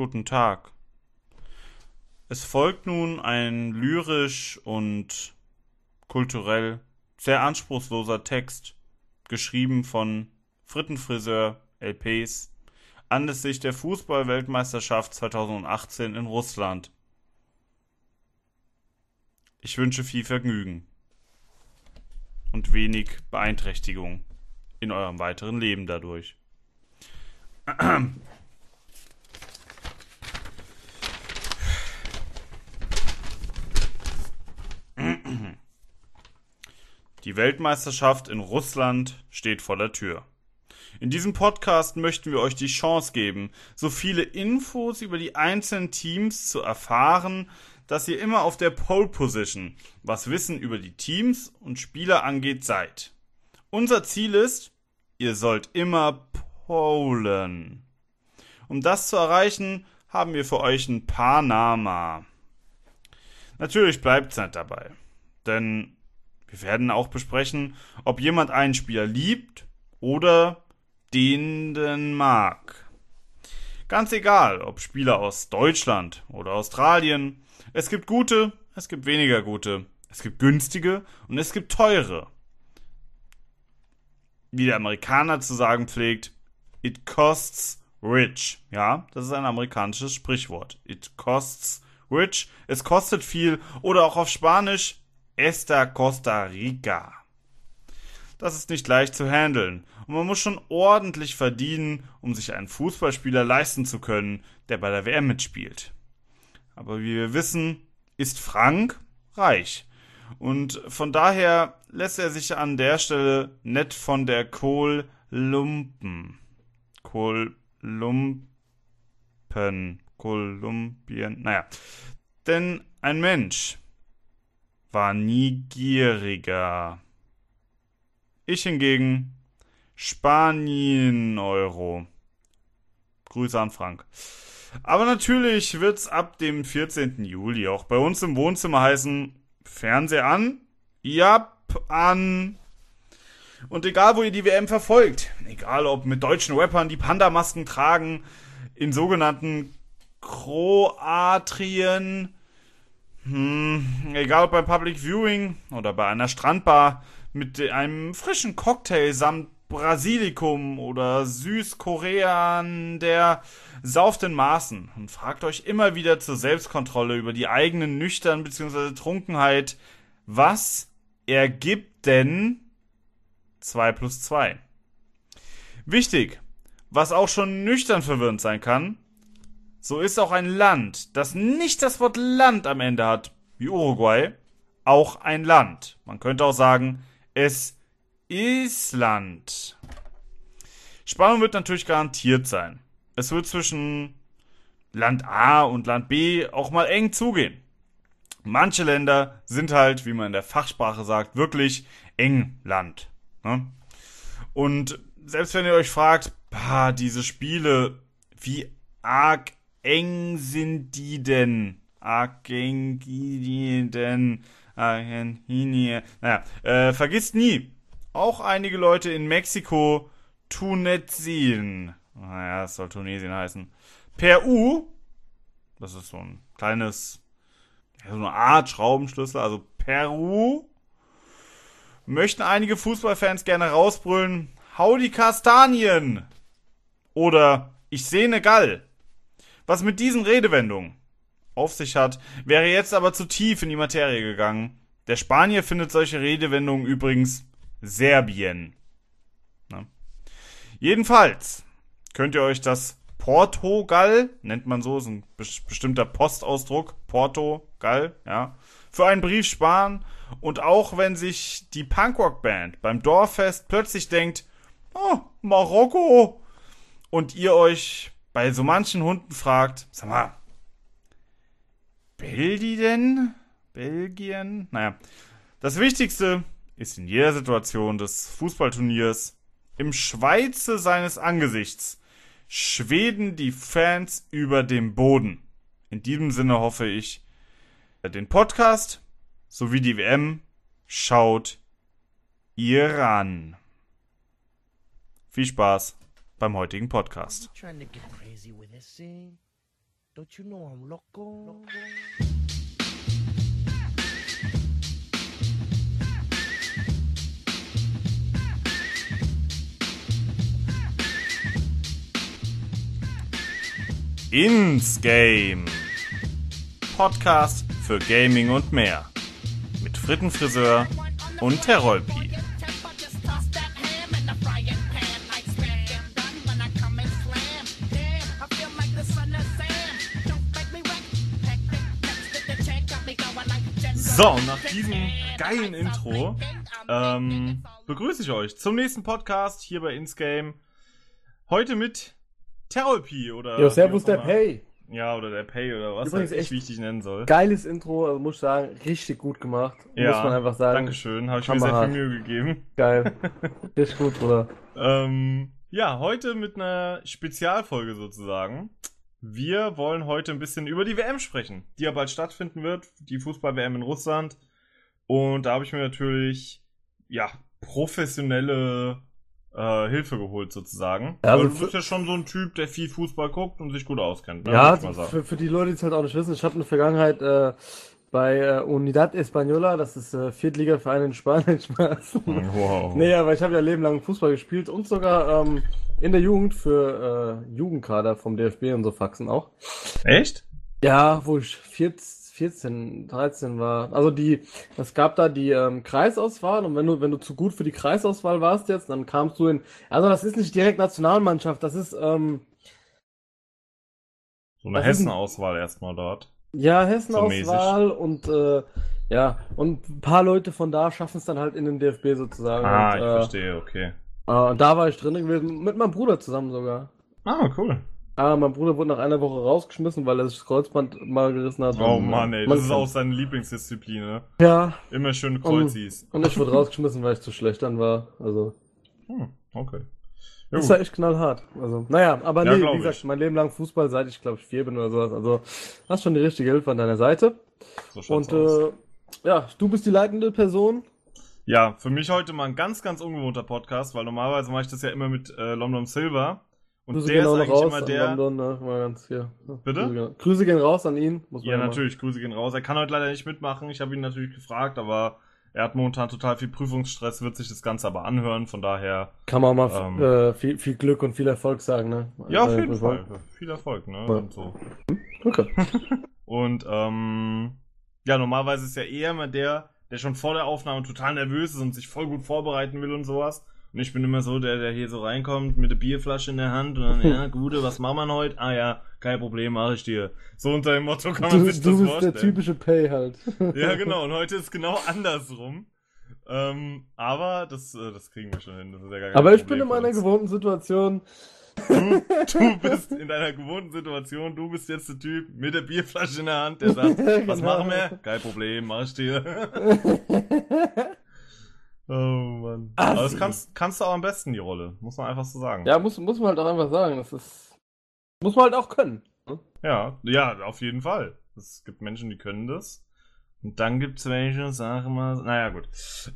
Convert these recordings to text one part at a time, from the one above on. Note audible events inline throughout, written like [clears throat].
Guten Tag. Es folgt nun ein lyrisch und kulturell sehr anspruchsloser Text, geschrieben von Frittenfriseur LPs, anlässlich der Fußballweltmeisterschaft 2018 in Russland. Ich wünsche viel Vergnügen und wenig Beeinträchtigung in eurem weiteren Leben dadurch. [clears throat] Die Weltmeisterschaft in Russland steht vor der Tür. In diesem Podcast möchten wir euch die Chance geben, so viele Infos über die einzelnen Teams zu erfahren, dass ihr immer auf der Pole Position, was Wissen über die Teams und Spieler angeht, seid. Unser Ziel ist, ihr sollt immer polen. Um das zu erreichen, haben wir für euch ein paar Namen. Natürlich bleibt es nicht dabei, denn wir werden auch besprechen, ob jemand einen Spieler liebt oder den mag. Ganz egal, ob Spieler aus Deutschland oder Australien. Es gibt gute, es gibt weniger gute. Es gibt günstige und es gibt teure. Wie der Amerikaner zu sagen pflegt, it costs rich. Ja, das ist ein amerikanisches Sprichwort. It costs rich. Es kostet viel. Oder auch auf Spanisch, Esta Costa Rica. Das ist nicht leicht zu handeln und man muss schon ordentlich verdienen, um sich einen Fußballspieler leisten zu können, der bei der WM mitspielt. Aber wie wir wissen, ist Frank reich. Und von daher lässt er sich an der Stelle nett von der Kohl lumpen. Kohl lumpen. Kolumbien. Naja. Denn ein Mensch, war nie gieriger. Ich hingegen Spanien-Euro. Grüße an Frank. Aber natürlich wird's ab dem 14. Juli auch bei uns im Wohnzimmer heißen, Fernseher an, Jap an. Und egal, wo ihr die WM verfolgt, egal ob mit deutschen Rappern, die Panda-Masken tragen, in sogenannten Kroatrien, hm, egal ob beim Public Viewing oder bei einer Strandbar mit einem frischen Cocktail samt Basilikum oder Süßkorean der sauft in Maßen und fragt euch immer wieder zur Selbstkontrolle über die eigene Nüchtern bzw. Trunkenheit, was ergibt denn 2 plus 2? Wichtig, was auch schon nüchtern verwirrend sein kann, so ist auch ein Land, das nicht das Wort Land am Ende hat, wie Uruguay, auch ein Land. Man könnte auch sagen, es ist Land. Spannung wird natürlich garantiert sein. Es wird zwischen Land A und Land B auch mal eng zugehen. Manche Länder sind halt, wie man in der Fachsprache sagt, wirklich England. Ne? Und selbst wenn ihr euch fragt, bah, diese Spiele, wie arg eng sind die denn? Argentinien, Argentinien. Naja, äh, vergisst nie, auch einige Leute in Mexiko Tunesien. Naja, das soll Tunesien heißen. Peru, das ist so ein kleines, so eine Art Schraubenschlüssel, also Peru, möchten einige Fußballfans gerne rausbrüllen, hau die Kastanien! Oder ich sehne Gall. Was mit diesen Redewendungen auf sich hat, wäre jetzt aber zu tief in die Materie gegangen. Der Spanier findet solche Redewendungen übrigens Serbien. Na? Jedenfalls könnt ihr euch das Portugal, nennt man so, ist ein bestimmter Postausdruck, Portugal, ja, für einen Brief sparen. Und auch wenn sich die Punkrock-Band beim Dorffest plötzlich denkt, oh, Marokko, und ihr euch bei so manchen Hunden fragt, sag mal, Belgi denn? Belgien? Naja, das Wichtigste ist in jeder Situation des Fußballturniers im Schweize seines Angesichts schweden die Fans über dem Boden. In diesem Sinne hoffe ich, den Podcast sowie die WM schaut ihr ran. Viel Spaß beim heutigen Podcast. Ins Game. Podcast für Gaming und mehr. Mit Frittenfriseur und Terrolpi. So, und nach diesem geilen Intro ähm, begrüße ich euch zum nächsten Podcast hier bei Insgame. Heute mit Terrolpi oder. Jo, Servus der Pay. Ja, oder der Pay oder was Übrigens ich, echt wie ich dich nennen soll. Geiles Intro, also muss ich sagen, richtig gut gemacht. Ja, muss man einfach sagen. Dankeschön, habe ich mir sehr viel Mühe gegeben. Geil. [laughs] richtig gut, Bruder. Ähm, ja, heute mit einer Spezialfolge sozusagen. Wir wollen heute ein bisschen über die WM sprechen, die ja bald stattfinden wird, die Fußball-WM in Russland. Und da habe ich mir natürlich, ja, professionelle äh, Hilfe geholt sozusagen. Ja, also du bist ja schon so ein Typ, der viel Fußball guckt und sich gut auskennt. Ne, Ja, würd ich mal sagen. für, für die Leute, die es halt auch nicht wissen, ich habe eine Vergangenheit äh, bei äh, Unidad Española, das ist äh, Viertligaverein in Spanien, [laughs] Spaß. Wow. Nee, aber ich habe ja Leben lang Fußball gespielt und sogar ähm, in der Jugend für äh, Jugendkader vom DFB und so Faxen auch. Echt? Ja, wo ich 14, 14, 13 war. Also die, es gab da die ähm, Kreisauswahl und wenn du, wenn du zu gut für die Kreisauswahl warst jetzt, dann kamst du in. Also das ist nicht direkt Nationalmannschaft, das ist ähm, So eine Hessenauswahl erstmal dort. ja So Hessenauswahl und äh, ja, und ein paar Leute von da schaffen es dann halt in den DFB sozusagen. Ah, und, ich äh, verstehe, okay. Äh, und da war ich drin gewesen, mit meinem Bruder zusammen sogar. Ah, cool. Aber mein Bruder wurde nach einer Woche rausgeschmissen, weil er sich das Kreuzband mal gerissen hat. Oh und, äh, Mann, ey, das ist auch seine Lieblingsdisziplin, ne? Ja, Immer schön Kreuzis. und ich wurde rausgeschmissen, weil ich zu schlecht dann war. Also, Hm, okay. Ja, das gut. war echt knallhart. Also, naja, aber Ja, nee, wie gesagt, ich. mein Leben lang Fußball, seit ich glaube ich vier bin oder sowas. Also, hast schon die richtige Hilfe an deiner Seite. so Und aus. äh, ja, du bist die leitende Person. Ja, für mich heute mal ein ganz, ganz ungewohnter Podcast, weil normalerweise mache ich das ja immer mit äh, Lomdom Silver. Und Grüße der gehen ist eigentlich raus immer der. London, ne? Mal ganz hier. Bitte? Grüße gehen, Grüße gehen raus an ihn. Ja, natürlich, Grüße gehen raus. Er kann heute leider nicht mitmachen. Ich habe ihn natürlich gefragt, aber er hat momentan total viel Prüfungsstress, wird sich das Ganze aber anhören. Von daher, Kann man auch mal Ähm. äh, viel, viel Glück und viel Erfolg sagen, ne? ja, auf Äh, jeden Erfolg. Fall. Viel Erfolg, ne? Ja. Und so. Okay. [laughs] Und ähm, ja, normalerweise ist ja eher immer der, der schon vor der Aufnahme total nervös ist und sich voll gut vorbereiten will und sowas. Und ich bin immer so der, der hier so reinkommt mit der Bierflasche in der Hand und dann, [laughs] ja, Gute, was machen wir heute? Ah ja, kein Problem, mache ich dir. So unter dem Motto kann man Du, sich du das bist vorstellen. der typische Pay halt. [laughs] Ja, [laughs] genau, und heute ist genau andersrum. Ähm, aber das, äh, das kriegen wir schon hin. Ja Aber ich Problem bin in meiner gewohnten Situation. Du, du bist in deiner gewohnten Situation, du bist jetzt der Typ mit der Bierflasche in der Hand, der sagt, Ja, [laughs] was genau. machen wir? Kein Problem, mach ich dir. [laughs] oh Mann. Ah, Aber das kannst, kannst du auch am besten, die Rolle. Muss man einfach so sagen. Ja, muss, muss man halt auch einfach sagen. Das ist. Muss man halt auch können. Ja, ja, auf jeden Fall. Es gibt Menschen, die können das. Und dann gibt's welche, sagen mal, naja, gut.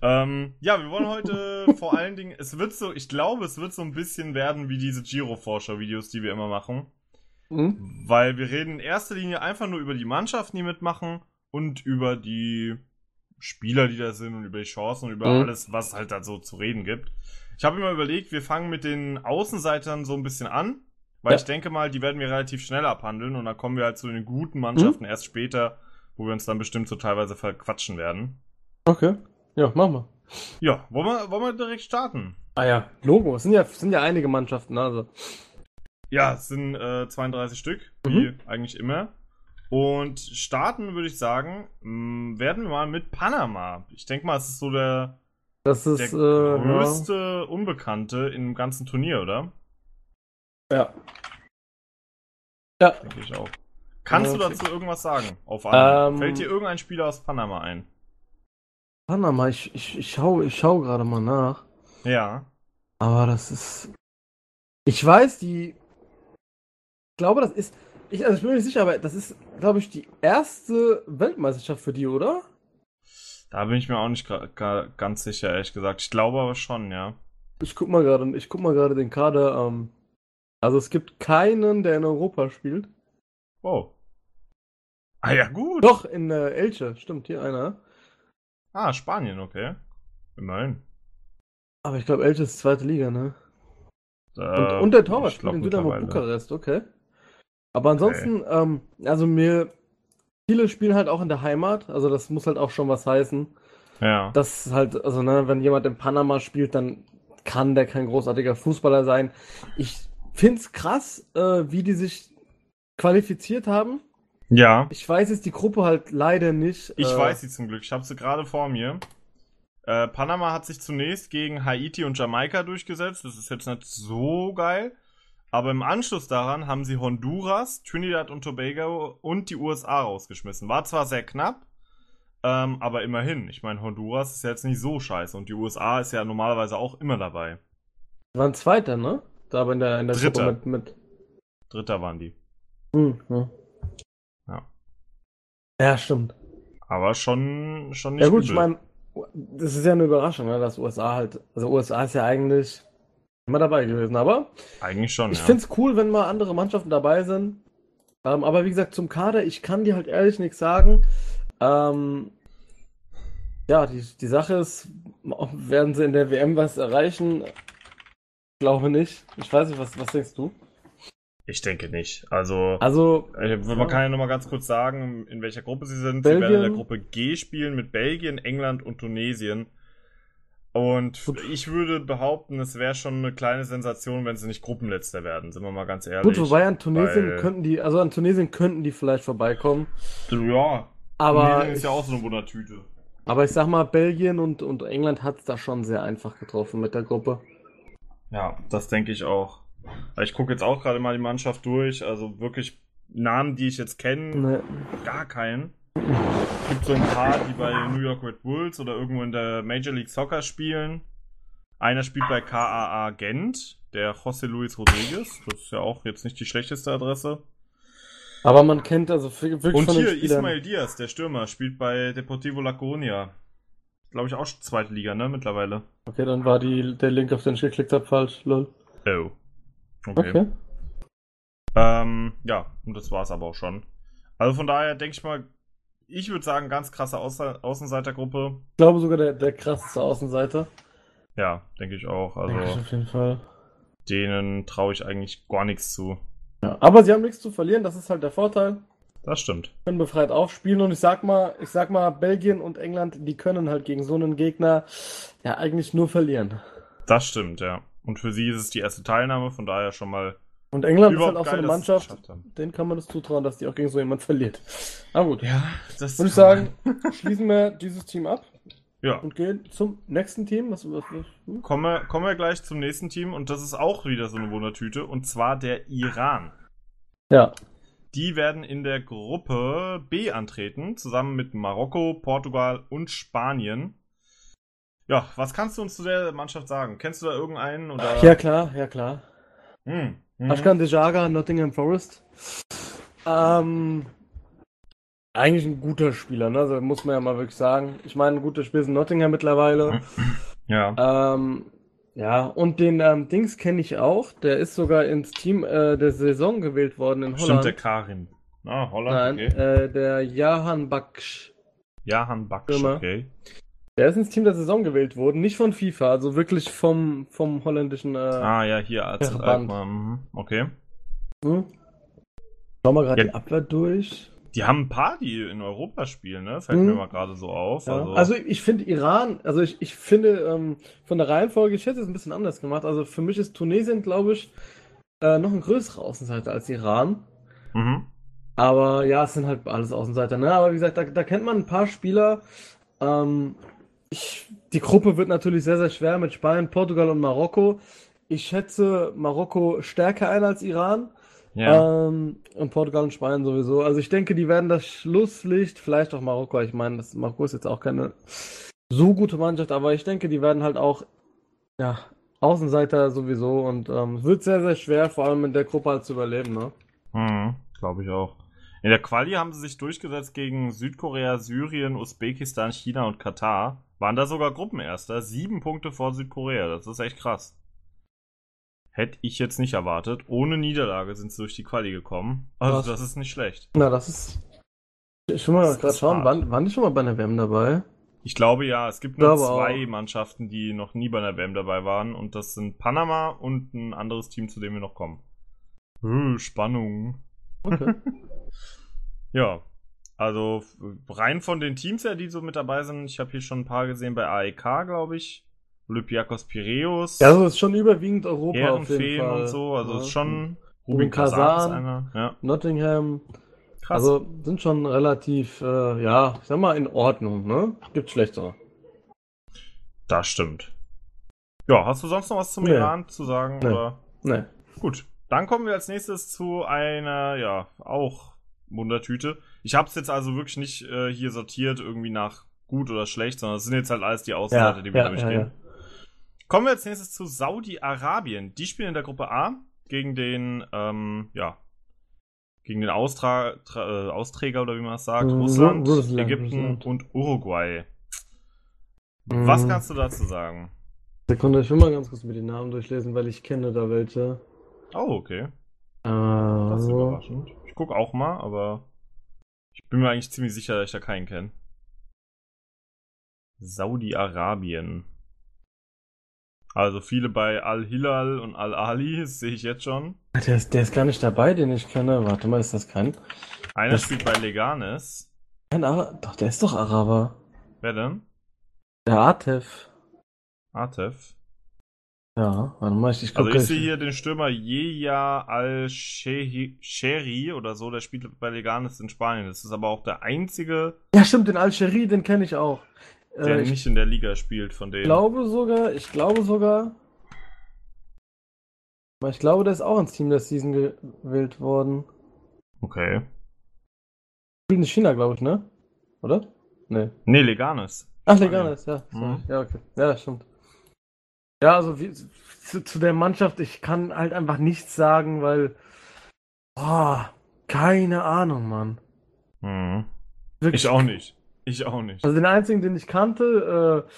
Ähm, ja, wir wollen heute [laughs] vor allen Dingen, es wird so, ich glaube, es wird so ein bisschen werden wie diese Giro-Forscher-Videos, die wir immer machen. Hm? Weil wir reden in erster Linie einfach nur über die Mannschaften, die mitmachen und über die Spieler, die da sind und über die Chancen und über Mhm. alles, was halt da so zu reden gibt. Ich habe mir mal überlegt, wir fangen mit den Außenseitern so ein bisschen an, weil Ja. ich denke mal, die werden wir relativ schnell abhandeln und dann kommen wir halt zu den guten Mannschaften erst später, wo wir uns dann bestimmt so teilweise verquatschen werden. Okay. Ja, machen wir. Ja, wollen wir, wollen wir direkt starten? Ah ja, Logo. Es sind ja, sind ja einige Mannschaften, also. Ja, es sind äh, 32 Stück, wie Mhm. eigentlich immer. Und starten, würde ich sagen, mh, werden wir mal mit Panama. Ich denke mal, es ist so der, Das der ist. äh, größte Unbekannte im ganzen Turnier, oder? ja. Ja. Denke ich auch. Kannst du dazu irgendwas sagen? Auf? Ähm, Fällt dir irgendein Spieler aus Panama ein? Panama, ich, ich, ich schau, ich schau gerade mal nach. Ja. Aber das ist. Ich weiß, die. Ich glaube, das ist. Ich, also ich bin mir nicht sicher, aber das ist, glaube ich, die erste Weltmeisterschaft für die, oder? Da bin ich mir auch nicht ganz sicher, ehrlich gesagt. Ich glaube aber schon, ja. Ich guck mal gerade, ich guck mal gerade den Kader. Ähm, also es gibt keinen, der in Europa spielt. Oh. Ah ja, gut. Doch, in äh, Elche, stimmt, hier einer. Ah, Spanien, okay. Immerhin. Aber ich glaube, Elche ist zweite Liga, ne? Äh, Und, und der Torwart ich spielt in Dynamo. Bukarest, okay. Aber ansonsten, ähm, also mir, viele spielen halt auch in der Heimat, also das muss halt auch schon was heißen. Ja. Das ist halt, also ne, wenn jemand in Panama spielt, dann kann der kein großartiger Fußballer sein. Ich find's krass, äh, wie die sich qualifiziert haben. Ja. Ich weiß jetzt die Gruppe halt leider nicht. Ich äh, weiß sie zum Glück. Ich habe sie gerade vor mir. Äh, Panama hat sich zunächst gegen Haiti und Jamaika durchgesetzt. Das ist jetzt nicht so geil. Aber im Anschluss daran haben sie Honduras, Trinidad und Tobago und die USA rausgeschmissen. War zwar sehr knapp, ähm, aber immerhin. Ich meine, Honduras ist ja jetzt nicht so scheiße und die USA ist ja normalerweise auch immer dabei. Waren Zweiter, ne? Da aber in der, in der Dritter. Gruppe mit, mit Dritter waren die. hm, hm. Ja. Ja, stimmt. Aber schon, schon nicht Ja gut, ich übel. meine, das ist ja eine Überraschung, ne, dass USA halt, also USA ist ja eigentlich immer dabei gewesen, aber Eigentlich schon, ich ja. find's cool, wenn mal andere Mannschaften dabei sind. Ähm, aber wie gesagt, zum Kader, ich kann dir halt ehrlich nichts sagen. Ähm, ja, die, die Sache ist, werden sie in der WM was erreichen? Glaube nicht. Ich weiß nicht, was, was denkst du? Ich denke nicht. Also, Also, Äh, Man kann ja nochmal ganz kurz sagen, in welcher Gruppe sie sind. Sie werden in der Belgien. Gruppe G spielen mit Belgien, England und Tunesien. Und Gut. ich würde behaupten, es wäre schon eine kleine Sensation, wenn sie nicht Gruppenletzter werden, sind wir mal ganz ehrlich. gut, wobei an Tunesien weil- könnten die, also an Tunesien könnten die vielleicht vorbeikommen. Ja, Aber Tunesien ist ich, ja auch so eine Wundertüte. aber ich sag mal, Belgien und, und England hat es da schon sehr einfach getroffen mit der Gruppe. Ja, das denke ich auch. Ich gucke jetzt auch gerade mal die Mannschaft durch, also wirklich Namen, die ich jetzt kenne, Ne, gar keinen. Es gibt so ein paar, die bei New York Red Bulls oder irgendwo in der Major League Soccer spielen. Einer spielt bei KAA Gent, der José Luis Rodriguez. Das ist ja auch jetzt nicht die schlechteste Adresse. aber man kennt also wirklich Und von hier. Ismael Diaz, der Stürmer, spielt bei Deportivo La Coruña. Glaube ich auch zweite Liga, ne, mittlerweile. Okay, dann war die, der Link, auf den ich geklickt habe, falsch. Lol. Oh. Okay. Okay. Ähm, ja, und das war's aber auch schon. Also von daher denke ich mal, ich würde sagen, ganz krasse Außen Außenseitergruppe. Ich glaube sogar der, der krasseste Außenseiter. Ja, denke ich auch. Denke ich Also auf jeden Fall. denen traue ich eigentlich gar nichts zu. Ja. Aber sie haben nichts zu verlieren, das ist halt der Vorteil. Das stimmt. Können befreit aufspielen und ich sag mal, ich sag mal, Belgien und England, die können halt gegen so einen Gegner ja eigentlich nur verlieren. Das stimmt, ja. Und für sie ist es die erste Teilnahme, von daher schon mal Und England ist halt auch so eine Mannschaft, denen kann man das zutrauen, dass die auch gegen so jemand verliert. Aber gut. Ja, das Würde ich sagen, [laughs] schließen wir dieses Team ab Ja. und gehen zum nächsten Team. Was, was, was, hm? Kommen wir, kommen wir gleich zum nächsten Team und das ist auch wieder so eine Wundertüte und zwar der Iran. Ja. Die werden in der Gruppe B antreten, zusammen mit Marokko, Portugal und Spanien. Ja, was kannst du uns zu der Mannschaft sagen? Kennst du da irgendeinen? Oder? Ja, klar, ja, klar. Hm. Mhm. Ashkan Dejaga, Nottingham Forest. Ähm, eigentlich ein guter Spieler, ne? Also muss man ja mal wirklich sagen. Ich meine, ein guter Spieler ist in Nottingham mittlerweile. [clears throat] Ja. Ähm, ja, und den ähm, Dings kenne ich auch. Der ist sogar ins Team äh, der Saison gewählt worden in Stimmt, der Holland. Karim. Ah, Holland, Nein, okay. äh, der Jahan Baksh. Jahan Baksch, okay. Der ist ins Team der Saison gewählt worden, nicht von FIFA, also wirklich vom, vom holländischen. Äh, Ah, ja, hier AZ. Alkmaar. Mhm. Okay. hm? Schauen wir gerade Ja. die Abwehr durch. Die haben ein paar, die in Europa spielen, ne? Fällt Mhm. mir mal gerade so auf. Ja. Also, Also, ich finde Iran, also ich, ich finde ähm, von der Reihenfolge, ich hätte es ein bisschen anders gemacht. Also für mich ist Tunesien, glaube ich, äh, noch ein größerer Außenseiter als Iran. mhm. Aber ja, es sind halt alles Außenseiter, ne? Aber wie gesagt, da, da kennt man ein paar Spieler. Ähm, ich, die Gruppe wird natürlich sehr, sehr schwer mit Spanien, Portugal und Marokko. Ich schätze Marokko stärker ein als Iran. ja. Ähm, und Portugal und Spanien sowieso. Also ich denke, die werden das Schlusslicht, vielleicht auch Marokko. Ich meine, das Marokko ist jetzt auch keine so gute Mannschaft, aber ich denke, die werden halt auch, ja, Außenseiter sowieso und ähm, es wird sehr, sehr schwer, vor allem in der Gruppe halt zu überleben, ne? Mhm, Glaube ich auch. In der Quali haben sie sich durchgesetzt gegen Südkorea, Syrien, Usbekistan, China und Katar. Waren da sogar Gruppenerster. Sieben Punkte vor Südkorea. Das ist echt krass. Hätte ich jetzt nicht erwartet. Ohne Niederlage sind sie durch die Quali gekommen. Also Was? das ist nicht schlecht. Na, das ist. Ich will mal gerade schauen, waren, waren die schon mal bei einer WM dabei? Ich glaube ja, es gibt nur zwei auch. Mannschaften, die noch nie bei einer WM dabei waren. Und das sind Panama und ein anderes Team, zu dem wir noch kommen. Äh, Spannung. Okay. [laughs] Ja, also rein von den Teams her, die so mit dabei sind. Ich habe hier schon ein paar gesehen bei AEK, glaube ich. Olympiakos Piraeus. ja, also ist schon überwiegend Europa auf jeden Ehrenfeen Fall. und so. Also Ja. ist schon. Rubin Kazan einer. Ja, Nottingham. krass. Also sind schon relativ, äh, ja, ich sag mal, in Ordnung, ne? Gibt schlechtere. das stimmt. Ja, hast du sonst noch was zum Nee. Iran zu sagen? Nee. Oder? Ne. Gut, dann kommen wir als nächstes zu einer, ja, auch Wundertüte. Ich habe es jetzt also wirklich nicht äh, hier sortiert, irgendwie nach gut oder schlecht, sondern es sind jetzt halt alles die Außenseiter, die wir ja, ja, durchgehen. ja. Kommen wir als nächstes zu Saudi-Arabien. Die spielen in der Gruppe A gegen den, ähm, ja, gegen den Austra tra äh, Austräger oder wie man das sagt, Mhm, Russland, Russland, Ägypten Russland. und Uruguay. Mhm. Was kannst du dazu sagen? Sekunde, ich will mal ganz kurz mir die Namen durchlesen, weil ich kenne da welche. Oh, okay. Äh, Das ist also, überraschend. Ich gucke auch mal, aber ich bin mir eigentlich ziemlich sicher, dass ich da keinen kenne. Saudi-Arabien. Also viele bei Al-Hilal und Al-Ali, [laughs] sehe ich jetzt schon. der ist, der ist gar nicht dabei, den ich kenne. Warte mal, ist das kein? Einer Das- spielt bei Leganes. Kein Araber? Doch, der ist doch Araber. Wer denn? Der Atef. Atef. Ja, warte mal, ich, ich Also gucke. ich sehe hier den Stürmer Yeya Al-Sheri oder so, der spielt bei Leganes in Spanien. Das ist aber auch der einzige, Ja, stimmt, den Al-Sheri, den kenne ich auch. der Äh, ich nicht in der Liga spielt von denen. glaube sogar, ich glaube sogar. Aber ich glaube, der ist auch ins Team der Season gewählt worden. Okay. Spielt in China, glaube ich, ne? Oder? Ne. Nee, Leganes. Ach. Leganes, ja. Mhm. Ja, okay. Ja, stimmt. Ja, also wie, zu, zu der Mannschaft, ich kann halt einfach nichts sagen, weil. Boah, keine Ahnung, Mann. Mhm. Wirklich. Ich auch nicht. Ich auch nicht. Also den einzigen, den ich kannte, äh,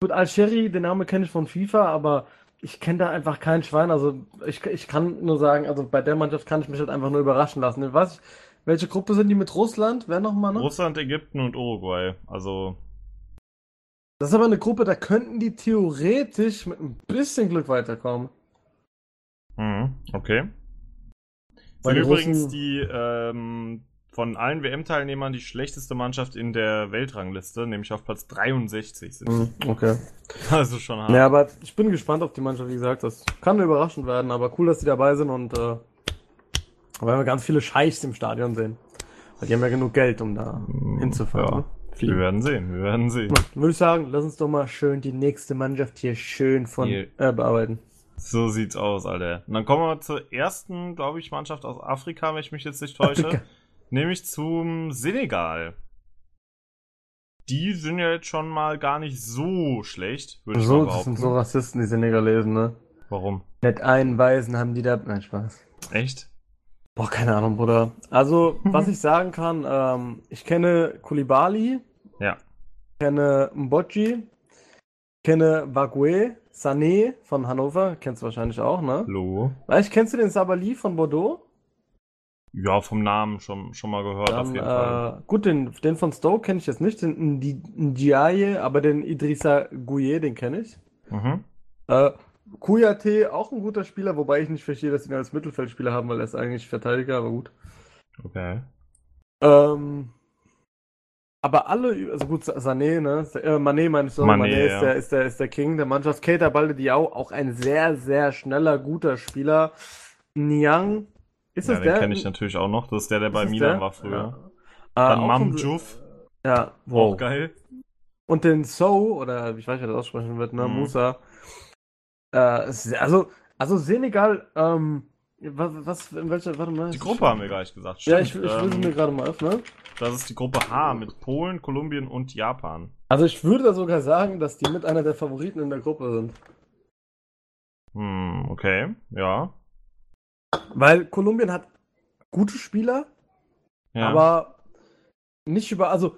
gut, Al-Sheri, den Namen kenne ich von FIFA, aber ich kenne da einfach kein Schwein. Also ich, ich kann nur sagen, also bei der Mannschaft kann ich mich halt einfach nur überraschen lassen. Ich weiß, welche Gruppe sind die mit Russland? Wer nochmal noch? Russland, Ägypten und Uruguay. Also, Das ist aber eine Gruppe, da könnten die theoretisch mit ein bisschen Glück weiterkommen. mhm, okay. Sind übrigens die ähm, von allen WM-Teilnehmern die schlechteste Mannschaft in der Weltrangliste, nämlich auf Platz 63 sind. Mhm, okay. Also schon hart. Ja, aber ich bin gespannt auf die Mannschaft, wie gesagt. Das kann überraschend werden, aber cool, dass die dabei sind und äh, weil wir ganz viele Scheichs im Stadion sehen. Weil die haben ja genug Geld, um da hinzufahren. ja. Ne? Wir Fliegen. werden sehen, wir werden sehen. Dann würde ich sagen, lass uns doch mal schön die nächste Mannschaft hier schön von Hier. äh, bearbeiten. So sieht's aus, Alter. Und dann kommen wir zur ersten, glaube ich, Mannschaft aus Afrika, wenn ich mich jetzt nicht täusche. Afrika. Nämlich zum Senegal. Die sind ja jetzt schon mal gar nicht so schlecht, würde ich So, mal das behaupten. sind so Rassisten, die Senegalesen, ne? Warum? Nicht einen Weisen haben die da. Nein, Spaß. Echt? Boah, keine Ahnung, Bruder. Also, [laughs] was ich sagen kann, ähm, ich kenne Koulibaly, Ja. kenne Mbocci, kenne Bagué, Sané von Hannover, kennst du wahrscheinlich auch, ne? Logo. Weißt, kennst du den Sabali von Bordeaux? Ja, vom Namen schon, schon mal gehört, auf Dann, jeden Fall. äh, gut, den, den von Stoke kenne ich jetzt nicht, den Ndi- Ndiaye, aber den Idrissa Gueye, den kenne ich. Mhm. Äh, Kouyaté, auch ein guter Spieler, wobei ich nicht verstehe, dass sie ihn als Mittelfeldspieler haben, weil er ist eigentlich Verteidiger, aber gut. Okay. Ähm, aber alle, also gut, Sané, ne? Äh, Mané meine ich so. Mané, Mané, ist, ja. der, ist, der, ist der King der Mannschaft. Keita Balde Diao, auch ein sehr, sehr schneller, guter Spieler. Niang, ist Ja, das den der? kenne ich natürlich auch noch. Das ist der, der bei Milan der? war früher. Ja. Dann Äh, auch Mam von- Juf, Ja, auch wow. geil. Und den So, oder ich weiß wie das aussprechen wird, ne? Mhm. Musa. Äh, also, also Senegal, ähm, was, was, in welcher, warte mal. Die Gruppe haben wir gleich gesagt. Ja, Stimmt. ich, ich will sie ähm, mir gerade mal öffnen. Das ist die Gruppe H mit Polen, Kolumbien und Japan. Also ich würde da sogar sagen, dass die mit einer der Favoriten in der Gruppe sind. Hm, okay. Ja. Weil Kolumbien hat gute Spieler, ja. aber nicht über, also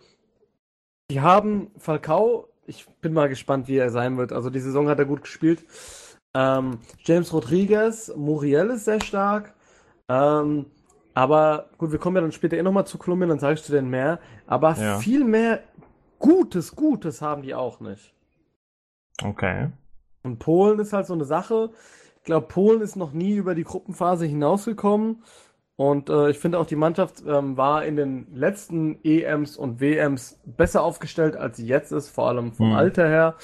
die haben Falcao, ich bin mal gespannt, wie er sein wird. Also die Saison hat er gut gespielt. Ähm, James Rodriguez, Muriel ist sehr stark. Ähm, aber gut, wir kommen ja dann später eh nochmal zu Kolumbien, dann sage ich zu denen mehr. Aber Ja. viel mehr Gutes, Gutes haben die auch nicht. Okay. Und Polen ist halt so eine Sache. Ich glaube, Polen ist noch nie über die Gruppenphase hinausgekommen. Und äh, ich finde auch, die Mannschaft ähm, war in den letzten EMs und WMs besser aufgestellt, als sie jetzt ist, vor allem vom Hm. Alter her.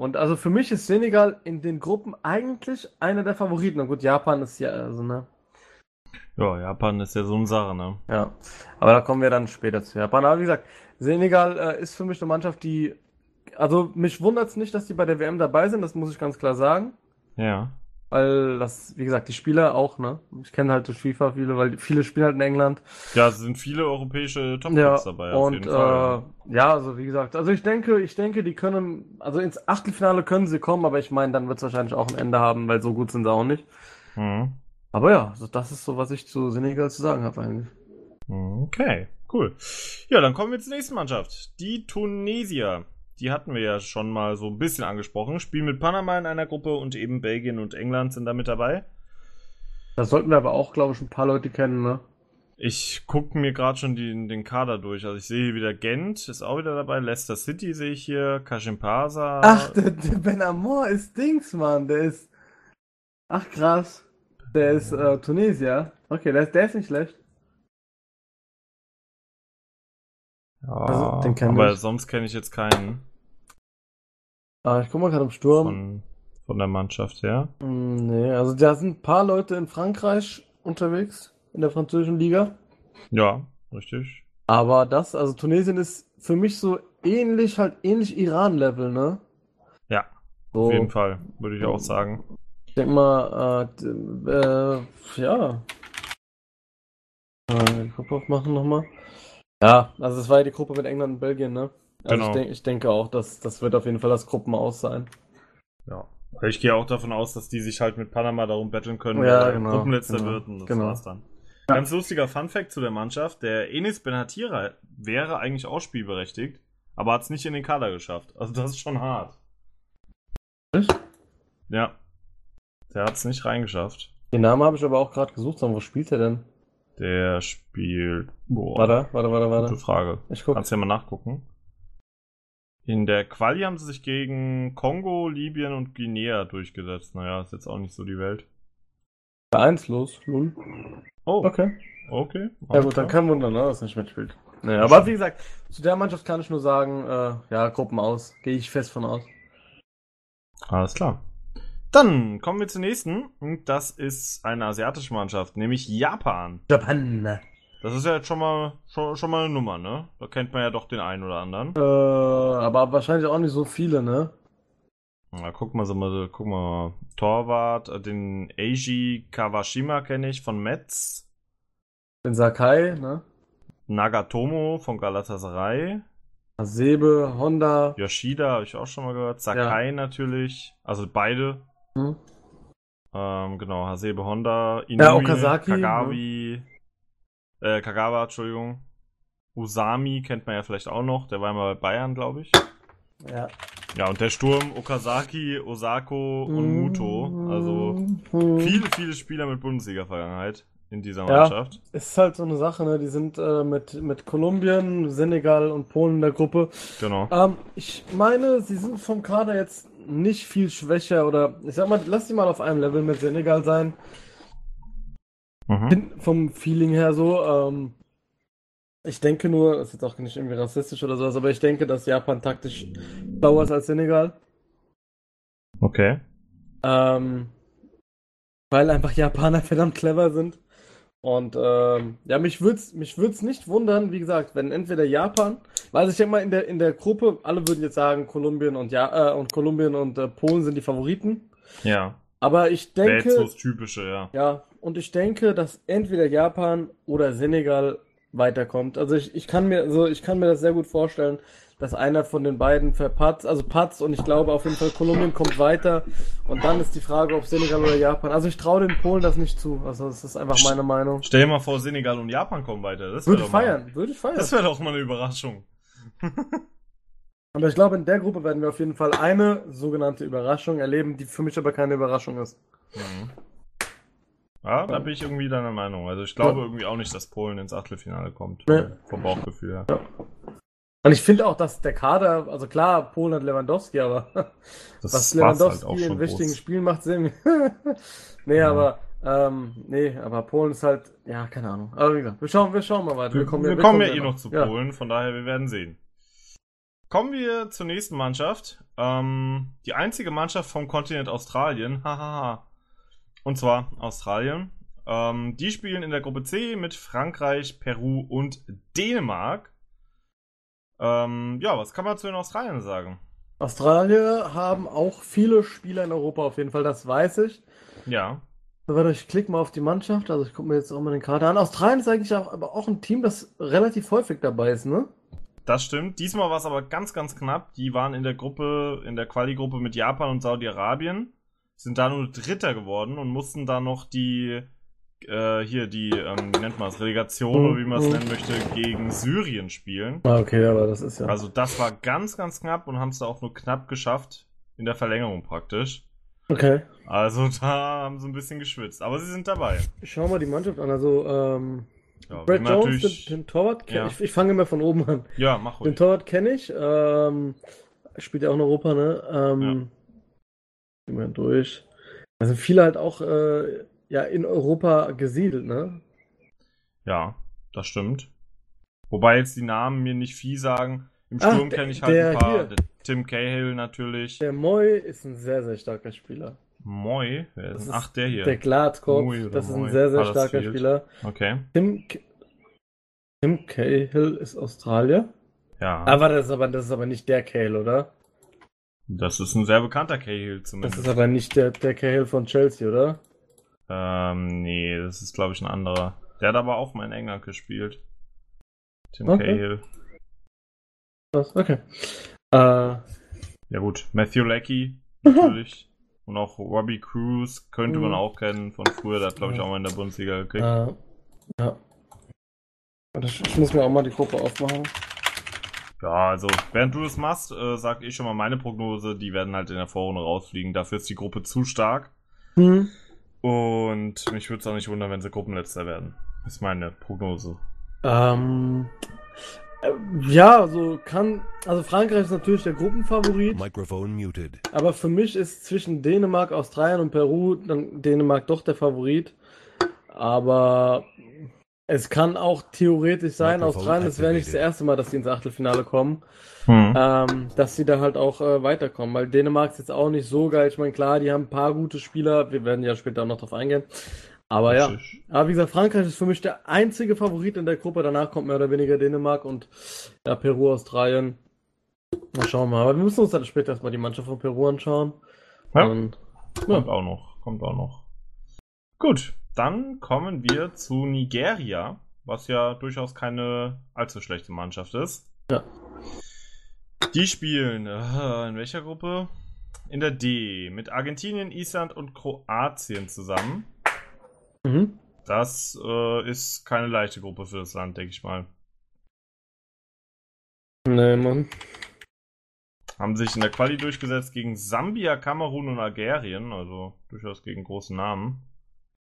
Und also für mich ist Senegal in den Gruppen eigentlich einer der Favoriten. Und gut, Japan ist ja, also, ne? Ja, Japan ist ja so eine Sache, ne? Ja. Aber da kommen wir dann später zu Japan. Aber wie gesagt, Senegal äh, ist für mich eine Mannschaft, die. Also mich wundert es nicht, dass die bei der WM dabei sind, das muss ich ganz klar sagen. Ja. Weil das, wie gesagt, die Spieler auch, ne? Ich kenne halt durch FIFA viele, weil viele spielen halt in England. Ja, es sind viele europäische top Ja, dabei, auf und jeden Fall. äh, ja, also wie gesagt, also ich denke, ich denke, die können, also ins Achtelfinale können sie kommen, aber ich meine, dann wird es wahrscheinlich auch ein Ende haben, weil so gut sind sie auch nicht. Mhm. Aber ja, also das ist so, was ich zu Senegal zu sagen habe eigentlich. Okay, cool. Ja, dann kommen wir zur nächsten Mannschaft. Die Tunesier. Die hatten wir ja schon mal so ein bisschen angesprochen. Spielen mit Panama in einer Gruppe und eben Belgien und England sind da mit dabei. Da sollten wir aber auch, glaube ich, ein paar Leute kennen, ne? Ich gucke mir gerade schon die, den Kader durch. Also ich sehe hier wieder Gent, ist auch wieder dabei. Leicester City sehe ich hier. Kashimpasa. Ach, der, der Ben Amor ist Dings, Mann, der ist. Ach krass. Der ist äh, Tunesier. Okay, der ist, der ist nicht schlecht. Ja, also, den kenn aber ich. sonst kenne ich jetzt keinen Ah, ich guck mal gerade im Sturm. von, von der Mannschaft her. Mm, Nee, also da sind ein paar Leute in Frankreich unterwegs, in der französischen Liga. Ja, richtig. Aber das, also Tunesien ist für mich so ähnlich, halt ähnlich Iran-Level, ne? Ja, So, auf jeden Fall, würde ich auch sagen. ich denke mal, äh, äh, ja. Äh, die Gruppe aufmachen nochmal. Ja, also das war ja die Gruppe mit England und Belgien, ne? Also Genau. ich, denk, ich denke auch, dass das wird auf jeden Fall das Gruppenaus sein. Ja. Ich gehe auch davon aus, dass die sich halt mit Panama darum betteln können, Ja, wer genau, Gruppenletzter genau, wird und das genau. war's dann. Ganz lustiger Funfact zu der Mannschaft, der Enis Benhatira wäre eigentlich auch spielberechtigt, aber hat es nicht in den Kader geschafft. Also das ist schon hart. Echt? Ja. Der hat es nicht reingeschafft. Den Namen habe ich aber auch gerade gesucht, sondern wo spielt er denn? Der spielt. Boah, Warte, warte, warte, gute warte. Frage. Ich guck. Kannst ja mal nachgucken. In der Quali haben sie sich gegen Kongo, Libyen und Guinea durchgesetzt. Naja, ist jetzt auch nicht so die Welt. Vereinslos, Lul. Oh, Okay. okay. Ja gut, dann kein Wunder, ne, dass er nicht mitspielt. Naja, aber wie gesagt, zu der Mannschaft kann ich nur sagen, äh, ja, Gruppen aus. Gehe ich fest von aus. Alles klar. Dann kommen wir zur nächsten. Und das ist eine asiatische Mannschaft, nämlich Japan. Japan. Das ist ja jetzt schon mal, schon, schon mal eine Nummer, ne? Da kennt man ja doch den einen oder anderen. Äh, aber wahrscheinlich auch nicht so viele, ne? Na, guck mal, so mal, guck mal. Torwart, äh, den Eiji Kawashima kenne ich von Metz. Den Sakai, ne? Nagatomo von Galatasaray. Hasebe, Honda. Yoshida habe ich auch schon mal gehört. Sakai natürlich. Also beide. Hm? Ähm, genau, Hasebe Honda. Inui, Ja, Okazaki, Kagawi. Äh, Kagawa, Entschuldigung. Usami kennt man ja vielleicht auch noch. Der war mal bei Bayern, glaube ich. Ja. Ja, und der Sturm Okazaki, Osako und. Muto. Also viele, viele Spieler mit Bundesliga-Vergangenheit in dieser Ja. Mannschaft. Ist halt so eine Sache, ne? Die sind äh, mit, mit Kolumbien, Senegal und Polen in der Gruppe. Genau. Ähm, ich meine, sie sind vom Kader jetzt nicht viel schwächer oder ich sag mal, lass sie mal auf einem Level mit Senegal sein. Mhm. Vom Feeling her so. Ähm, ich denke nur, das ist jetzt auch nicht irgendwie rassistisch oder sowas, aber ich denke, dass Japan taktisch schlauer ist als Senegal. Okay. Ähm, weil einfach Japaner [laughs] verdammt clever sind. Und ähm, ja, mich würde es mich würd's nicht wundern, wie gesagt, wenn entweder Japan, weil also ich denke mal in der in der Gruppe, alle würden jetzt sagen, Kolumbien und ja äh, und Kolumbien und äh, Polen sind die Favoriten. Ja. Aber ich Wäre jetzt denke, das Typische, ja. ja, und ich denke, dass entweder Japan oder Senegal weiterkommt. Also ich, ich kann mir, also ich kann mir das sehr gut vorstellen, dass einer von den beiden verpatzt, also patzt und ich glaube auf jeden Fall Kolumbien kommt weiter und dann ist die Frage, ob Senegal oder Japan. Also ich traue den Polen das nicht zu. Also das ist einfach meine Meinung. Stell dir mal vor, Senegal und Japan kommen weiter. Das Würde ich doch mal- feiern, würde ich feiern. Das wäre doch mal eine Überraschung. [laughs] Aber ich glaube, in der Gruppe werden wir auf jeden Fall eine sogenannte Überraschung erleben, die für mich aber keine Überraschung ist. Mhm. Ja, da bin ich irgendwie deiner Meinung. Also ich glaube irgendwie auch nicht, dass Polen ins Achtelfinale kommt. Nee. Vom Bauchgefühl her. Ja. Und ich finde auch, dass der Kader, also klar, Polen hat Lewandowski, aber [laughs] Das was war's Lewandowski halt in wichtigen groß. Spielen macht, sehen wir. [laughs] nee, Ja. aber ähm, nee, aber Polen ist halt, ja, keine Ahnung. Aber wie gesagt, wir schauen, wir schauen mal weiter. Wir, wir kommen, ja eh noch zu Ja. Polen, von daher, wir werden sehen. Kommen wir zur nächsten Mannschaft. Ähm, die einzige Mannschaft vom Kontinent Australien. Hahaha. Und zwar Australien. Ähm, die spielen in der Gruppe C mit Frankreich, Peru und Dänemark. Ähm, ja, was kann man zu den Australiern sagen? Australier haben auch viele Spieler in Europa auf jeden Fall, das weiß ich. Ja, Warte, ich klicke mal auf die Mannschaft, also ich gucke mir jetzt auch mal den Kader an. Australien ist eigentlich auch, aber auch ein Team, das relativ häufig dabei ist, ne? Das stimmt. Diesmal war es aber ganz, ganz knapp. Die waren in der Gruppe, in der Quali-Gruppe mit Japan und Saudi-Arabien, sind da nur Dritter geworden und mussten da noch die, äh, hier, die, ähm, wie nennt man es, Relegation oder wie man es Mhm. nennen möchte, gegen Syrien spielen. Ah, okay, aber das ist ja. Also das war ganz, ganz knapp und haben es da auch nur knapp geschafft, in der Verlängerung praktisch. Okay. Also da haben sie ein bisschen geschwitzt, aber sie sind dabei. Ich schau mal die Mannschaft an. Also, ähm, Ja, Brad Jones, den, den Torwart, kenn- Ja. ich, ich fange immer von oben an. ja, mach Den ruhig. Torwart kenne ich. Ähm, spielt ja auch in Europa, ne? Ähm, gehen wir durch. Da sind viele halt auch äh, ja, in Europa gesiedelt, ne? Ja, das stimmt. Wobei jetzt die Namen mir nicht viel sagen. Im Ah, Sturm kenne ich halt ein paar. hier. Tim Cahill natürlich. Der Moy ist ein sehr, sehr starker Spieler. Moi. Wer Das ist ist? Ach, der hier. Der Moy oder das ist ein Moy. sehr, sehr Huddersfield. starker Spieler. Okay. Tim, Tim Cahill ist Australier. Ja. Aber das ist aber, das ist aber nicht der Cahill, oder? das ist ein sehr bekannter Cahill Das zumindest. ist aber nicht der, der Cahill von Chelsea, oder? ähm, nee, das ist glaube ich ein anderer. Der hat aber auch mal in England gespielt. Tim Okay. Cahill. Was? Okay. Äh, Ja gut. Matthew Leckie natürlich. Und auch Robbie Cruz könnte man Mhm. auch kennen von früher. Der hat glaube ich auch mal in der Bundesliga gekriegt. äh, ja. Ich, muss mir auch mal die Gruppe aufmachen. Ja, also, während du das machst, äh, sag ich schon mal meine Prognose, die werden halt in der Vorrunde rausfliegen. Dafür ist die Gruppe zu stark. Hm. Und mich würde es auch nicht wundern, wenn sie Gruppenletzter werden. Ist meine Prognose. Ähm, äh, ja, also kann, also Frankreich ist natürlich der Gruppenfavorit, Microphone muted. aber für mich ist zwischen Dänemark, Australien und Peru dann Dänemark doch der Favorit. Aber es kann auch theoretisch sein, Mikrofon Australien, das wäre nicht das erste Mal, dass die ins Achtelfinale kommen. Hm. ähm, dass sie da halt auch äh, weiterkommen, weil Dänemark ist jetzt auch nicht so geil. Ich meine, klar, die haben ein paar gute Spieler, wir werden ja später auch noch drauf eingehen. Aber ja, aber wie gesagt, Frankreich ist für mich der einzige Favorit in der Gruppe. Danach kommt mehr oder weniger Dänemark und ja, Peru, Australien. Mal schauen mal. Aber wir müssen uns dann später erstmal die Mannschaft von Peru anschauen. Ja. Und, Kommt auch noch. Kommt auch noch. Gut, dann kommen wir zu Nigeria, was ja durchaus keine allzu schlechte Mannschaft ist. Ja. Die spielen äh, in welcher Gruppe? In der D mit Argentinien, Island und Kroatien zusammen. Mhm. Das äh, ist keine leichte Gruppe für das Land, denke ich mal. Nee, Mann. Haben sich in der Quali durchgesetzt gegen Sambia, Kamerun und Algerien, also durchaus gegen große Namen.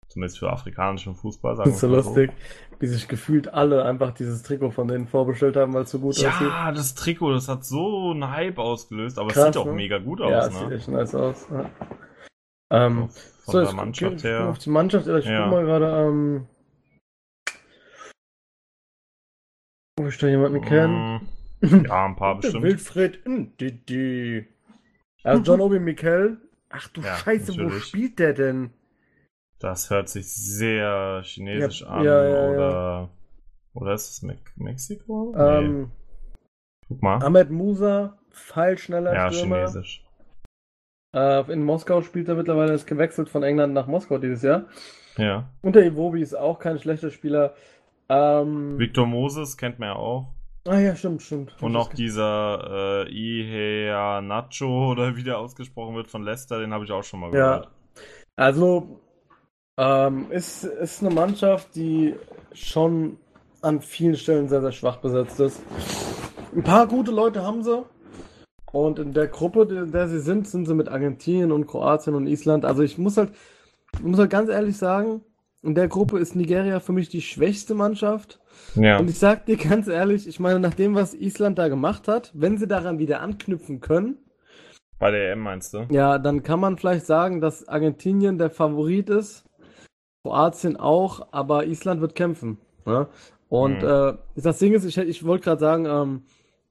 Zumindest für afrikanischen Fußball, sagen Das ist so wir lustig, wie sich gefühlt alle einfach dieses Trikot von denen vorbestellt haben, weil es so gut aussieht. Ja, das Trikot, das hat so einen Hype ausgelöst, aber es Krass, sieht auch ne? mega gut Ja, aus, es sieht ne? echt nice aus. Ja. Ähm, Von so, der Mannschaft wir her. auf die Mannschaft. Ich Ja. guck mal gerade, ähm, ob ich da jemanden kenne. Mm, Ja, ein paar [laughs] bestimmt. Wilfried Ndidi. Also [laughs] John Obi Mikel. Ach du Ja, Scheiße, wo natürlich. spielt der denn? Das hört sich sehr chinesisch Ja, an. ja, oder, oder ist es Me Mexiko? Nee. Ähm, Guck mal. Ahmed Musa, Pfeilschneller Ja, Stürmer. chinesisch. Äh, in Moskau spielt er mittlerweile, ist gewechselt von England nach Moskau dieses Jahr. Ja. Und der Iwobi ist auch kein schlechter Spieler. Ähm, Victor Moses kennt man ja auch. ah ja, stimmt, stimmt. Und noch dieser äh, Ihea Nacho [laughs] oder wie der ausgesprochen wird von Leicester, den habe ich auch schon mal Ja. gehört. Also, ähm, ist, ist eine Mannschaft, die schon an vielen Stellen sehr, sehr schwach besetzt ist. Ein paar gute Leute haben sie. Und in der Gruppe, in der sie sind, sind sie mit Argentinien und Kroatien und Island. Also ich muss halt, ich muss halt ganz ehrlich sagen, in der Gruppe ist Nigeria für mich die schwächste Mannschaft. Ja. Und ich sag dir ganz ehrlich, ich meine, nach dem, was Island da gemacht hat, wenn sie daran wieder anknüpfen können, Bei der EM meinst du? ja, dann kann man vielleicht sagen, dass Argentinien der Favorit ist, Kroatien auch, aber Island wird kämpfen. Ne? Und Mhm. äh, das Ding ist, ich, ich wollte gerade sagen, ähm,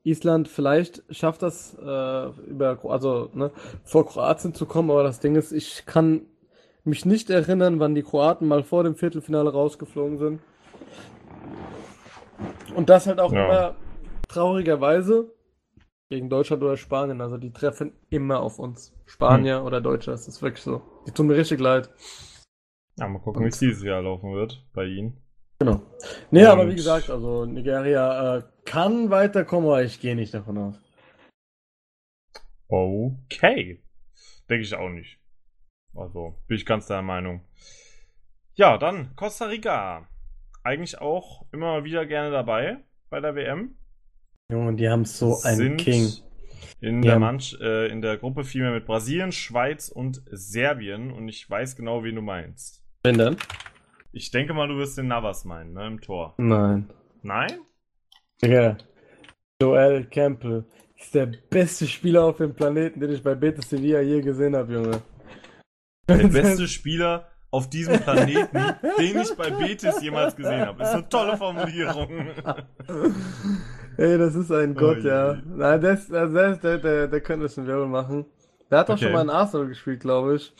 Island vielleicht schafft das äh, über, also ne, vor Kroatien zu kommen, aber das Ding ist, ich kann mich nicht erinnern, wann die Kroaten mal vor dem Viertelfinale rausgeflogen sind. Und das halt auch Ja. immer traurigerweise gegen Deutschland oder Spanien. Also die treffen immer auf uns. Spanier oder Deutsche, das ist wirklich so. Die tun mir richtig leid. Ja, mal gucken, wie es dieses Jahr laufen wird bei ihnen. Genau. Nee, aber Und- wie gesagt, also Nigeria äh, kann weiterkommen, aber ich gehe nicht davon aus. Okay. Denke ich auch nicht. Also, bin ich ganz deiner Meinung. Ja, dann Costa Rica. Eigentlich auch immer wieder gerne dabei bei der WM. Junge, die haben so einen King. In Ja. der, Manch äh, in der Gruppe vielmehr mit Brasilien, Schweiz und Serbien. Und ich weiß genau, wen du meinst. Wen denn? Ich denke mal, du wirst den Navas meinen, ne, im Tor. Nein. Nein? Digga. Joel Campbell ist der beste Spieler auf dem Planeten, den ich bei Betis Sevilla je gesehen habe, Junge. Der [laughs] beste Spieler auf diesem Planeten, den ich bei Betis jemals gesehen habe. Ist eine tolle Formulierung. [laughs] Ey, das ist ein Gott, Ui. ja. Nein, der, ist, der, der, der, könnte schon Wirbel machen. Der hat doch Okay. schon mal in Arsenal gespielt, glaube ich.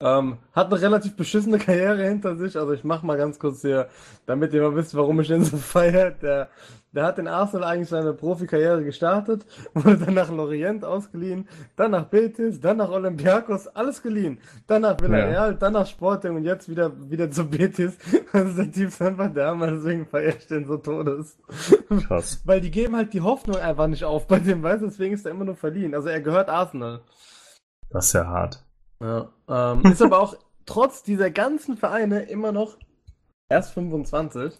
Ähm, hat eine relativ beschissene [laughs] Karriere hinter sich. Also ich mach mal ganz kurz hier, damit ihr mal wisst, warum ich den so [laughs] feiere. Der, der hat in Arsenal eigentlich seine Profikarriere gestartet, [laughs] wurde dann nach Lorient ausgeliehen, dann nach Betis, dann nach Olympiakos, alles geliehen. Dann nach Villarreal, dann nach Sporting und jetzt wieder, wieder zu Betis. Also der Typ ist einfach der Hammer, deswegen feiere ich den so todes. Krass. Weil die geben halt die Hoffnung einfach nicht auf bei dem, weißt deswegen ist er immer nur verliehen. Also er gehört Arsenal. Das ist ja hart. Ja. Ähm, ist aber auch [laughs] trotz dieser ganzen Vereine immer noch erst 25.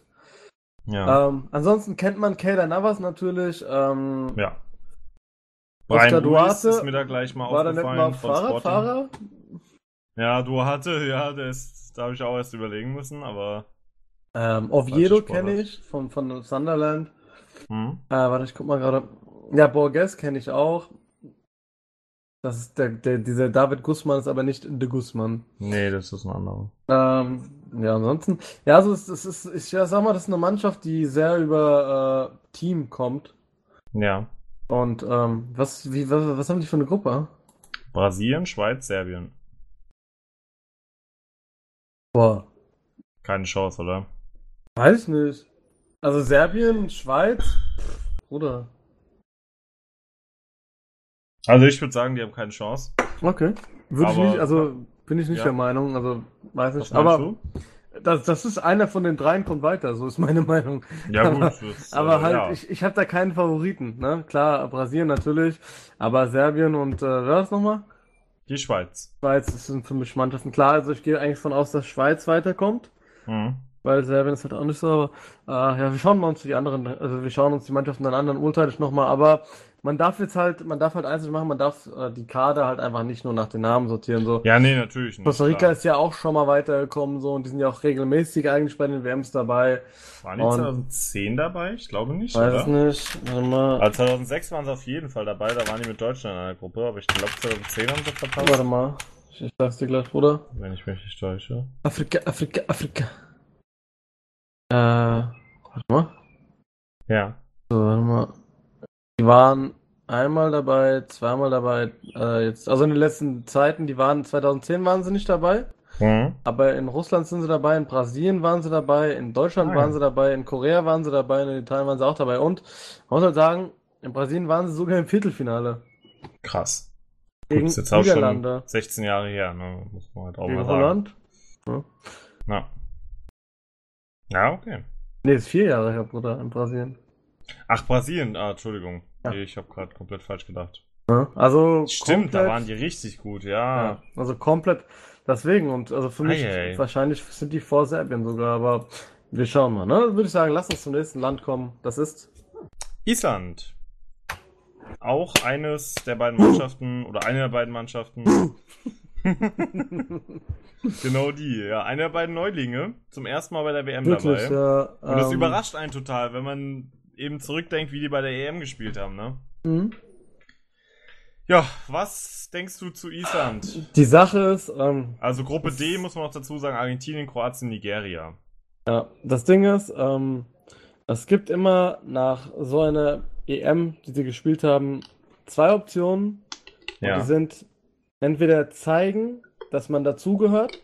Ja. Ähm, ansonsten kennt man Keylor Navas natürlich. Ähm, ja. Brian Duarte ist mir da gleich mal war da nicht aufgefallen Sporting. Fahrradfahrer? Ja, du hatte, ja, ist, da habe ich auch erst überlegen müssen, aber. Ähm, Oviedo kenne ich von, von Sunderland. Hm? Äh, warte, ich guck mal gerade. Ja, Borges kenne ich auch. Das ist der, der, dieser David Guzman ist aber nicht de Guzman. Nee, das ist ein anderer. Ähm, ja, ansonsten, ja, also es, es ist, ich sag mal, das ist eine Mannschaft, die sehr über äh, Team kommt. Ja. Und ähm, was, wie, was, was haben die für eine Gruppe? Brasilien, Schweiz, Serbien. Boah, Keine Chance, oder? weiß ich nicht. Also Serbien, Schweiz, pff, Bruder. Also ich würde sagen, die haben keine Chance. Okay. Würde ich nicht, also bin ich nicht Ja. der Meinung, also weiß Was nicht. meinst Aber du? das, das ist einer von den dreien kommt weiter, so ist meine Meinung. Ja, aber- gut. Das, Aber äh, halt, ja. ich, ich habe da keinen Favoriten, ne? Klar, Brasilien natürlich, aber Serbien und äh, wer war das nochmal? Die Schweiz. Schweiz, das sind für mich Mannschaften. Klar, also ich gehe eigentlich von aus, dass Schweiz weiterkommt, Mhm. weil Serbien ist halt auch nicht so, aber äh, ja, wir schauen mal uns die anderen, also wir schauen uns die Mannschaften dann an, dann urteile ich nochmal, aber man darf jetzt halt, man darf halt eins nicht machen, man darf äh, die Kader halt einfach nicht nur nach den Namen sortieren, so. Ja, nee, natürlich nicht. Costa Rica klar. ist ja auch schon mal weitergekommen, so, und die sind ja auch regelmäßig eigentlich bei den WMs dabei. Waren die und- 2010 dabei? Ich glaube nicht, Weiß oder? nicht, warte mal, Also 2006 waren sie auf jeden Fall dabei, da waren die mit Deutschland in einer Gruppe, aber ich glaube 2010 haben sie verpasst, warte mal, ich, ich sag's dir gleich, Bruder. wenn ich mich nicht täusche. Afrika, Afrika, Afrika. Äh, warte mal. Ja. So, warte mal. Die waren einmal dabei, zweimal dabei, äh, jetzt, also in den letzten Zeiten, die waren, 2010 waren sie nicht dabei, Mhm. aber in Russland sind sie dabei, in Brasilien waren sie dabei, in Deutschland Ah, waren ja. sie dabei, in Korea waren sie dabei, in Italien waren sie auch dabei und, man muss halt sagen, in Brasilien waren sie sogar im Viertelfinale Krass. gegen ist jetzt auch schon 16 Jahre her, ne? Muss man halt auch gegen mal sagen. Holland. Ja. Ja, okay. Nee, ist vier Jahre her, Bruder, in Brasilien. Ach, Brasilien, ah, Entschuldigung. Ja. Nee, ich habe gerade komplett falsch gedacht. Also, Stimmt, da komplett- waren die richtig gut, ja. Ja, also komplett deswegen und also für mich Ei, ei. wahrscheinlich sind die vor Serbien sogar, aber wir schauen mal, ne? Würde ich sagen, lass uns zum nächsten Land kommen. Das ist Island. auch eines der beiden Mannschaften [laughs] oder eine der beiden Mannschaften. [laughs] genau die, ja. Eine der beiden Neulinge zum ersten Mal bei der WM Wirklich, dabei. ja. Und das ähm, überrascht einen total, wenn man eben zurückdenkt, wie die bei der EM gespielt haben, ne? mhm. Ja, was denkst du zu Island? Die Sache ist, ähm, Also Gruppe D muss man noch dazu sagen, Argentinien, Kroatien, Nigeria. Ja, das Ding ist, ähm, es gibt immer nach so einer EM, die sie gespielt haben, zwei Optionen. Ja. Die sind entweder zeigen, dass man dazugehört,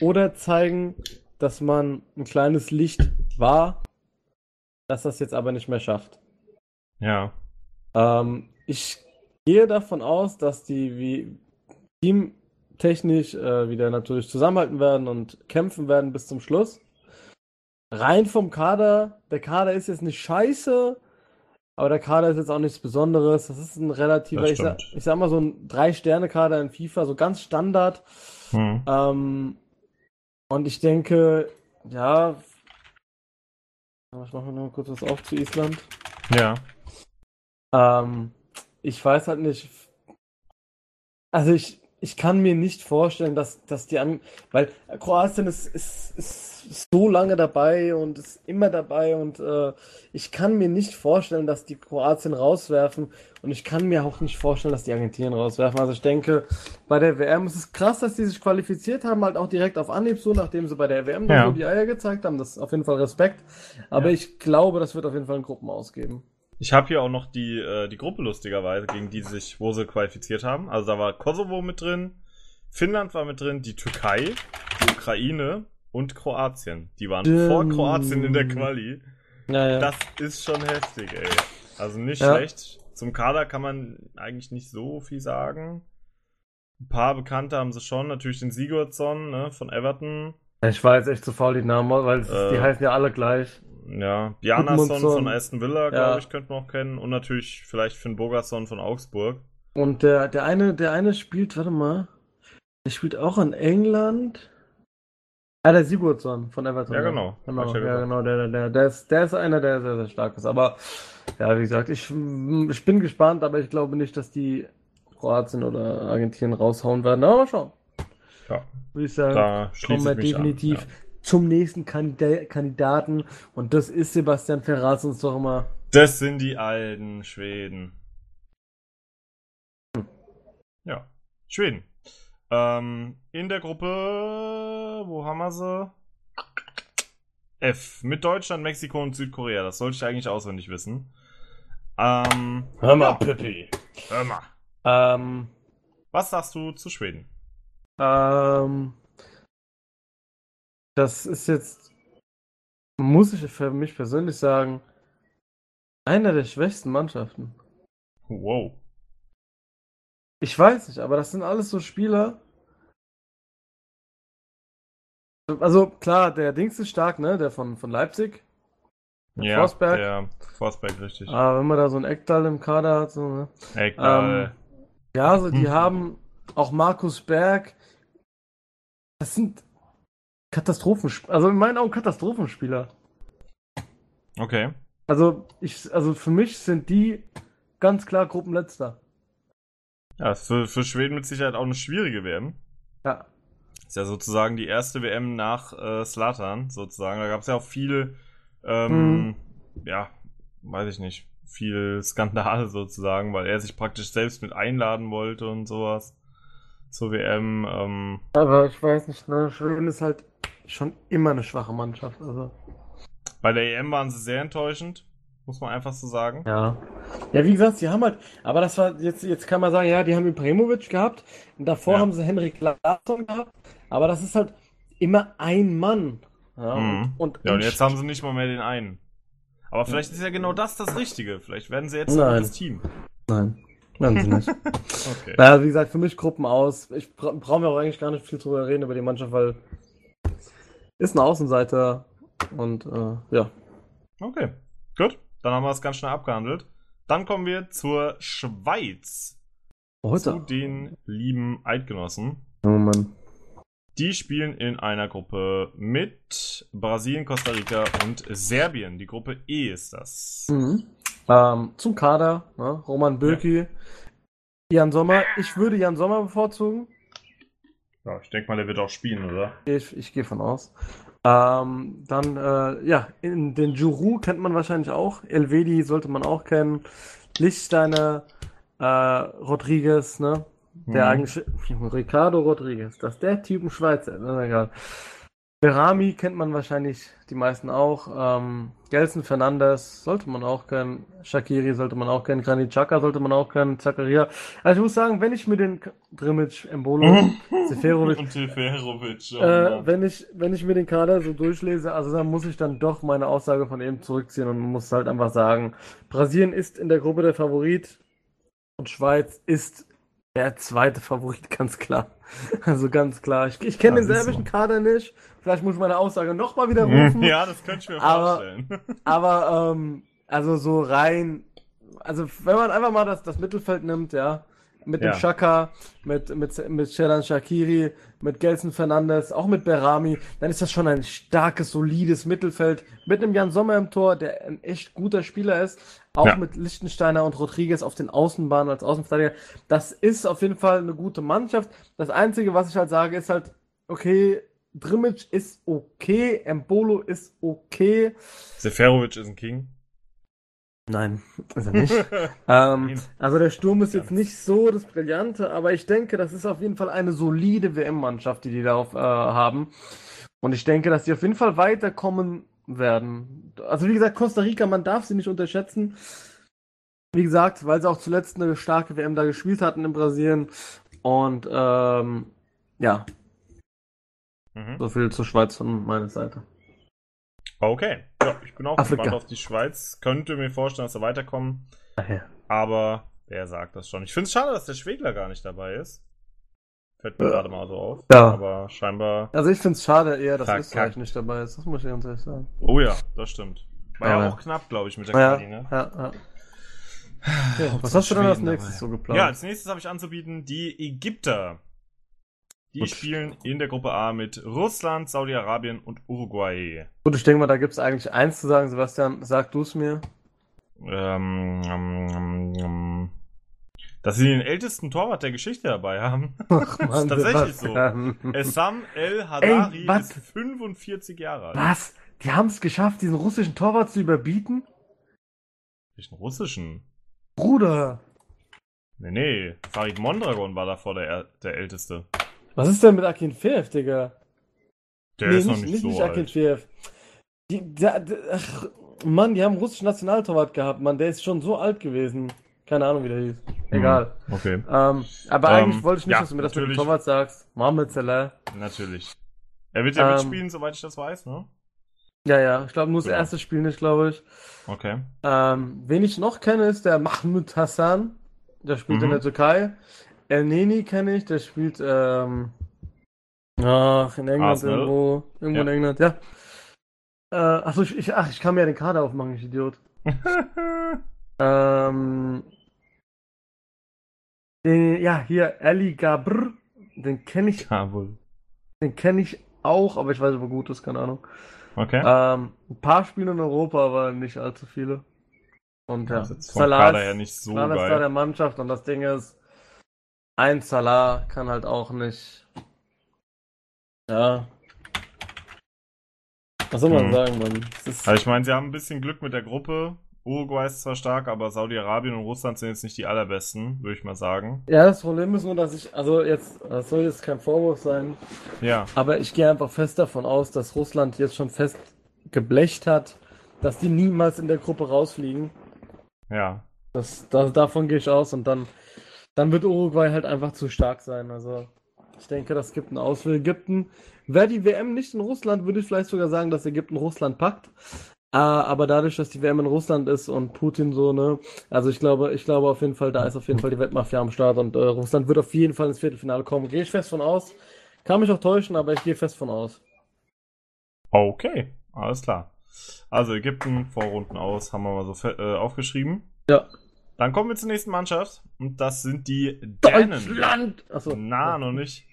oder zeigen, dass man ein kleines Licht war, dass das jetzt aber nicht mehr schafft. Ja. Ähm, ich gehe davon aus, dass die wie teamtechnisch äh, wieder natürlich zusammenhalten werden und kämpfen werden bis zum Schluss. Rein vom Kader, der Kader ist jetzt nicht scheiße, aber der Kader ist jetzt auch nichts Besonderes. Das ist ein relativer, ich sag, ich sag mal so ein Drei-Sterne-Kader in FIFA, so ganz Standard. Hm. Ähm, und ich denke, ja, ich mache noch mal kurz was auf zu Island. Ja. Ähm, ich weiß halt nicht. Also ich, ich kann mir nicht vorstellen, dass, dass die an, weil Kroatien ist, ist, ist so lange dabei und ist immer dabei und äh, ich kann mir nicht vorstellen, dass die Kroatien rauswerfen und ich kann mir auch nicht vorstellen, dass die Argentinien rauswerfen. Also ich denke, bei der WM ist es krass, dass die sich qualifiziert haben, halt auch direkt auf Anhieb so, nachdem sie bei der WM Ja. so die Eier gezeigt haben. Das ist auf jeden Fall Respekt. Aber Ja. ich glaube, das wird auf jeden Fall ein Gruppenaus geben. Ich habe hier auch noch die, äh, die Gruppe lustigerweise, gegen die sich, wo sie qualifiziert haben. Also da war Kosovo mit drin, Finnland war mit drin, die Türkei, die Ukraine und Kroatien. Die waren Düm. vor Kroatien in der Quali. Ja, ja. Das ist schon heftig, ey. Also nicht Ja. schlecht. Zum Kader kann man eigentlich nicht so viel sagen. Ein paar Bekannte haben sie schon. Natürlich den Sigurdsson ne, von Everton. Ich war jetzt echt zu faul, die Namen, weil es ist, die Äh, heißen ja alle gleich. Ja, Bjarnason von Aston Villa, glaube Ja. ich, könnte man auch kennen. Und natürlich vielleicht Finn Bogason von Augsburg. Und der, der eine, der eine spielt, warte mal, der spielt auch in England. Ah, der Sigurdsson von Everton. Ja, genau. Genau, ja ja, genau, der, der, der, ist, der ist einer, der sehr, sehr stark ist. Aber, ja, wie gesagt, ich, ich bin gespannt, aber ich glaube nicht, dass die Kroatien oder Argentinien raushauen werden. Aber mal schauen. Ja, Würde ich sagen, da schließe kommen wir ich mich definitiv an. Zum nächsten Kandida Kandidaten. Und das ist Sebastian Ferraz uns doch immer. Das sind die alten Schweden. Ja, Schweden. Ähm, in der Gruppe, wo haben wir sie? F. Mit Deutschland, Mexiko und Südkorea. Das sollte ich eigentlich auswendig wissen. Ähm, Hör mal, ja, Pippi. hör mal. Ähm, Was sagst du zu Schweden? Ähm, das ist jetzt, muss ich für mich persönlich sagen, einer der schwächsten Mannschaften. Wow. Ich weiß nicht, aber das sind alles so Spieler. Also klar, der Dings ist stark, ne? Der von, von Leipzig. Ja, Forsberg. der Forsberg, richtig. Aber wenn man da so einen Eckdal im Kader hat, so, ne? Eckdal. Ja, also die Hm. haben auch Markus Berg. Das sind Katastrophenspieler. Also in meinen Augen Katastrophenspieler. Okay. Also, ich, also für mich sind die ganz klar Gruppenletzter. Ja, für, für Schweden mit Sicherheit auch eine schwierige WM. Ja. Ist ja sozusagen die erste WM nach äh, Slatan, sozusagen. Da gab es ja auch viel, ähm, ja, weiß ich nicht, viel Skandale sozusagen, weil er sich praktisch selbst mit einladen wollte und sowas zur WM. Ähm, Aber ich weiß nicht, ne, Schweden ist halt schon immer eine schwache Mannschaft. Also. bei der EM waren sie sehr enttäuschend, muss man einfach so sagen. Ja. Ja, wie gesagt, sie haben halt, aber das war, jetzt, jetzt kann man sagen, ja, die haben Ibrahimovic gehabt und davor Ja. haben sie Henrik Larsson gehabt, aber das ist halt immer ein Mann. Ja, Mhm. und, und Ja, und jetzt haben sie nicht mal mehr den einen. Aber vielleicht ist ja genau das das Richtige. Vielleicht werden sie jetzt Nein. das Team. Nein, nein, sie nicht. [laughs] Okay. Naja, wie gesagt, für mich Gruppen aus. Ich bra brauche mir auch eigentlich gar nicht viel drüber reden über die Mannschaft, weil ist ein Außenseiter und äh, ja. Okay, gut. Dann haben wir es ganz schnell abgehandelt. Dann kommen wir zur Schweiz. Zu Heute. den lieben Eidgenossen. Oh Mann. Die spielen in einer Gruppe mit Brasilien, Costa Rica und Serbien. Die Gruppe E ist das. Mhm. Ähm, zum Kader, ne? Roman Bürki, Jan Sommer. Ich würde Jan Sommer bevorzugen. Ja, ich denke mal, der wird auch spielen, oder? Ich, ich gehe von aus. Ähm, dann, äh, ja, in den Juru kennt man wahrscheinlich auch. Elvedi sollte man auch kennen. Lichtsteiner, äh, Rodriguez, ne? Der Mhm. eigentlich, [laughs] Ricardo Rodriguez, dass der Typ ein Schweizer, ne, egal. Berami kennt man wahrscheinlich die meisten auch. Ähm, Gelson Fernandes sollte man auch kennen. Shakiri sollte man auch kennen. Granit Xhaka sollte man auch kennen. Zakaria. Also ich muss sagen, wenn ich mir den Drimic, Embolo, Seferovic, Und Seferovic. äh, Mann. wenn ich, wenn ich mir den Kader so durchlese, also dann muss ich dann doch meine Aussage von eben zurückziehen und muss halt einfach sagen, Brasilien ist in der Gruppe der Favorit und Schweiz ist der zweite Favorit, [laughs] ganz klar. Also ganz klar. Ich, ich kenne Ja, den serbischen Kader nicht. Vielleicht muss ich meine Aussage nochmal widerrufen. [laughs] ja, das könnte ich mir Aber- vorstellen. [laughs] Aber ähm, also so rein, also wenn man einfach mal das, das Mittelfeld nimmt, ja, mit Ja. dem Shaka, mit, mit, mit Shelan Shakiri, mit Gelson Fernandes, auch mit Berami, dann ist das schon ein starkes, solides Mittelfeld. Mit einem Jan Sommer im Tor, der ein echt guter Spieler ist. Auch Ja. mit Lichtensteiner und Rodriguez auf den Außenbahnen als Außenverteidiger. Das ist auf jeden Fall eine gute Mannschaft. Das Einzige, was ich halt sage, ist halt, okay, Drimic ist okay, Embolo ist okay. Seferovic ist ein King. Nein, ist er nicht. [laughs] ähm, also der Sturm ist jetzt nicht so das Brillante, aber ich denke, das ist auf jeden Fall eine solide WM-Mannschaft, die die da auf, äh, haben. Und ich denke, dass die auf jeden Fall weiterkommen werden. Also wie gesagt, Costa Rica, man darf sie nicht unterschätzen. Wie gesagt, weil sie auch zuletzt eine starke WM da gespielt hatten in Brasilien. Und ähm, ja, Mhm. so viel zur Schweiz von meiner Seite. Okay. Ja, ich bin auch Afrika. gespannt auf die Schweiz. Könnte mir vorstellen, dass sie weiterkommen. Daher. Aber wer sagt das schon? Ich finde es schade, dass der Schwegler gar nicht dabei ist. Fällt mir Ja. gerade mal so auf. Ja. Aber scheinbar. Also ich finde es schade eher, dass Verkackt. Österreich nicht dabei ist. Das muss ich ganz ehrlich sagen. Oh ja, das stimmt. War Aber- ja auch knapp, glaube ich, mit der Ja, Quali, ne? ja, ja. Okay, was hast du denn als nächstes dabei. so geplant? Ja, als nächstes habe ich anzubieten die Ägypter. Die Gut. spielen in der Gruppe A mit Russland, Saudi-Arabien und Uruguay. Gut, ich denke mal, da gibt es eigentlich eins zu sagen, Sebastian. Sag du es mir. Ähm, ähm, ähm, ähm, dass sie den ältesten Torwart der Geschichte dabei haben. [laughs] Ach, Das ist tatsächlich so. Essam El Hadari Ey, ist 45 Jahre alt. Was? Die haben es geschafft, diesen russischen Torwart zu überbieten? Welchen russischen? Bruder, Nee, nee. Farid Mondragon war davor der, der älteste. Was ist denn mit Akinfeev, Digga? Der nee, ist noch nicht, nicht, nicht, so nicht alt. Akinfeev. Die, der, der, ach, Mann, die haben einen russischen Nationaltorwart gehabt, Mann. Der ist schon so alt gewesen. Keine Ahnung, wie der hieß. Egal. Hm, Okay, Ähm, aber Ähm, eigentlich wollte ich nicht, ja, dass du mir das mit dem. Torwart sagst. Mohamed Salah. natürlich. Er wird ja Ähm, mitspielen, soweit ich das weiß, ne? Ja, ja, ich glaube, nur das Genau. erste Spiel nicht, glaube ich. Okay. Ähm, wen ich noch kenne, ist der Mahmoud Hassan. Der spielt in Mhm. der Türkei. El Neni kenne ich, der spielt ähm, ach, in England Arsenal. irgendwo. Irgendwo Ja. in England, ja. Äh, achso, ich, ich, ach, ich kann mir ja den Kader aufmachen, ich Idiot. [laughs] Ähm, den, ja, hier, Ali Gabr, den kenne ich, Kabul. den kenne ich auch, aber ich weiß nicht, ob er gut ist, keine Ahnung. Okay. Ähm, ein paar Spiele in Europa, aber nicht allzu viele. Und ja, Das ist vom Salah Kader ist- her nicht so Salah ist da geil. der Mannschaft und das Ding ist, ein Salah kann halt auch nicht. Ja. Was soll man Mhm. sagen, Mann? Also ich meine, sie haben ein bisschen Glück mit der Gruppe. Uruguay ist zwar stark, aber Saudi-Arabien und Russland sind jetzt nicht die allerbesten, würde ich mal sagen. ja, das Problem ist nur, dass ich, also jetzt, das soll jetzt kein Vorwurf sein, Ja. aber ich gehe einfach fest davon aus, dass Russland jetzt schon fest geblecht hat, dass die niemals in der Gruppe rausfliegen. Ja. Das, das, davon gehe ich aus und dann, dann wird Uruguay halt einfach zu stark sein. Also ich denke, das gibt einen Aus für Ägypten. Wäre die WM nicht in Russland, würde ich vielleicht sogar sagen, dass Ägypten Russland packt. Äh, aber dadurch, dass die WM in Russland ist und Putin so, ne, also ich glaube, ich glaube auf jeden Fall, da ist auf jeden Fall die Weltmafia am Start und äh, Russland wird auf jeden Fall ins Viertelfinale kommen. Gehe ich fest von aus. Kann mich auch täuschen, aber ich gehe fest von aus. Okay, alles klar. Also Ägypten, Vorrunden aus, haben wir mal so äh, aufgeschrieben. Ja. Dann kommen wir zur nächsten Mannschaft und das sind die Dänen. Deutschland! Achso. Na, noch nicht.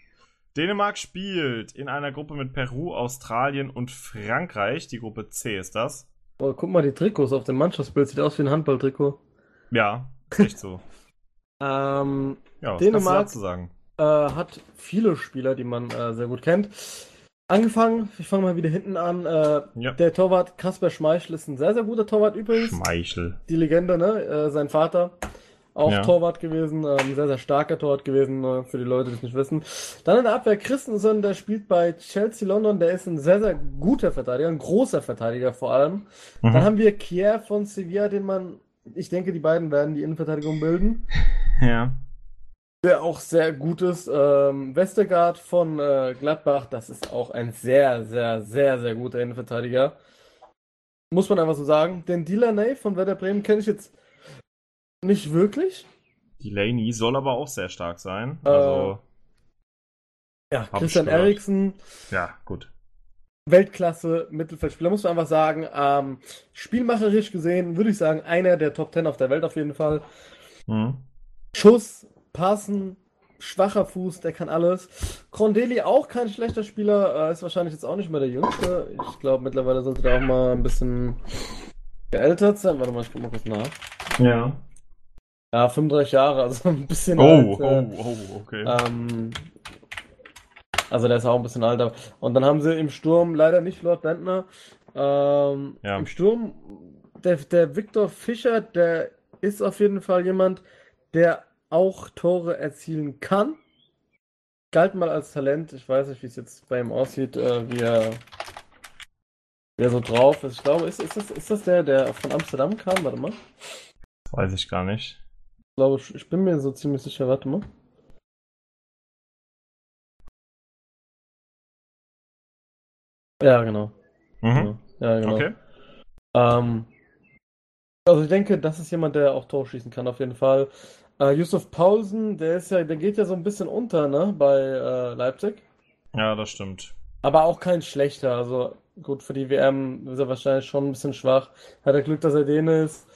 Dänemark spielt in einer Gruppe mit Peru, Australien und Frankreich. Die Gruppe C ist das. Oh, guck mal, die Trikots auf dem Mannschaftsbild sieht aus wie ein Handballtrikot. Ja, echt so. Ähm, [laughs] Ja, was Dänemark- dazu sagen? äh, hat viele Spieler, die man äh, sehr gut kennt. Angefangen, ich fange mal wieder hinten an. Äh, Ja. der Torwart Kasper Schmeichel ist ein sehr, sehr guter Torwart übrigens. Schmeichel. Die Legende, ne? Äh, sein Vater. Auch Ja. Torwart gewesen, ähm, sehr, sehr starker Torwart gewesen, äh, für die Leute, die es nicht wissen. Dann in der Abwehr Christensen, der spielt bei Chelsea London, der ist ein sehr, sehr guter Verteidiger, ein großer Verteidiger vor allem. Dann Mhm. haben wir Kier von Sevilla, den man, ich denke, die beiden werden die Innenverteidigung bilden. [laughs] Ja. Der auch sehr gut ist. Ähm, Westergaard von äh, Gladbach, das ist auch ein sehr, sehr, sehr, sehr guter Innenverteidiger. Muss man einfach so sagen. Den Delaney von Werder Bremen kenne ich jetzt nicht wirklich. Delaney soll aber auch sehr stark sein. Äh, Also, Ja, Christian. Eriksen, ja, gut. Weltklasse Mittelfeldspieler, muss man einfach sagen. Ähm, spielmacherisch gesehen würde ich sagen, einer der Top 10 auf der Welt auf jeden Fall. Mhm. Schuss, Passen, schwacher Fuß, der kann alles. Crondelli auch kein schlechter Spieler, äh, ist wahrscheinlich jetzt auch nicht mehr der Jüngste. Ich glaube, mittlerweile sollte der auch mal ein bisschen geältert sein. Warte mal, ich guck mal kurz nach. Ja. Ja, 35 Jahre, also ein bisschen Oh, alt. äh, oh, oh, okay. Ähm, also der ist auch ein bisschen alter. Und dann haben sie im Sturm leider nicht Lord Bentner. Ähm, Ja. Im Sturm, der, der Viktor Fischer, der ist auf jeden Fall jemand, der auch Tore erzielen kann. Galt mal als Talent. Ich weiß nicht, wie es jetzt bei ihm aussieht, äh, wie er, wie er so drauf ist. Ich glaube, ist, ist, das, ist das der, der von Amsterdam kam? Warte mal. Weiß ich gar nicht. Ich glaube, ich bin mir so ziemlich sicher. Warte mal. Ja, genau. Mhm. Ja, genau. Okay. Ähm, also ich denke, das ist jemand, der auch Tor schießen kann, auf jeden Fall. Äh, Yusuf Paulsen, der ist ja, der geht ja so ein bisschen unter, ne, bei äh, Leipzig. Ja, das stimmt. Aber auch kein schlechter. Also gut, für die WM ist er wahrscheinlich schon ein bisschen schwach. Hat er Glück, dass er Däne ist.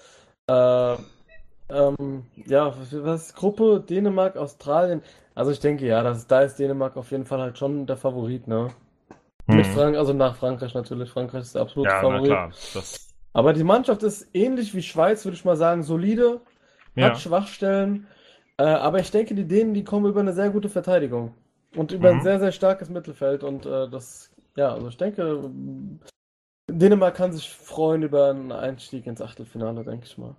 Äh, ähm, ja, was Gruppe? Dänemark, Australien. Also ich denke, ja, das, da ist Dänemark auf jeden Fall halt schon der Favorit, ne? Mit Mhm. Frank, also nach Frankreich natürlich. Frankreich ist der absolute Ja, na Favorit. klar. Das, Aber die Mannschaft ist ähnlich wie Schweiz, würde ich mal sagen, solide, ja. hat Schwachstellen. Äh, aber ich denke, die Dänen, die kommen über eine sehr gute Verteidigung und über ein Mhm. sehr, sehr starkes Mittelfeld. Und äh, das, ja, also ich denke, Dänemark kann sich freuen über einen Einstieg ins Achtelfinale, denke ich mal.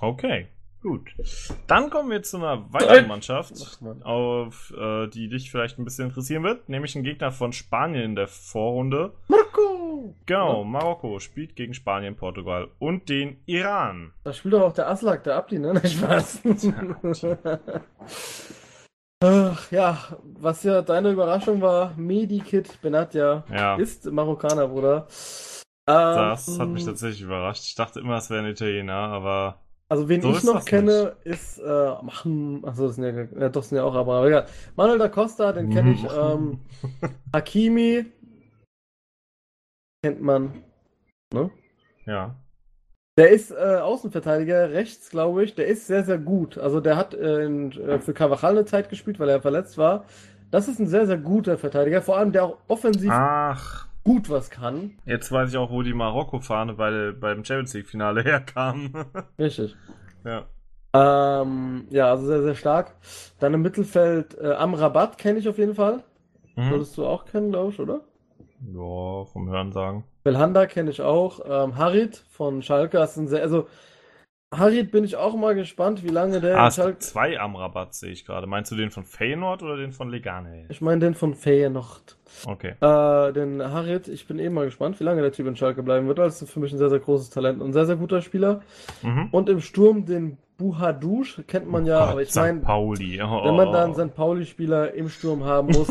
Okay, gut. Dann kommen wir zu einer weiteren Mannschaft, Mann. auf äh, die dich vielleicht ein bisschen interessieren wird, nämlich ein Gegner von Spanien in der Vorrunde. Marco! Genau, Marokko spielt gegen Spanien, Portugal und den Iran. Da spielt doch auch der Aslak, der Abdi, ne? [laughs] Nicht Spaß. Ach, ja, was ja deine Überraschung war, Medikit Benatia Ja, ist Marokkaner, Bruder. das Ähm, hat mich tatsächlich überrascht. Ich dachte immer, es wäre ein Italiener, aber Also wen So ich noch kenne, ist äh, machen, achso, das sind ja, ja doch sind ja auch aber, aber egal. Manuel da Costa, den kenne ich. [laughs] Ähm, Hakimi kennt man. Ne? ja. Der ist äh, Außenverteidiger rechts, glaube ich. Der ist sehr, sehr gut. Also der hat äh, in, äh, für Carvajal eine Zeit gespielt, weil er verletzt war. Das ist ein sehr, sehr guter Verteidiger. Vor allem, der auch offensiv Ach, gut was kann. jetzt weiß ich auch, wo die Marokko-Fahne bei, beim Champions League-Finale [laughs] herkam. Richtig. ja. Ähm, ja, also sehr, sehr stark. Dann im Mittelfeld äh, Amrabat kenne ich auf jeden Fall. Mhm. Würdest du auch kennen, glaube ich, oder? Ja, vom Hören sagen. Belhanda kenne ich auch. Ähm, Harit von Schalke, ist ein sehr, also Harit bin ich auch mal gespannt, wie lange der Ah, es gibt Schalke. zwei am Rabatt, sehe ich gerade. Meinst du den von Feyenoord oder den von Legane? Ich meine den von Feyenoord. Okay. Äh, den Harit, ich bin eh mal gespannt, wie lange der Typ in Schalke bleiben wird. Das ist für mich ein sehr, sehr großes Talent und ein sehr, sehr guter Spieler. Mhm. Und im Sturm den Buhadouche kennt man ja, Gott, aber ich meine, Pauli. Oh. wenn man da einen St. Pauli-Spieler im Sturm haben [laughs] muss.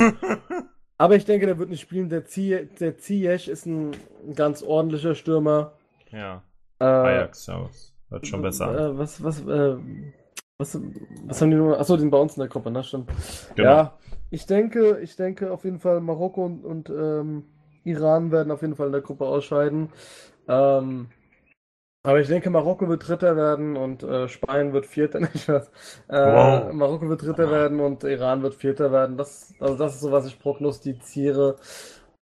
Aber ich denke, der wird nicht spielen. Der Zie- der Ziyech ist ein ganz ordentlicher Stürmer. ja, Äh, Ajax, ja, hört schon besser an. Äh, was, was, äh, was, was haben die nur? Achso, den bei uns in der Gruppe, ne? Stimmt. Genau. Ja, ich denke, ich denke auf jeden Fall Marokko und, und ähm, Iran werden auf jeden Fall in der Gruppe ausscheiden. Ähm, aber ich denke, Marokko wird Dritter werden und äh, Spanien wird Vierter. [laughs] Nicht was? Äh, Wow. Marokko wird Dritter werden und Iran wird Vierter werden. Das, also das ist so, was ich prognostiziere.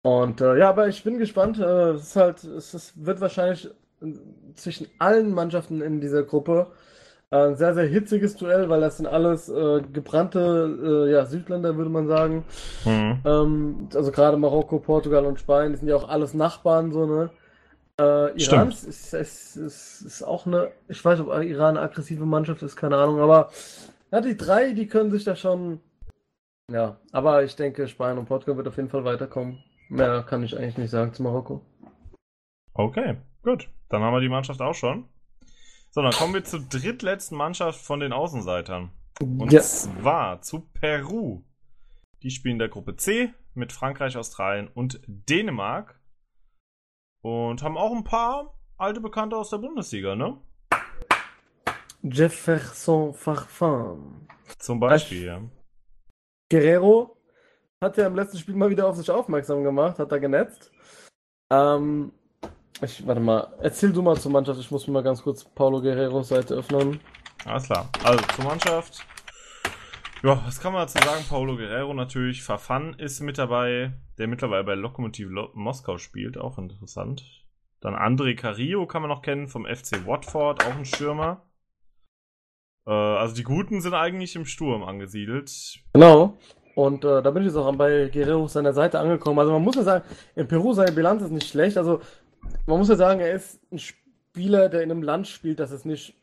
Und äh, ja, aber ich bin gespannt. Äh, es ist halt, es ist, wird wahrscheinlich äh, zwischen allen Mannschaften in dieser Gruppe äh, ein sehr, sehr hitziges Duell, weil das sind alles äh, gebrannte äh, ja, Südländer, würde man sagen. Mhm. Ähm, also gerade Marokko, Portugal und Spanien, die sind ja auch alles Nachbarn, so, ne? Äh, Iran ist, ist, ist, ist auch eine, ich weiß, ob Iran eine aggressive Mannschaft ist, keine Ahnung, aber ja, die drei, die können sich da schon, ja, aber ich denke, Spanien und Portugal wird auf jeden Fall weiterkommen. Mehr kann ich eigentlich nicht sagen zu Marokko. Okay, gut. Dann haben wir die Mannschaft auch schon. So, dann kommen wir zur drittletzten Mannschaft von den Außenseitern. Und Ja. zwar zu Peru. Die spielen in der Gruppe C mit Frankreich, Australien und Dänemark. Und haben auch ein paar alte Bekannte aus der Bundesliga, ne? Jefferson Farfan. Zum Beispiel, ja. Guerrero hat ja im letzten Spiel mal wieder auf sich aufmerksam gemacht, hat da genetzt. Ähm, ich, warte mal, erzähl du mal zur Mannschaft, ich muss mir mal ganz kurz Paulo Guerreros Seite öffnen. Alles klar. Also zur Mannschaft. Ja, was kann man dazu sagen? Paulo Guerrero natürlich. Fafan ist mit dabei, der mittlerweile bei Lokomotiv Lo Moskau spielt. Auch interessant. Dann André Carrillo kann man noch kennen vom FC Watford, auch ein Stürmer. Äh, also die Guten sind eigentlich im Sturm angesiedelt. Genau. Und äh, da bin ich jetzt auch bei Guerrero seiner Seite angekommen. Also man muss ja sagen, in Peru seine Bilanz ist nicht schlecht. Also man muss ja sagen, er ist ein Spieler, der in einem Land spielt, das es nicht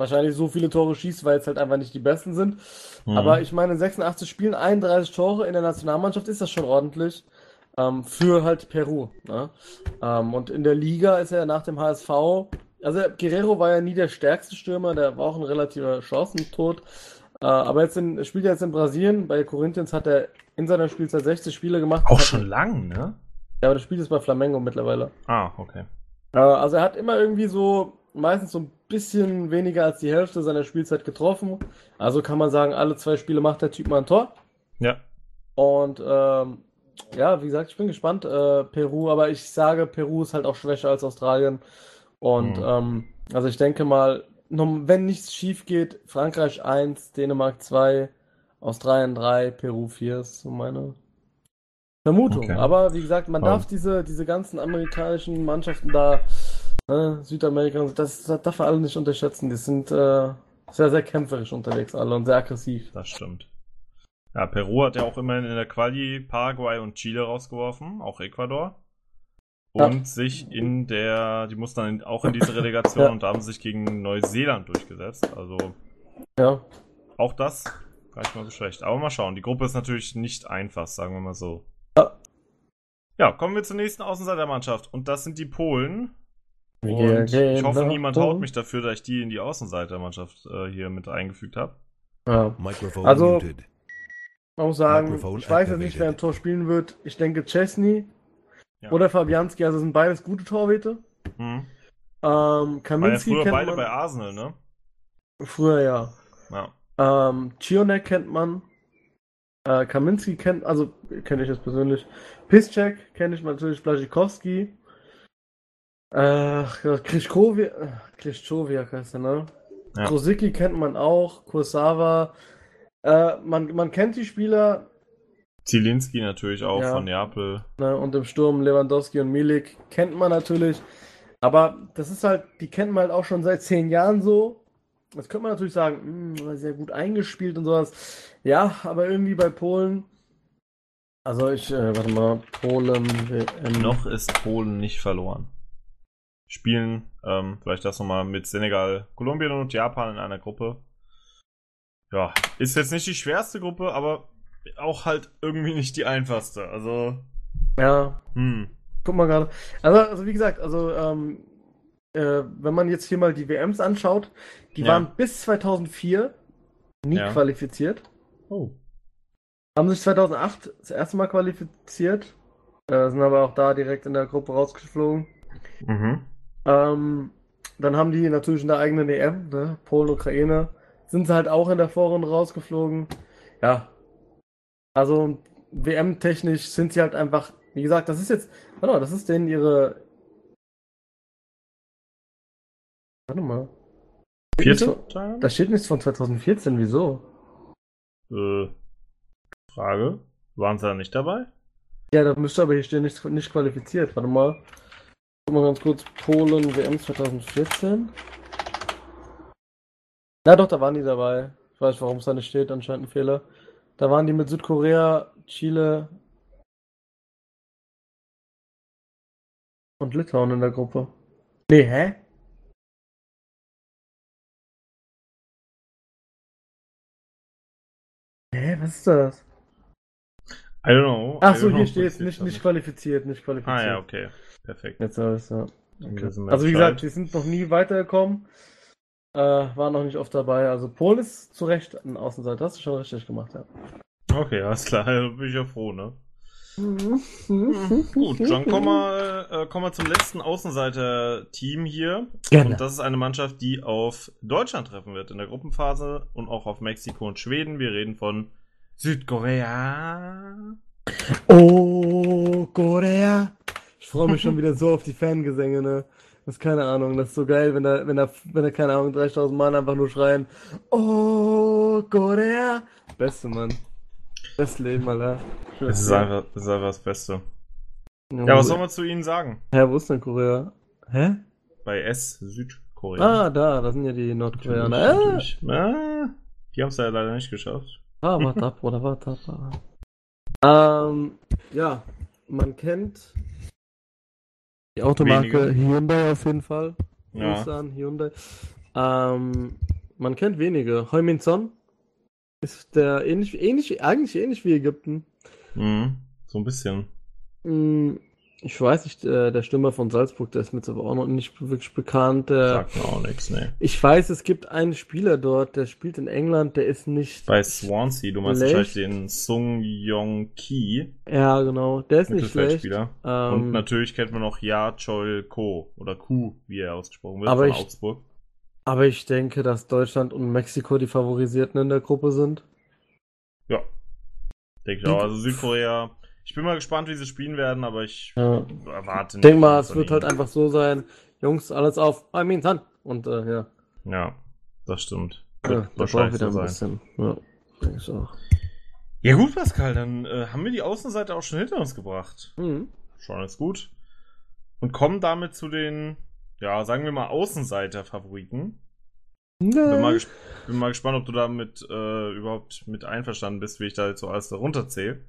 wahrscheinlich so viele Tore schießt, weil es halt einfach nicht die besten sind. Mhm. Aber ich meine, in 86 Spielen 31 Tore in der Nationalmannschaft ist das schon ordentlich. Ähm, für halt Peru. Ne? Ähm, und in der Liga ist er nach dem HSV. Also Guerrero war ja nie der stärkste Stürmer, der war auch ein relativer Chancentod. Äh, aber jetzt in, spielt er jetzt in Brasilien. Bei Corinthians hat er in seiner Spielzeit 60 Spiele gemacht. auch schon lang, ne? Ja, aber das Spiel ist bei Flamengo mittlerweile. Ah, okay. Äh, also er hat immer irgendwie so meistens so ein bisschen weniger als die Hälfte seiner Spielzeit getroffen. Also kann man sagen, alle zwei Spiele macht der Typ mal ein Tor. Ja. Und ähm, ja, wie gesagt, ich bin gespannt. Äh, Peru, aber ich sage, Peru ist halt auch schwächer als Australien. Und Mhm. ähm, also ich denke mal, wenn nichts schief geht, Frankreich 1, Dänemark 2, Australien 3, Peru 4 ist so meine Vermutung. Okay. Aber wie gesagt, man Aber- darf diese, diese ganzen amerikanischen Mannschaften da, ne, Südamerika, und so, das, das darf man alle nicht unterschätzen. Die sind äh, sehr, sehr kämpferisch unterwegs alle und sehr aggressiv. Das stimmt. Ja, Peru hat ja auch immerhin in der Quali Paraguay und Chile rausgeworfen, auch Ecuador. Ja. Und sich in der, die mussten dann auch in diese Relegation [laughs] Ja. und haben sich gegen Neuseeland durchgesetzt. Also Ja. auch das gar nicht mal so schlecht. Aber mal schauen, die Gruppe ist natürlich nicht einfach, sagen wir mal so. Ja. Ja, kommen wir zur nächsten Außenseitermannschaft und das sind die Polen. Und ich hoffe, niemand haut mich dafür, dass ich die in die Außenseitermannschaft äh, hier mit eingefügt habe. Ja. Also-. Man muss sagen, ich weiß jetzt nicht, wer im Tor spielen wird. Ich denke Chesney Ja. oder Fabianski, also sind beides gute Torhüter. Hm. Ähm, War ja Kaminski früher kennt beide man. bei Arsenal, ne? Früher ja. Ja. Ähm, Cionek kennt man. Äh, Kaminski kennt, also kenne ich jetzt persönlich. Piszczek kenne ich natürlich, Blazikowski. Äh, Krischkowiak, äh, heißt er, ne? Ja. Krosicki kennt man auch, Kursawa. Äh, man, man kennt die Spieler, Zielinski natürlich auch Ja. von Neapel. Ne, und im Sturm Lewandowski und Milik kennt man natürlich. Aber das ist halt, die kennt man halt auch schon seit zehn Jahren so. Jetzt könnte man natürlich sagen, mh, sehr gut eingespielt und sowas. Ja, aber irgendwie bei Polen. Also ich, äh, warte mal, Polen, WM. Noch ist Polen nicht verloren. Spielen, ähm, vielleicht das nochmal mit Senegal, Kolumbien und Japan in einer Gruppe. Ja, ist jetzt nicht die schwerste Gruppe, aber auch halt irgendwie nicht die einfachste. Also, Ja, hm. guck mal gerade. Also, also wie gesagt, also ähm, äh, wenn man jetzt hier mal die WMs anschaut, die Ja. waren bis 2004 nie Ja. qualifiziert. Oh. Haben sich 2008 das erste Mal qualifiziert, äh, sind aber auch da direkt in der Gruppe rausgeflogen. Mhm. Ähm, dann haben die natürlich in der eigenen EM, ne, Polen, Ukraine, sind sie halt auch in der Vorrunde rausgeflogen. Ja, also WM-technisch sind sie halt einfach, wie gesagt, das ist jetzt, warte mal, das ist denen ihre. Warte mal. Vierte? Da steht nichts von 2014, wieso? Äh, Frage. Waren sie da nicht dabei? Ja, da müsste aber hier stehen, nicht, nicht qualifiziert. Warte mal. Guck mal ganz kurz. Polen WM 2014. Na doch, da waren die dabei. Ich weiß, warum es da nicht steht, anscheinend ein Fehler. Da waren die mit Südkorea, Chile und Litauen in der Gruppe. Nee, hä? Hä, was ist das? I don't know. Ach so, hier steht nicht, nicht qualifiziert, nicht qualifiziert. Ah ja, okay. Perfekt. Jetzt habe ich ja. Okay. wir Also wie gesagt, die sind noch nie weitergekommen. Äh, waren noch nicht oft dabei. Also Polen ist zu Recht ein Außenseiter. Hast du schon richtig gemacht, ja. Okay, alles klar. [laughs] Da bin ich ja froh, ne? Gut, dann kommen wir, äh, kommen wir zum letzten Außenseiter-Team hier. Gerne. Und das ist eine Mannschaft, die auf Deutschland treffen wird in der Gruppenphase und auch auf Mexiko und Schweden. Wir reden von Südkorea. Oh, Korea. Ich freue mich schon wieder so auf die Fangesänge, ne? Das ist keine Ahnung, das ist so geil, wenn da, wenn da, wenn da, keine Ahnung, 30.000 Mann einfach nur schreien. Oh, Korea. Beste, Mann. Das Leben, Alter. Das ist einfach das, ist einfach das Beste. Ja, was soll man zu ihnen sagen? Hä, wo ist denn Korea? Hä? Bei S, Südkorea. Ah, da, da sind ja die Nordkoreaner. Natürlich, Äh. Ah, die haben es ja leider nicht geschafft. Ah, warte [laughs] ab, oder warte ab. Ähm, ja, man kennt die Automarke Wenige. Hyundai auf jeden Fall. Ja. Nissan, Hyundai. Ähm, man kennt wenige. Heumin Son ist der ähnlich, ähnlich, eigentlich ähnlich wie Ägypten. Mhm. So ein bisschen. Hm, Ich weiß nicht, äh, der Stürmer von Salzburg, der ist mir jetzt aber auch noch nicht wirklich bekannt. Der, Sagt mir auch nichts, ne. ich weiß, es gibt einen Spieler dort, der spielt in England, der ist nicht. Bei Swansea, du meinst wahrscheinlich den Sung Yong Ki, Ja, genau, der ist nicht schlecht. Ähm, Und natürlich kennt man noch Ja Chol Ko oder Ku, wie er ausgesprochen wird, Aber von ich- Augsburg. Aber ich denke, dass Deutschland und Mexiko die Favorisierten in der Gruppe sind. Ja. Denke ich auch. Also Südkorea. Ich bin mal gespannt, wie sie spielen werden, aber ich Ja. erwarte Ich denke mal, es wird halt einfach so sein, Jungs, alles auf, I mean, Hand. Und äh, ja, Ja, das stimmt. ja Wird wahrscheinlich wieder so ein sein. bisschen. Ja, denke ich auch. Ja gut, Pascal, dann äh, haben wir die Außenseite auch schon hinter uns gebracht. Mhm. Schon ist gut. Und kommen damit zu den, ja, sagen wir mal, Außenseiter-Favoriten. Bin mal, ges bin mal gespannt, ob du damit äh, überhaupt mit einverstanden bist, wie ich da jetzt so alles darunter zähle.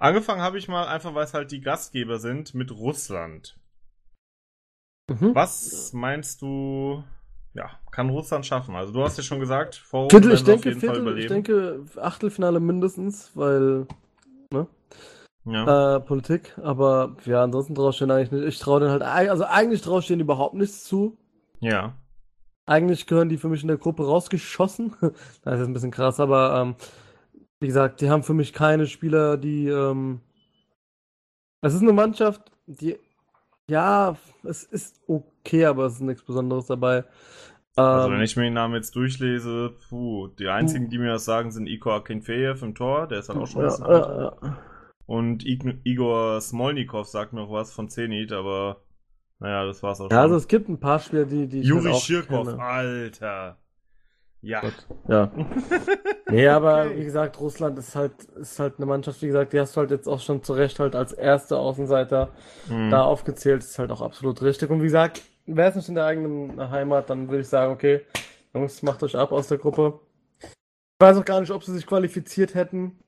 Angefangen habe ich mal einfach, weil es halt die Gastgeber sind, mit Russland. Mhm. Was meinst du, ja, kann Russland schaffen? Also du hast ja schon gesagt, vor Viertel, ich auf denke, Fall ich denke Achtelfinale mindestens, weil ja. äh, Politik, aber ja, ansonsten denen eigentlich nicht. Ich traue denen halt, also eigentlich denen überhaupt nichts zu. ja. Eigentlich gehören die für mich in der Gruppe rausgeschossen. [laughs] das ist jetzt ein bisschen krass, aber ähm, wie gesagt, die haben für mich keine Spieler, die. Ähm, es ist eine Mannschaft, die. Ja, es ist okay, aber es ist nichts Besonderes dabei. Also Ähm, wenn ich mir den Namen jetzt durchlese, puh, die einzigen, die mir das sagen, sind Iko Akinfeev im Tor, der ist halt auch schon ein ja, bisschen ja, ja. Und Ig Igor Smolnikov sagt mir noch was von Zenit, aber naja, das war's auch ja, also schon. es gibt ein paar Spieler, die, die Juri halt auch Schirkov, kenne. Alter. Ja. Gut. Ja. [laughs] Nee, aber wie gesagt, Russland ist halt, ist halt eine Mannschaft, wie gesagt, die hast du halt jetzt auch schon zu Recht halt als erste Außenseiter Hm. da aufgezählt, ist halt auch absolut richtig. Und wie gesagt, wäre es nicht in der eigenen Heimat, dann würde ich sagen, okay, Jungs, macht euch ab aus der Gruppe. Ich weiß auch gar nicht, ob sie sich qualifiziert hätten.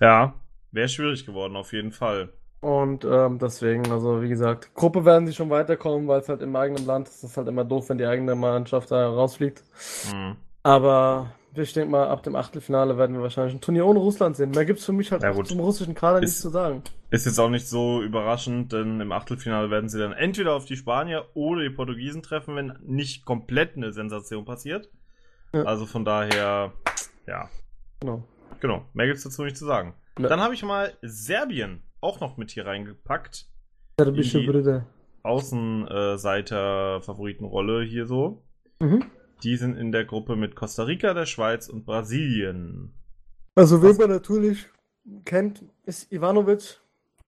Ja, wäre schwierig geworden, auf jeden Fall. Und ähm, deswegen, also wie gesagt, Gruppe werden sie schon weiterkommen, weil es halt im eigenen Land ist. Das ist halt immer doof, wenn die eigene Mannschaft da rausfliegt. Hm. Aber ich denke mal, ab dem Achtelfinale werden wir wahrscheinlich ein Turnier ohne Russland sehen. Mehr gibt es für mich halt Ja, zum russischen Kader Ist- nichts zu sagen. Ist jetzt auch nicht so überraschend, denn im Achtelfinale werden sie dann entweder auf die Spanier oder die Portugiesen treffen, wenn nicht komplett eine Sensation passiert. Ja. Also von daher, ja, Genau. genau, mehr gibt's dazu nicht zu sagen. Ja. Dann habe ich mal Serbien auch noch mit hier reingepackt. Serbische Brüder. Außenseiter-Favoritenrolle hier so. Mhm. Die sind in der Gruppe mit Costa Rica, der Schweiz und Brasilien. Also, wen man natürlich kennt, ist Ivanovic.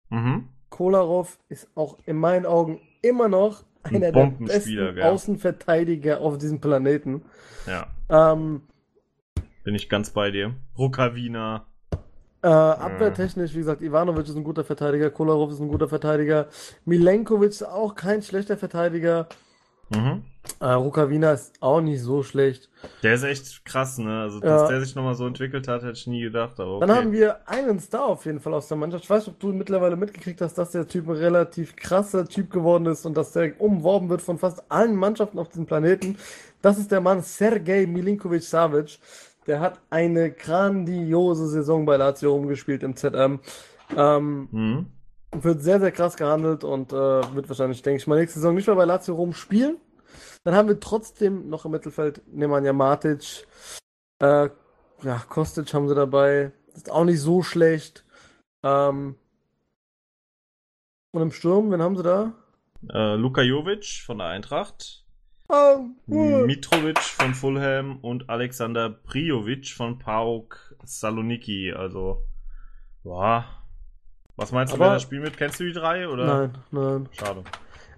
Mhm. Kolarov ist auch in meinen Augen immer noch Ein einer der Bombenspieler, besten gell? Außenverteidiger auf diesem Planeten. Ja, Ähm, bin ich ganz bei dir. Rukavina. Äh, abwehrtechnisch, wie gesagt, Ivanovic ist ein guter Verteidiger, Kolarov ist ein guter Verteidiger, Milenkovic ist auch kein schlechter Verteidiger, Mhm. äh, Rukavina ist auch nicht so schlecht. Der ist echt krass, ne? Also, Ja. dass der sich nochmal so entwickelt hat, hätte ich nie gedacht, aber okay. Dann haben wir einen Star auf jeden Fall aus der Mannschaft. Ich weiß nicht, ob du mittlerweile mitgekriegt hast, dass der Typ ein relativ krasser Typ geworden ist und dass der umworben wird von fast allen Mannschaften auf diesem Planeten. Das ist der Mann Sergej Milinkovic-Savic. Der hat eine grandiose Saison bei Lazio umgespielt im ZM. Ähm, Mhm. wird sehr, sehr krass gehandelt und äh, wird wahrscheinlich, denke ich mal, nächste Saison nicht mehr bei Lazio Rom spielen. Dann haben wir trotzdem noch im Mittelfeld Nemanja Matic. Äh, ja, Kostic haben sie dabei. Ist auch nicht so schlecht. Ähm, und im Sturm, wen haben sie da? Äh, Luka Jovic von der Eintracht. Mitrovic von Fulham und Alexander Prijovic von PAOK Saloniki. Also, ja. Was meinst du, Aber- wer das Spiel mit? Kennst du die drei? Oder? Nein, nein. Schade.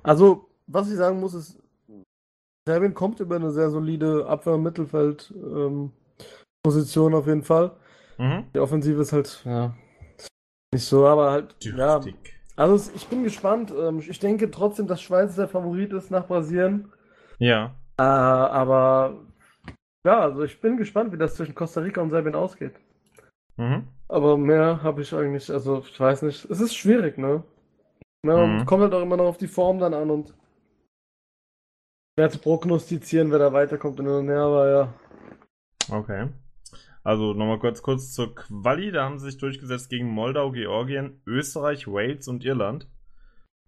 Also, was ich sagen muss, ist, Serbien kommt über eine sehr solide Abwehr- und Mittelfeld-Position auf jeden Fall. Mhm. Die Offensive ist halt, ja, nicht so, aber halt, ja. Dürftig. Also, es- ich bin gespannt. Ähm, Ich denke trotzdem, dass Schweiz der Favorit ist nach Brasilien. Ja. Äh, aber, ja, also ich bin gespannt, wie das zwischen Costa Rica und Serbien ausgeht. Mhm. Aber mehr habe ich eigentlich, also ich weiß nicht. Es ist schwierig, ne? Ja, Mhm. und kommt halt auch immer noch auf die Form dann an und schwer zu prognostizieren, wer da weiterkommt und und her, aber ja. Okay. Also nochmal kurz, kurz zur Quali. Da haben sie sich durchgesetzt gegen Moldau, Georgien, Österreich, Wales und Irland.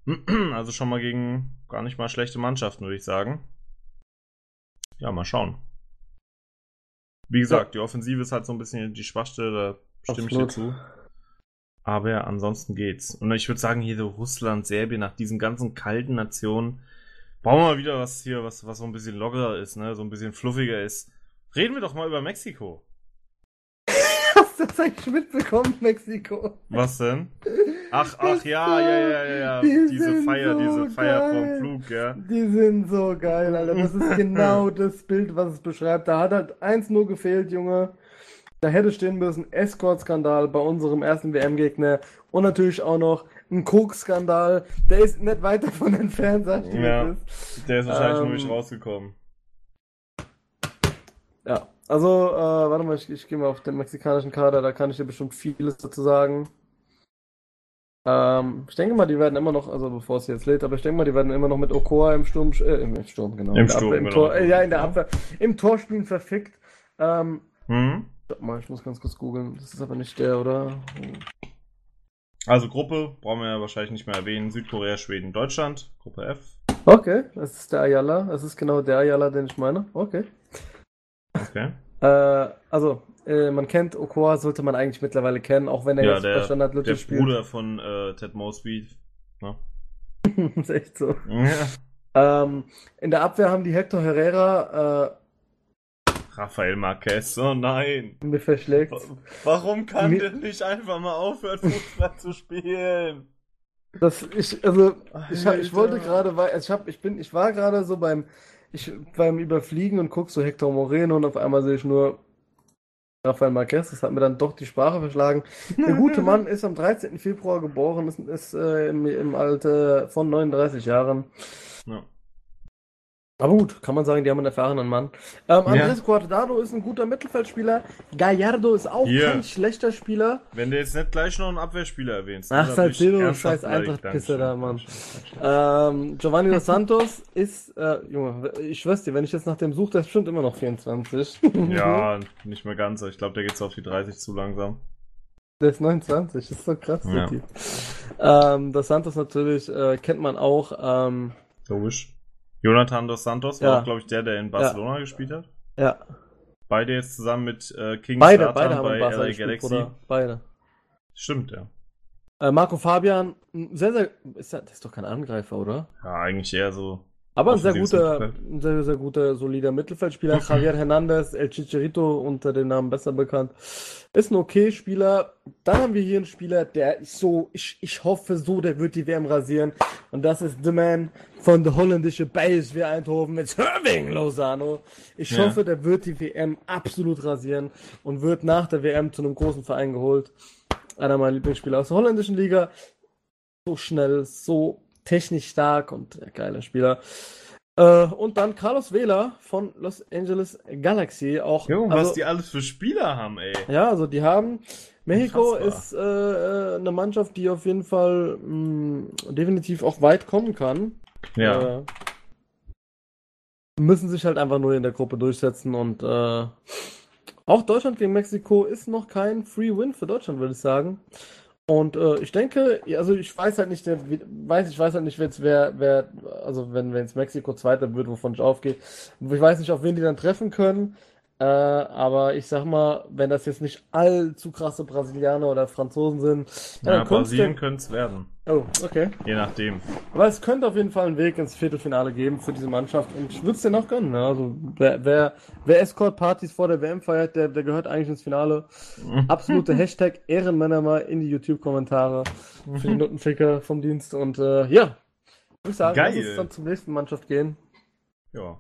[clears throat] Also schon mal gegen gar nicht mal schlechte Mannschaften, würde ich sagen. Ja, mal schauen. Wie gesagt, die Offensive ist halt so ein bisschen die Schwachstelle, da stimme ich dir Absolut. zu. Aber ja, ansonsten geht's. Und ich würde sagen, hier so Russland, Serbien, nach diesen ganzen kalten Nationen, brauchen wir mal wieder was hier, was, was so ein bisschen lockerer ist, ne? So ein bisschen fluffiger ist. Reden wir doch mal über Mexiko. [laughs] Hast du das eigentlich mitbekommen, Mexiko? Was denn? [laughs] Ach, ach ja, ja, ja, ja, ja. Die Diese Feier, so diese Feier vom geil. Flug, ja. Die sind so geil, Alter. Das ist genau [laughs] das Bild, was es beschreibt. Da hat halt eins nur gefehlt, Junge. Da hätte stehen müssen, Escort-Skandal bei unserem ersten WM-Gegner und natürlich auch noch ein Koks-Skandal. Der ist nicht weit davon entfernt, sag ich dir, Ja. ist. Der ist wahrscheinlich nur Ähm, nicht rausgekommen. Ja, also, äh, warte mal, ich, ich gehe mal auf den mexikanischen Kader, da kann ich dir bestimmt vieles dazu sagen. Ähm, ich denke mal, die werden immer noch, also bevor es jetzt lädt, aber ich denke mal, die werden immer noch mit Okoa im Sturm, äh, im Sturm, genau. Im Sturm, Abwehr, im genau. Tor, äh, ja, in der Abwehr, im Tor spielen verfickt. Ähm, Hm? warte mal, ich muss ganz kurz googeln, das ist aber nicht der, oder? Also Gruppe, brauchen wir ja wahrscheinlich nicht mehr erwähnen. Südkorea, Schweden, Deutschland. Gruppe F. Okay, das ist der Ayala, das ist genau der Ayala, den ich meine. Okay. Okay. Äh, also, äh, man kennt Okoa, sollte man eigentlich mittlerweile kennen, auch wenn er Ja, jetzt bei der, Standard der Lütte spielt. Bruder von äh, Ted Mosby. Ne? [laughs] ist echt so. Ja. Ähm, in der Abwehr haben die Hector Herrera Rafael Marquez, oh nein. äh, mir verschlägt. Warum kann Mir- der nicht einfach mal aufhören, Fußball zu spielen? Das ich also ich, ich wollte gerade weil ich hab, ich bin ich war gerade so beim ich beim Überfliegen und guck so Hector Moreno und auf einmal sehe ich nur Rafael Marquez, das hat mir dann doch die Sprache verschlagen. Der gute Mann [laughs] ist am 13. Februar geboren, ist, ist äh, im, im Alter von 39 Jahren. Ja. Aber gut, kann man sagen, die haben einen erfahrenen Mann. Ähm, Ja. Andres Guardado ist ein guter Mittelfeldspieler. Gallardo ist auch Hier. kein schlechter Spieler. Wenn du jetzt nicht gleich noch einen Abwehrspieler erwähnst. Ach, Salcedo, scheiß Dankeschön, da, Mann. Ähm, Giovanni Dos Santos ist, äh, Junge, ich schwör's dir, wenn ich jetzt nach dem suche, der ist bestimmt immer noch 24. Ja, [laughs] nicht mehr ganz. aber Ich glaube, der geht auf die 30 zu langsam. Der ist 29, das ist so krass, der Ja. Typ. Ähm, Dos Santos natürlich, äh, kennt man auch, ähm, Logisch. Jonathan dos Santos war auch, glaube ich, der, der in Barcelona gespielt hat. ja, Beide jetzt zusammen mit äh, King beide, beide haben bei LA Galaxy. Bruder. Beide. Stimmt, ja. Äh, Marco Fabian, sehr, sehr, ist der, der ist doch kein Angreifer, oder? Ja, eigentlich eher so. Aber ein sehr guter, ein sehr, sehr guter, solider Mittelfeldspieler. Javier Hernandez, El Chicharito, unter dem Namen besser bekannt. Ist ein okay Spieler. Dann haben wir hier einen Spieler, der ist so, ich, ich hoffe so, der wird die WM rasieren. Und das ist The Man von der holländischen BSW Eindhoven mit Irving Lozano. Ich Ja. hoffe, der wird die WM absolut rasieren und wird nach der WM zu einem großen Verein geholt. einer meiner Lieblingsspieler aus der holländischen Liga. So schnell, so technisch stark und geiler Spieler. Äh, und dann Carlos Vela von Los Angeles Galaxy. Auch, Jo, also, was die alles für Spieler haben, ey. ja, also die haben. Mexiko ist äh, äh, eine Mannschaft, die auf jeden Fall mh, definitiv auch weit kommen kann. Ja. Äh, müssen sich halt einfach nur in der Gruppe durchsetzen und äh, auch Deutschland gegen Mexiko ist noch kein Free Win für Deutschland, würde ich sagen. Und äh, ich denke, also ich weiß halt nicht, der, weiß, ich weiß halt nicht, jetzt wer, wer, also wenn wenn es Mexiko Zweiter wird, wovon ich aufgehe, ich weiß nicht, auf wen die dann treffen können. Äh, aber ich sag mal, wenn das jetzt nicht allzu krasse Brasilianer oder Franzosen sind, ja, Ja, Brasilien könnte es werden. Oh, okay. Je nachdem. Aber es könnte auf jeden Fall einen Weg ins Viertelfinale geben für diese Mannschaft und ich würde es denen auch gönnen. Ne? Also wer, wer, wer Escort-Partys vor der WM feiert, der, der gehört eigentlich ins Finale. Absolute [laughs] Hashtag Ehrenmänner mal in die YouTube-Kommentare für die Nuttenficker vom Dienst und äh, ja, würde ich sagen, Geil. lass uns dann zur nächsten Mannschaft gehen. Ja.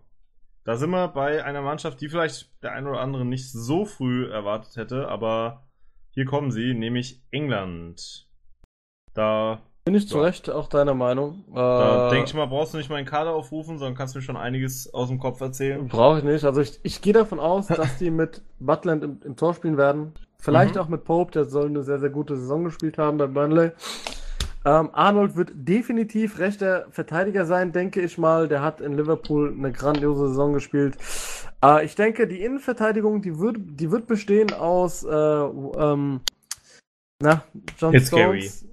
Da sind wir bei einer Mannschaft, die vielleicht der ein oder andere nicht so früh erwartet hätte, aber hier kommen sie, nämlich England. Da, Bin ich zu Ja. Recht auch deiner Meinung. da Äh, denke ich mal, brauchst du nicht meinen Kader aufrufen, sondern kannst mir schon einiges aus dem Kopf erzählen. Brauche ich nicht. Also ich, ich gehe davon aus, dass die mit Butland im, im Tor spielen werden. Vielleicht Mhm. auch mit Pope, der soll eine sehr, sehr gute Saison gespielt haben bei Burnley. Ähm, Arnold wird definitiv rechter Verteidiger sein, denke ich mal. Der hat in Liverpool eine grandiose Saison gespielt. Äh, ich denke, die Innenverteidigung, die wird, die wird bestehen aus äh, ähm, na, John It's Stones.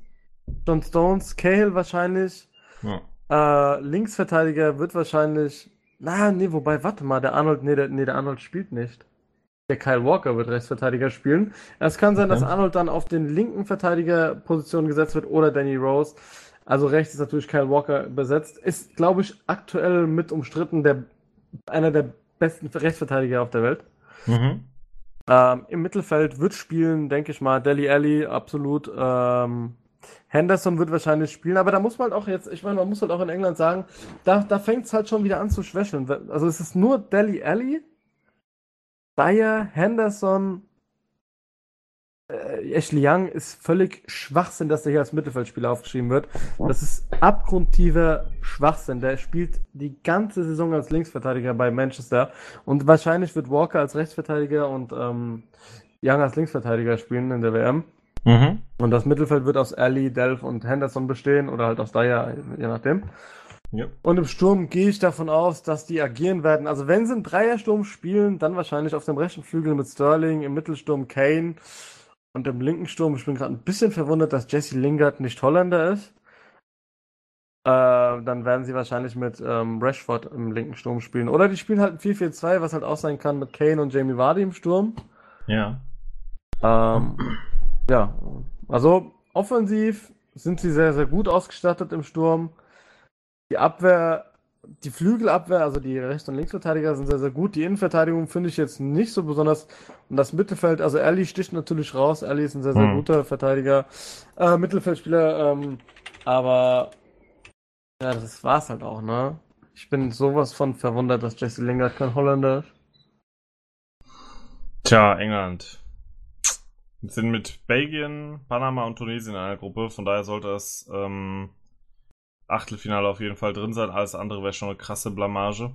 John Stones, Cahill wahrscheinlich. Ja. Äh, Linksverteidiger wird wahrscheinlich. Na, nee, wobei, warte mal, der Arnold, nee, der, nee, der Arnold spielt nicht. Der Kyle Walker wird Rechtsverteidiger spielen. Es kann sein, Okay. dass Arnold dann auf den linken Verteidigerposition gesetzt wird oder Danny Rose. Also rechts ist natürlich Kyle Walker besetzt. Ist, glaube ich, aktuell mit umstritten der, einer der besten Rechtsverteidiger auf der Welt. Mhm. Ähm, Im Mittelfeld wird spielen, denke ich mal, Deli Alli, absolut. Ähm, Henderson wird wahrscheinlich spielen, aber da muss man halt auch jetzt, ich meine, man muss halt auch in England sagen, da, da fängt es halt schon wieder an zu schwächeln. Also es ist nur Deli Alli, Dyer, Henderson, äh, Ashley Young ist völlig Schwachsinn, dass der hier als Mittelfeldspieler aufgeschrieben wird. Das ist abgrundtiefer Schwachsinn. Der spielt die ganze Saison als Linksverteidiger bei Manchester und wahrscheinlich wird Walker als Rechtsverteidiger und ähm, Young als Linksverteidiger spielen in der WM. Mhm. Und das Mittelfeld wird aus Ali, Delph und Henderson bestehen oder halt aus Dyer, je nachdem. Ja. Und im Sturm gehe ich davon aus, dass die agieren werden. Also wenn sie einen Dreiersturm spielen, dann wahrscheinlich auf dem rechten Flügel mit Sterling, im Mittelsturm Kane und im linken Sturm. Ich bin gerade ein bisschen verwundert, dass Jesse Lingard nicht Holländer ist. Äh, dann werden sie wahrscheinlich mit ähm, Rashford im linken Sturm spielen. Oder die spielen halt ein 4-4-2, was halt auch sein kann mit Kane und Jamie Vardy im Sturm. Ja. Ähm, ja, also offensiv sind sie sehr, sehr gut ausgestattet im Sturm. Die Abwehr, die Flügelabwehr, also die Rechts- und Linksverteidiger sind sehr, sehr gut. Die Innenverteidigung finde ich jetzt nicht so besonders. Und das Mittelfeld, also Ali sticht natürlich raus. Ali ist ein sehr, sehr Hm. guter Verteidiger, äh, Mittelfeldspieler, ähm, aber ja, das war's halt auch, ne? Ich bin sowas von verwundert, dass Jesse Lingard kein Holländer ist. Tja, England. Wir sind mit Belgien, Panama und Tunesien in einer Gruppe, von daher sollte das ähm, Achtelfinale auf jeden Fall drin sein. Alles andere wäre schon eine krasse Blamage.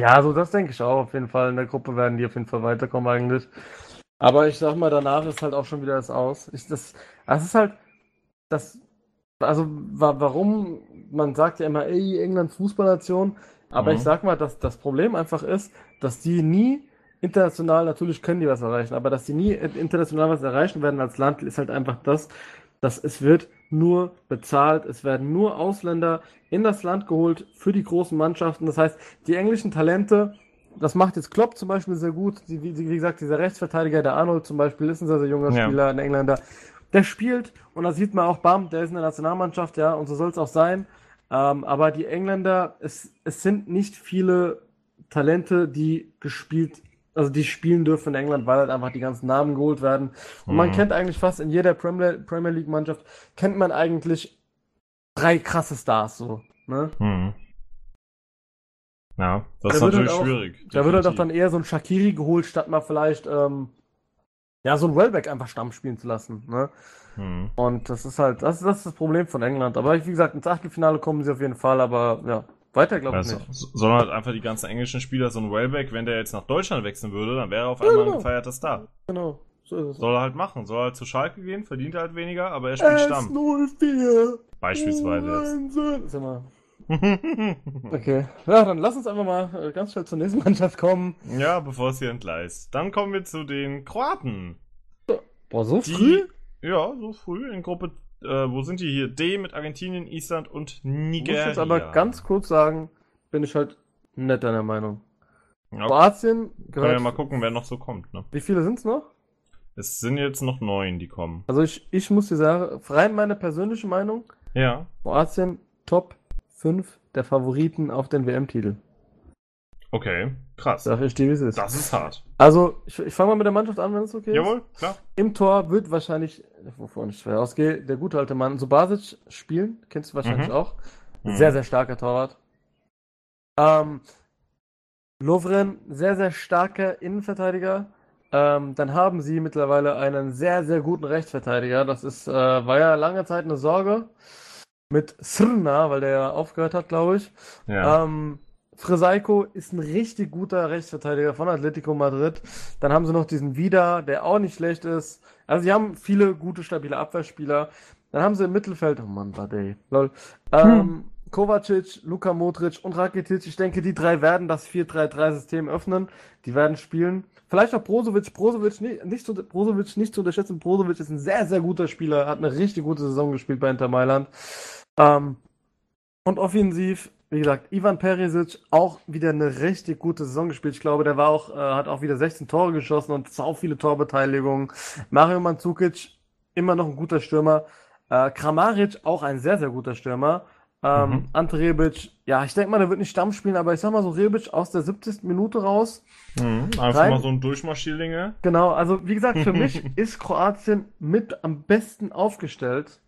Ja, also das denke ich auch. Auf jeden Fall in der Gruppe werden die auf jeden Fall weiterkommen eigentlich. Aber ich sag mal, danach ist halt auch schon wieder das aus. Ich, das, das ist halt das, also wa warum man sagt ja immer, ey, England Fußballnation. Aber Mhm. ich sag mal, dass das Problem einfach ist, dass die nie international, natürlich können die was erreichen, aber dass die nie international was erreichen werden als Land, ist halt einfach das, dass es wird nur bezahlt, es werden nur Ausländer in das Land geholt für die großen Mannschaften. Das heißt, die englischen Talente, das macht jetzt Klopp zum Beispiel sehr gut. Die, wie, wie gesagt, dieser Rechtsverteidiger, der Arnold zum Beispiel, ist ein sehr, sehr junger Ja. Spieler, ein Engländer. Der spielt und da sieht man auch, bam, der ist in der Nationalmannschaft, ja, und so soll es auch sein. Ähm, aber die Engländer, es, es sind nicht viele Talente, die gespielt, also die spielen dürfen in England, weil halt einfach die ganzen Namen geholt werden. Und man Mhm. kennt eigentlich fast in jeder Premier, League Mannschaft, kennt man eigentlich drei krasse Stars so. Ne? Hm. Ja, das Da ist halt natürlich auch- schwierig. Da wird halt auch dann eher so ein Shakiri geholt, statt mal vielleicht ähm, ja, so ein Wellback einfach Stamm spielen zu lassen. Ne? Hm. Und das ist halt, das, das ist das Problem von England. Aber wie gesagt, ins Achtelfinale kommen sie auf jeden Fall, aber ja, weiter glaube ich Also, nicht. s- sondern halt einfach die ganzen englischen Spieler, so ein Wellback, wenn der jetzt nach Deutschland wechseln würde, dann wäre er auf einmal ein genau. gefeierter Star. Genau, so ist es. Soll er halt machen. Soll er halt zu Schalke gehen, verdient halt weniger, aber er spielt Stamm. S04. Beispielsweise. Sag mal. [laughs] Okay. Ja, dann lass uns einfach mal äh, ganz schnell zur nächsten Mannschaft kommen. ja, bevor es hier entgleist. Dann kommen wir zu den Kroaten. Boah, so Die, früh? Ja, so früh in Gruppe, äh, wo sind die hier? D mit Argentinien, Island und Ich muss Nigeria. jetzt aber ganz kurz sagen, bin ich halt nett deiner Meinung. Ja, Kroatien können wir gehört. mal gucken, wer noch so kommt, ne? Wie viele sind's noch? Es sind jetzt noch neun, die kommen. Also ich, ich muss dir sagen, rein meine persönliche Meinung, Ja. Kroatien Top 5 der Favoriten auf den WM-Titel. Okay, krass. Ich dir, wie es ist. Das ist hart. Also, ich, ich fange mal mit der Mannschaft an, wenn es okay ist. Jawohl, klar. Im Tor wird wahrscheinlich, wovon ich schwer ausgehe, der gute alte Mann Subasic spielen. Kennst du wahrscheinlich Mhm. auch. Mhm. Sehr, sehr starker Torwart. Ähm, Lovren, sehr, sehr starker Innenverteidiger. Ähm, dann haben sie mittlerweile einen sehr, sehr guten Rechtsverteidiger. Das ist, äh, war ja lange Zeit eine Sorge mit Srna, weil der ja aufgehört hat, glaube ich. Ja. Ähm, Freseiko ist ein richtig guter Rechtsverteidiger von Atletico Madrid. Dann haben sie noch diesen Vida, der auch nicht schlecht ist. Also sie haben viele gute, stabile Abwehrspieler. Dann haben sie im Mittelfeld, oh Mann, Badei, lol. Ähm, Kovacic, Luka Modric und Rakitic. Ich denke, die drei werden das 4-3-3-System öffnen. Die werden spielen. Vielleicht auch Brozovic. Brozovic nicht, nicht, zu, Brozovic nicht zu unterschätzen. Brozovic ist ein sehr, sehr guter Spieler. Hat eine richtig gute Saison gespielt bei Inter Mailand. Ähm, und offensiv, wie gesagt, Ivan Perisic auch wieder eine richtig gute Saison gespielt. Ich glaube, der war auch, äh, hat auch wieder 16 Tore geschossen und sau viele Torbeteiligungen. Mario Mandzukic, immer noch ein guter Stürmer. Äh, Kramaric, auch ein sehr, sehr guter Stürmer. Ähm, Mhm. Ante Rebic, ja, ich denke mal, der wird nicht Stamm spielen, aber ich sag mal so, Rebic aus der 70. Minute raus. Mhm. Einfach rein- mal so ein Durchmarschierlinge. Genau, also wie gesagt, für mich [laughs] ist Kroatien mit am besten aufgestellt.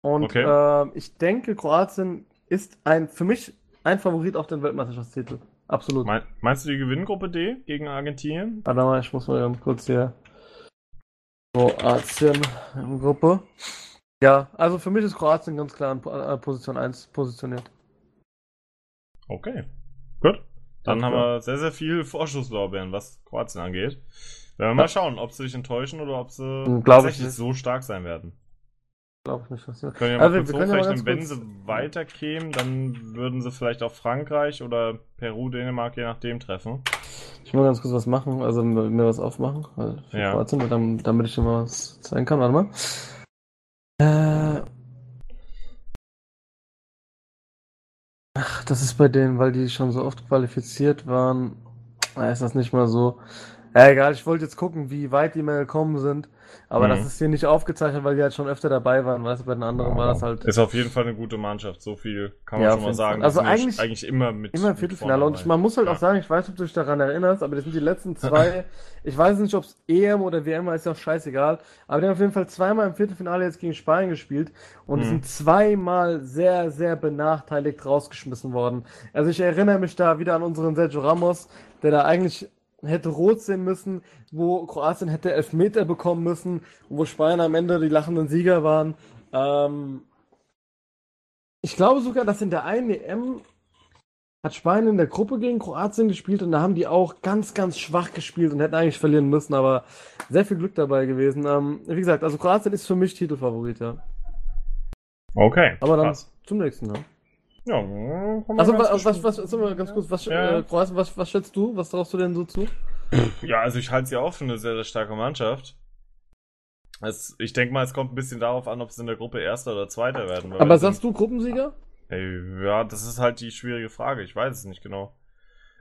Und Okay. ähm, ich denke, Kroatien ist ein für mich ein Favorit auf den Weltmeisterschaftstitel. Absolut. Mein, meinst du die Gewinngruppe D gegen Argentinien? Warte mal, ich muss mal ganz kurz hier. Kroatien in Gruppe. Ja, also für mich ist Kroatien ganz klar in Po- äh, Position 1 positioniert. Okay. Gut. Dann Alles haben wir sehr, sehr viel Vorschusslorbeeren, was Kroatien angeht. Werden wir mal schauen, ob sie sich enttäuschen oder ob sie glaub ich tatsächlich so stark sein werden. Glaube ich nicht. Was Können ja mal Also, wir- kurz können ja mal wenn ganz sie kurz- weiterkämen, dann würden sie vielleicht auf Frankreich oder Peru, Dänemark, je nachdem treffen. Ich mal ganz kurz was machen, also mir was aufmachen, weil für Ja. Kroatien, damit, damit ich dir mal was zeigen kann. Warte mal. Äh. Ach, das ist bei denen, weil die schon so oft qualifiziert waren. Ist das nicht mal so. Ja, egal, ich wollte jetzt gucken, wie weit die mal gekommen sind. Aber Mhm. das ist hier nicht aufgezeichnet, weil die halt schon öfter dabei waren. Weißt du, bei den anderen war das halt Ist auf jeden Fall eine gute Mannschaft, so viel kann man Ja, schon mal sagen. Also eigentlich- eigentlich immer mit. Immer im Viertelfinale. Und dabei. man muss halt Ja. auch sagen, ich weiß nicht, ob du dich daran erinnerst, aber das sind die letzten zwei. [laughs] ich weiß nicht, ob es EM oder WM war, ist ja auch scheißegal. Aber die haben auf jeden Fall zweimal im Viertelfinale jetzt gegen Spanien gespielt und Mhm. sind zweimal sehr, sehr benachteiligt rausgeschmissen worden. Also ich erinnere mich da wieder an unseren Sergio Ramos, der da eigentlich hätte rot sehen müssen, wo Kroatien hätte Elfmeter bekommen müssen, wo Spanien am Ende die lachenden Sieger waren. Ähm, ich glaube sogar, dass in der einen EM hat Spanien in der Gruppe gegen Kroatien gespielt und da haben die auch ganz, ganz schwach gespielt und hätten eigentlich verlieren müssen, aber sehr viel Glück dabei gewesen. Ähm, wie gesagt, also Kroatien ist für mich Titelfavorit, ja. Okay. Aber dann krass. zum nächsten, ja. Ja, Also was, was, was, mal ganz kurz, was, Ja. äh, Kroatien, was, was schätzt du? Was traust du denn so zu? Ja, also ich halte sie auch für eine sehr, sehr starke Mannschaft. Es, ich denke mal, es kommt ein bisschen darauf an, ob sie in der Gruppe Erster oder Zweiter werden. Aber sagst du Gruppensieger? Ey, ja, das ist halt die schwierige Frage. Ich weiß es nicht genau.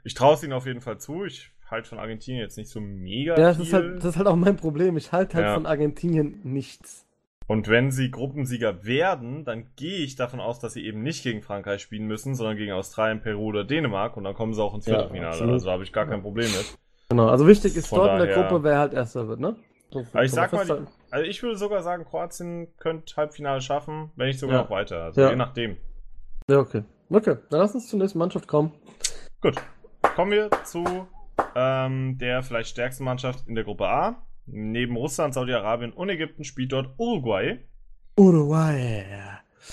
Ich traue es ihnen auf jeden Fall zu. Ich halte von Argentinien jetzt nicht so mega Ja, das viel. ist halt, das ist halt auch mein Problem. Ich halte halt Ja. von Argentinien nichts. Und wenn sie Gruppensieger werden, dann gehe ich davon aus, dass sie eben nicht gegen Frankreich spielen müssen, sondern gegen Australien, Peru oder Dänemark. Und dann kommen sie auch ins Ja, Viertelfinale. absolut. also da habe ich gar kein Problem mit. Genau, also wichtig ist Von dort in der daher- Gruppe, wer halt Erster wird, ne? So, Aber ich sag mal, die, also ich würde sogar sagen, Kroatien könnte Halbfinale schaffen, wenn nicht sogar Ja. noch weiter. Also Ja. je nachdem. Ja, okay. Okay, dann lass uns zur nächsten Mannschaft kommen. Gut. Kommen wir zu ähm, der vielleicht stärksten Mannschaft in der Gruppe A, Neben Russland, Saudi-Arabien und Ägypten spielt dort Uruguay. Uruguay.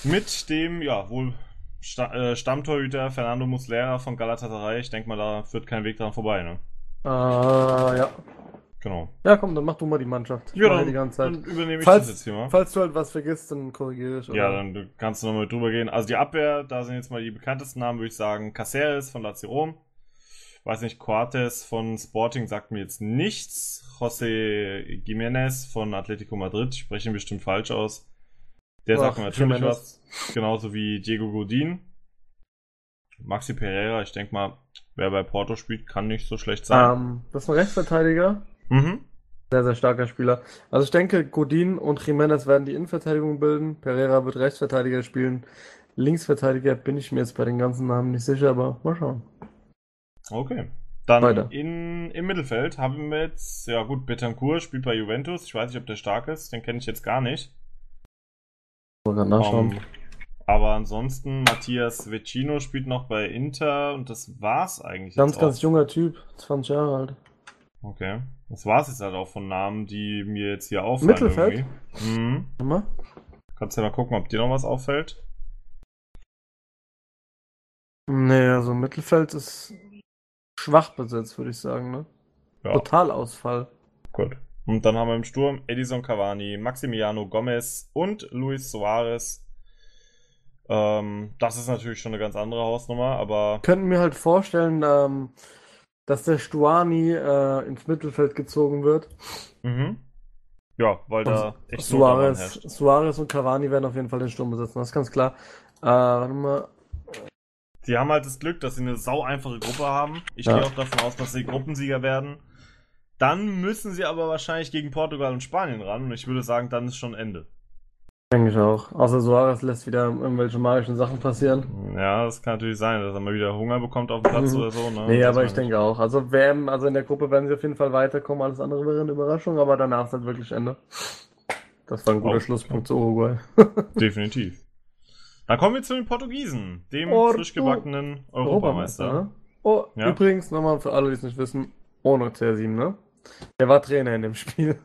Mit dem, ja, wohl Sta äh, Stammtorhüter Fernando Muslera von Galatasaray. Ich denke mal, da führt kein Weg dran vorbei, ne? Ah, ja. Genau. Ja, komm, dann mach du mal die Mannschaft. Ich Ja, dann, die ganze Zeit. dann übernehme ich Falls- das jetzt hier mal. Falls du halt was vergisst, dann korrigiere ich. Ja, oder? dann du- kannst du nochmal drüber gehen. Also die Abwehr, da sind jetzt mal die bekanntesten Namen, würde ich sagen. Caceres von Lazio Rom. Weiß nicht, Coates von Sporting sagt mir jetzt nichts. José Jiménez von Atletico Madrid, ich spreche ihn bestimmt falsch aus. Der Ach, sagt mir natürlich was. Genauso wie Diego Godin. Maxi Pereira, ich denke mal, wer bei Porto spielt, kann nicht so schlecht sein. Ähm, das ist ein Rechtsverteidiger. Mhm. Sehr, sehr starker Spieler. Also ich denke, Godin und Jiménez werden die Innenverteidigung bilden. Pereira wird Rechtsverteidiger spielen. Linksverteidiger bin ich mir jetzt bei den ganzen Namen nicht sicher, aber mal schauen. Okay. Dann Weiter. in, im Mittelfeld haben wir jetzt, ja gut, Betancourt spielt bei Juventus. Ich weiß nicht, ob der stark ist, den kenne ich jetzt gar nicht. Mal nachschauen. Ähm, aber ansonsten, Matthias Vecino spielt noch bei Inter und das war's eigentlich. ganz, ganz auch. junger Typ, 20 Jahre alt. Okay. Das war's jetzt halt auch von Namen, die mir jetzt hier auffallen. Mittelfeld? irgendwie. Mhm. Mal. Kannst ja mal gucken, ob dir noch was auffällt. Nee, also Mittelfeld ist schwach besetzt, würde ich sagen, ne? Ja, Totalausfall. gut. Und dann haben wir im Sturm Edison Cavani, Maximiano Gomez und Luis Suarez. Ähm, das ist natürlich schon eine ganz andere Hausnummer, aber Könnten mir halt vorstellen, ähm, dass der Stuani äh, ins Mittelfeld gezogen wird. mhm. ja, weil da echt Suarez. Suarez und Cavani werden auf jeden Fall den Sturm besetzen, das ist ganz klar. Äh, warte mal. Die haben halt das Glück, dass sie eine sau einfache Gruppe haben. Ich Ja. gehe auch davon aus, dass sie Gruppensieger werden. Dann müssen sie aber wahrscheinlich gegen Portugal und Spanien ran und ich würde sagen, dann ist schon Ende. Denke ich auch. Außer Suarez lässt wieder irgendwelche magischen Sachen passieren. Ja, das kann natürlich sein, dass er mal wieder Hunger bekommt auf dem Platz Mhm. oder so. Ne? Nee, Das aber ich denke auch. Also WM, also in der Gruppe werden sie auf jeden Fall weiterkommen. Alles andere wäre eine Überraschung, aber danach ist halt wirklich Ende. Das war ein guter Oh. Schlusspunkt zu Uruguay. [laughs] Definitiv. Dann kommen wir zu den Portugiesen, dem Porto- frisch gebackenen Europameister. ne? Oh, Ja. übrigens, nochmal für alle, die es nicht wissen, ohne CR7, ne? Der war Trainer in dem Spiel.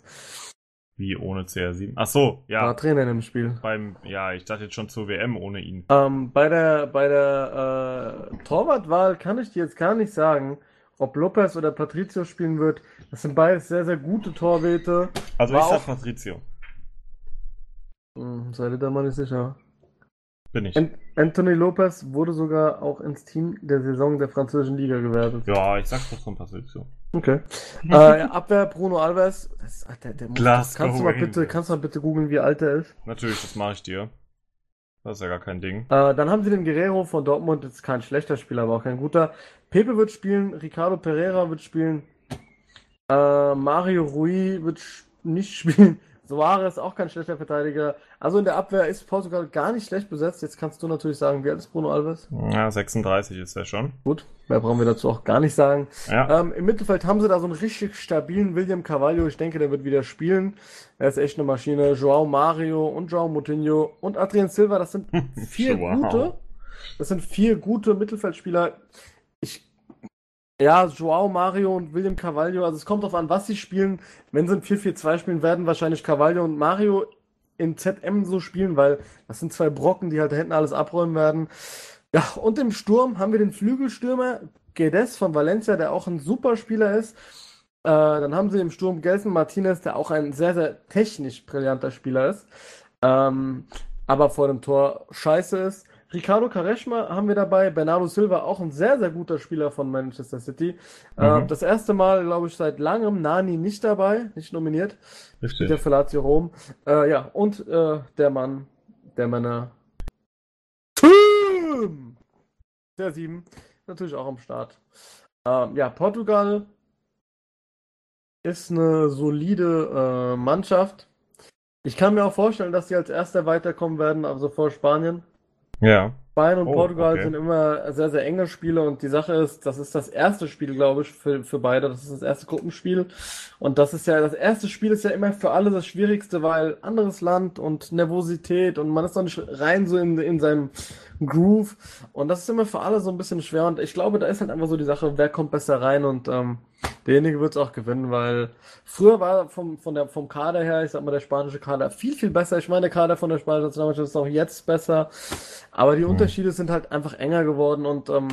Wie ohne CR7? Ach so, ja. War Trainer in dem Spiel. Beim, ja, ich dachte jetzt schon zur WM ohne ihn. Ähm, bei der, bei der äh, Torwartwahl kann ich dir jetzt gar nicht sagen, ob Lopez oder Patricio spielen wird. Das sind beides sehr, sehr gute Torwete. Also War ich sag auch- Patricio. Hm, sei dir da mal nicht sicher. Bin ich. An Anthony Lopez wurde sogar auch ins Team der Saison der französischen Liga gewertet. Ja, ich sag doch schon Patricio. Okay. [laughs] äh, Abwehr Bruno Alves. Das ist, ach, der, der muss, kannst du mal bitte, kannst du mal bitte googeln, wie alt er ist? Natürlich, das mache ich dir. Das ist ja gar kein Ding. Äh, dann haben sie den Guerrero von Dortmund, jetzt kein schlechter Spieler, aber auch kein guter. Pepe wird spielen, Ricardo Pereira wird spielen, äh, Mario Rui wird sch- nicht [laughs] spielen, Soares auch kein schlechter Verteidiger. Also in der Abwehr ist Portugal gar nicht schlecht besetzt. Jetzt kannst du natürlich sagen, wie alt ist Bruno Alves? Ja, 36 ist er schon. Gut, mehr brauchen wir dazu auch gar nicht sagen. Ja. Ähm, Im Mittelfeld haben sie da so einen richtig stabilen William Carvalho. Ich denke, der wird wieder spielen. Er ist echt eine Maschine. Joao Mario und Joao Moutinho und Adrian Silva, das sind [laughs] vier Joao. gute. Das sind vier gute Mittelfeldspieler. Ja, Joao Mario und William Carvalho, also es kommt darauf an, was sie spielen. Wenn sie ein 4-4-2 spielen, werden wahrscheinlich Carvalho und Mario in ZM so spielen, weil das sind zwei Brocken, die halt da hinten alles abräumen werden. Ja, und im Sturm haben wir den Flügelstürmer Guedes von Valencia, der auch ein super Spieler ist. Äh, dann haben sie im Sturm Gelson Martinez, der auch ein sehr, sehr technisch brillanter Spieler ist. Ähm, aber vor dem Tor scheiße ist. Ricardo Quaresma haben wir dabei. Bernardo Silva, auch ein sehr, sehr guter Spieler von Manchester City. Äh, Mhm. das erste Mal, glaube ich, seit langem Nani nicht dabei, nicht nominiert. Richtig. für Lazio Rom. Äh, ja, und äh, der Mann, der Männer. Tim! Der 7. Natürlich auch am Start. Ähm, ja, Portugal ist eine solide äh, Mannschaft. Ich kann mir auch vorstellen, dass sie als Erster weiterkommen werden, also vor Spanien. Ja. Spanien und Oh, Portugal okay. sind immer sehr, sehr enge Spiele und die Sache ist, das ist das erste Spiel, glaube ich, für, für beide. Das ist das erste Gruppenspiel. Und das ist ja, das erste Spiel ist ja immer für alle das Schwierigste, weil anderes Land und Nervosität und man ist noch nicht rein so in, in seinem Groove. Und das ist immer für alle so ein bisschen schwer. Und ich glaube, da ist halt einfach so die Sache, wer kommt besser rein und ähm, derjenige wird es auch gewinnen, weil früher war vom, von der, vom Kader her, ich sag mal, der spanische Kader viel, viel besser. Ich meine, der Kader von der spanischen Nationalmannschaft ist auch jetzt besser, aber die Hm. Unterschiede sind halt einfach enger geworden und ähm,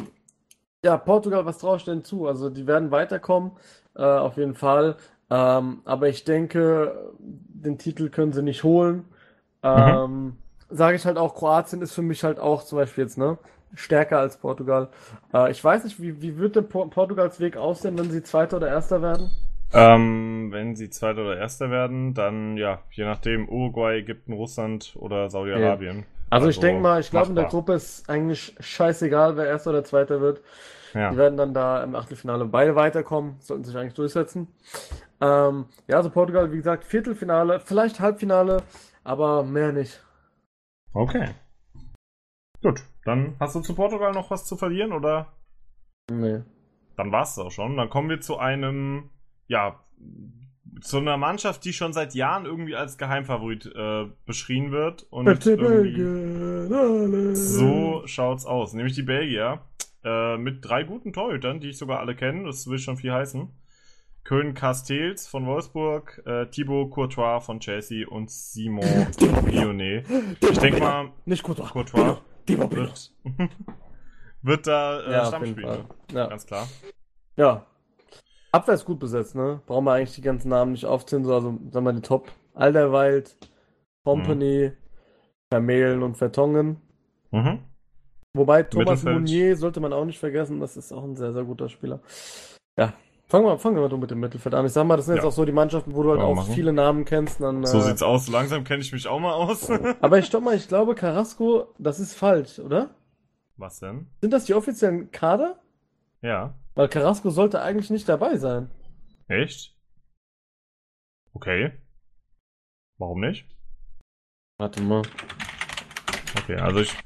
ja, Portugal, was traue ich denn zu? Also die werden weiterkommen, äh, auf jeden Fall. Ähm, aber ich denke, den Titel können sie nicht holen. Ähm, Sage ich halt auch, Kroatien ist für mich halt auch zum Beispiel jetzt, ne? Stärker als Portugal. Äh, ich weiß nicht, wie, wie wird denn Por Portugals Weg aussehen, wenn sie Zweiter oder Erster werden? Ähm, wenn sie Zweiter oder Erster werden, dann ja, je nachdem, Uruguay, Ägypten, Russland oder Saudi-Arabien. Also, ich denke mal, ich glaube, in der. Gruppe ist eigentlich scheißegal, wer Erster oder Zweiter wird. Ja. Die werden dann da im Achtelfinale beide weiterkommen, sollten sich eigentlich durchsetzen. Ähm, ja, also Portugal, wie gesagt, Viertelfinale, vielleicht Halbfinale, aber mehr nicht. Okay. Gut, dann hast du zu Portugal noch was zu verlieren oder? Nee. Dann war's auch schon. Dann kommen wir zu einem, ja, zu einer Mannschaft, die schon seit Jahren irgendwie als Geheimfavorit äh, beschrien wird. Und Belgien, alle. so schaut's aus. Nämlich die Belgier äh, mit drei guten Torhütern, die ich sogar alle kenne. Das will schon viel heißen. Köln Castells von Wolfsburg, äh, Thibaut Courtois von Chelsea und Simon [laughs] Lyonnais. Ich denke mal, Nicht gut. Courtois Die war bitter. wird, [laughs] wird da äh, Ja, auf Stamm jeden spielen. Fall. Ja. Ganz klar. ja. Abwehr ist gut besetzt, ne? Brauchen wir eigentlich die ganzen Namen nicht aufzählen, so, also sagen wir die Top. Alderweireld, Company, Vermehlen und Vertongen. Mhm. Wobei Thomas Mittelfeld. Mounier sollte man auch nicht vergessen, das ist auch ein sehr, sehr guter Spieler. Ja, fangen wir, fangen wir mal mit dem Mittelfeld an. Ich sag mal, das sind jetzt Ja. auch so die Mannschaften, wo du halt auch machen. viele Namen kennst. Dann, So äh, sieht's aus. Langsam kenne ich mich auch mal aus. [laughs] Aber ich stopp mal, ich glaube, Carrasco, das ist falsch, oder? Was denn? Sind das die offiziellen Kader? Ja. Weil Carrasco sollte eigentlich nicht dabei sein. Echt? Okay. Warum nicht? Warte mal. Okay, also ich,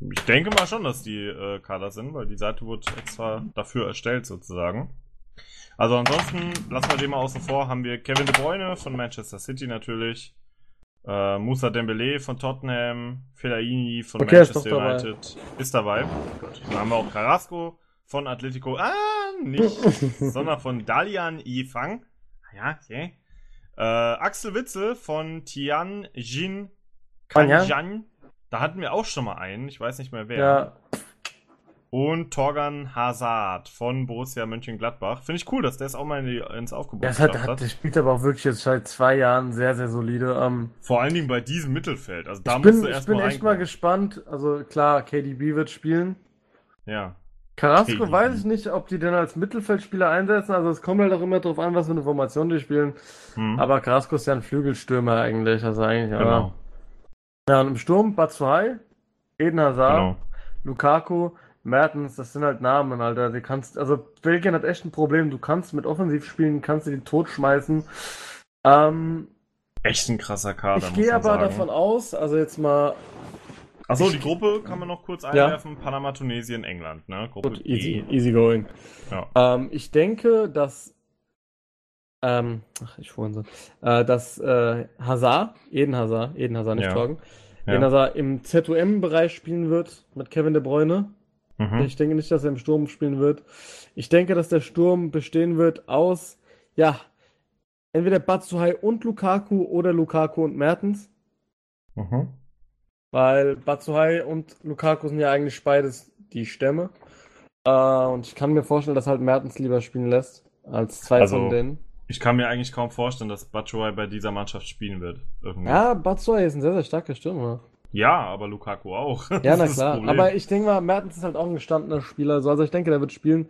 ich denke mal schon, dass die äh, Kader sind, weil die Seite wurde extra dafür erstellt sozusagen. Also ansonsten, lassen wir den mal außen vor, haben wir Kevin De Bruyne von Manchester City natürlich, äh, Musa Dembele von Tottenham, Fellaini von Okay, ist Manchester dabei. United ist dabei. Gut. Dann haben wir auch Carrasco von Atletico, ah, nicht, [laughs] sondern von Dalian Yifang. Ah Ja, okay. Äh, Axel Witzel von Tianjin Kanyan? Kanyan. Da hatten wir auch schon mal einen, ich weiß nicht mehr wer. Ja, Und Torgan Hazard von Borussia Mönchengladbach. Finde ich cool, dass der es auch mal in die, ins Aufgebot das hat, hat, der spielt aber auch wirklich jetzt seit zwei Jahren sehr, sehr solide. Ähm, Vor allen Dingen bei diesem Mittelfeld. Also da ich bin, musst du ich erst bin mal echt mal gespannt. Also klar, KDB wird spielen. Ja. Carrasco weiß ich nicht, ob die den als Mittelfeldspieler einsetzen. Also es kommt halt auch immer drauf an, was für eine Formation die spielen. Hm. Aber Carrasco ist ja ein Flügelstürmer eigentlich. Also eigentlich, genau. Ja, und im Sturm Batshuayi, Eden Hazard, genau. Lukaku, Mertens, das sind halt Namen, Alter. Die kannst, also Belgien hat echt ein Problem. Du kannst mit Offensivspielen, kannst du die totschmeißen. Ähm, Echt ein krasser Kader. ich gehe aber sagen. davon aus, also jetzt mal Achso, die Gruppe kann man noch kurz Ja. einwerfen. Panama, Tunesien, England, ne? Gruppe gut, easy, E. easy going. Ja. Ähm, ich denke, dass ähm, ach, ich vorhin so, äh, dass äh, Hazard, Eden Hazard, Eden Hazard, nicht Ja. Torgen, Ja. Eden Hazard im ZOM-Bereich spielen wird mit Kevin De Bruyne. Mhm. Ich denke nicht, dass er im Sturm spielen wird. Ich denke, dass der Sturm bestehen wird aus, ja, entweder Batsuhai und Lukaku oder Lukaku und Mertens. Mhm. Weil Batsuhai und Lukaku sind ja eigentlich beides die Stämme. Äh, und ich kann mir vorstellen, dass halt Mertens lieber spielen lässt als zwei Also- von denen. Ich kann mir eigentlich kaum vorstellen, dass Batshuayi bei dieser Mannschaft spielen wird. Irgendwie. Ja, Batsuhai ist ein sehr, sehr starker Stürmer. Ja, aber Lukaku auch. [laughs] Ja, na klar. Aber ich denke mal, Mertens ist halt auch ein gestandener Spieler. So, Also ich denke, der wird spielen.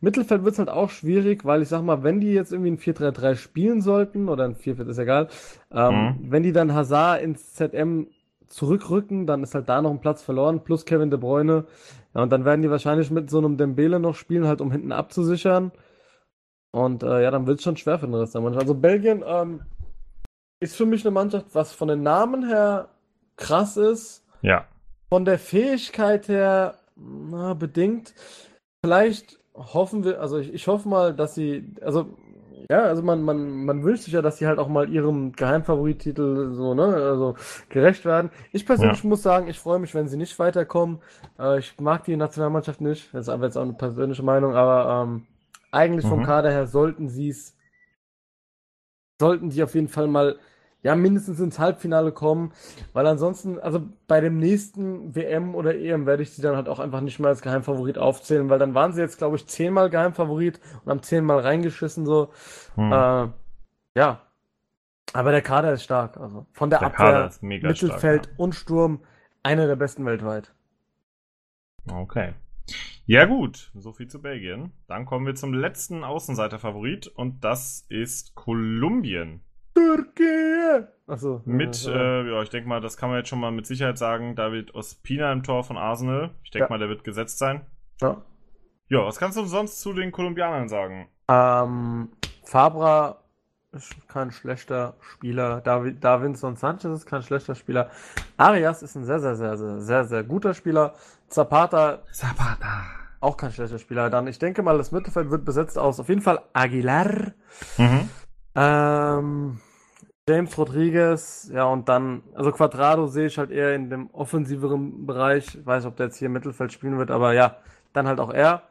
Mittelfeld wird es halt auch schwierig, weil ich sag mal, wenn die jetzt irgendwie ein 4-3-3 spielen sollten, oder ein 4-4, ist egal, ähm, wenn die dann Hazard ins ZM zurückrücken, dann ist halt da noch ein Platz verloren, plus Kevin De Bruyne. Ja, und dann werden die wahrscheinlich mit so einem Dembele noch spielen, halt um hinten abzusichern. Und äh, ja, dann wird es schon schwer für den Rest der Mannschaft. Also Belgien ähm, ist für mich eine Mannschaft, was von den Namen her krass ist. ja. Von der Fähigkeit her, na, bedingt. Vielleicht hoffen wir, also ich, ich hoffe mal, dass sie, also, ja, also man, man, man wünscht sich ja, dass sie halt auch mal ihrem Geheimfavorittitel so, ne, also gerecht werden. Ich persönlich muss sagen, ich freue mich, wenn sie nicht weiterkommen. Äh, ich mag die Nationalmannschaft nicht, das ist aber jetzt auch eine persönliche Meinung, aber ähm, eigentlich vom Mhm. Kader her sollten sie es, sollten die auf jeden Fall mal, ja, mindestens ins Halbfinale kommen, weil ansonsten, also bei dem nächsten WM oder EM werde ich sie dann halt auch einfach nicht mehr als Geheimfavorit aufzählen, weil dann waren sie jetzt, glaube ich, zehnmal Geheimfavorit und haben zehnmal reingeschissen, so. Hm. Äh, ja. Aber der Kader ist stark, also von der, Der Abwehr, Kader ist mega Mittelfeld stark, und Sturm einer der besten weltweit. Okay. Ja gut, so viel zu Belgien. Dann kommen wir zum letzten Außenseiter-Favorit und das ist Kolumbien. Türkei! Achso. Mit, ja, äh, ja, ich denke mal, das kann man jetzt schon mal mit Sicherheit sagen, David Ospina im Tor von Arsenal. Ich denke Ja. mal, der wird gesetzt sein. ja. Ja, was kannst du sonst zu den Kolumbianern sagen? Ähm, Fabra ist kein schlechter Spieler. David, Davinson Sanchez ist kein schlechter Spieler. Arias ist ein sehr, sehr, sehr, sehr, sehr, sehr guter Spieler. Zapata Zapata. auch kein schlechter Spieler. Dann, ich denke mal, das Mittelfeld wird besetzt aus auf jeden Fall Aguilar, Mhm. ähm, James Rodriguez, ja, und dann, also Quadrado sehe ich halt eher in dem offensiveren Bereich. Ich weiß nicht, ob der jetzt hier im Mittelfeld spielen wird, aber ja, dann halt auch er.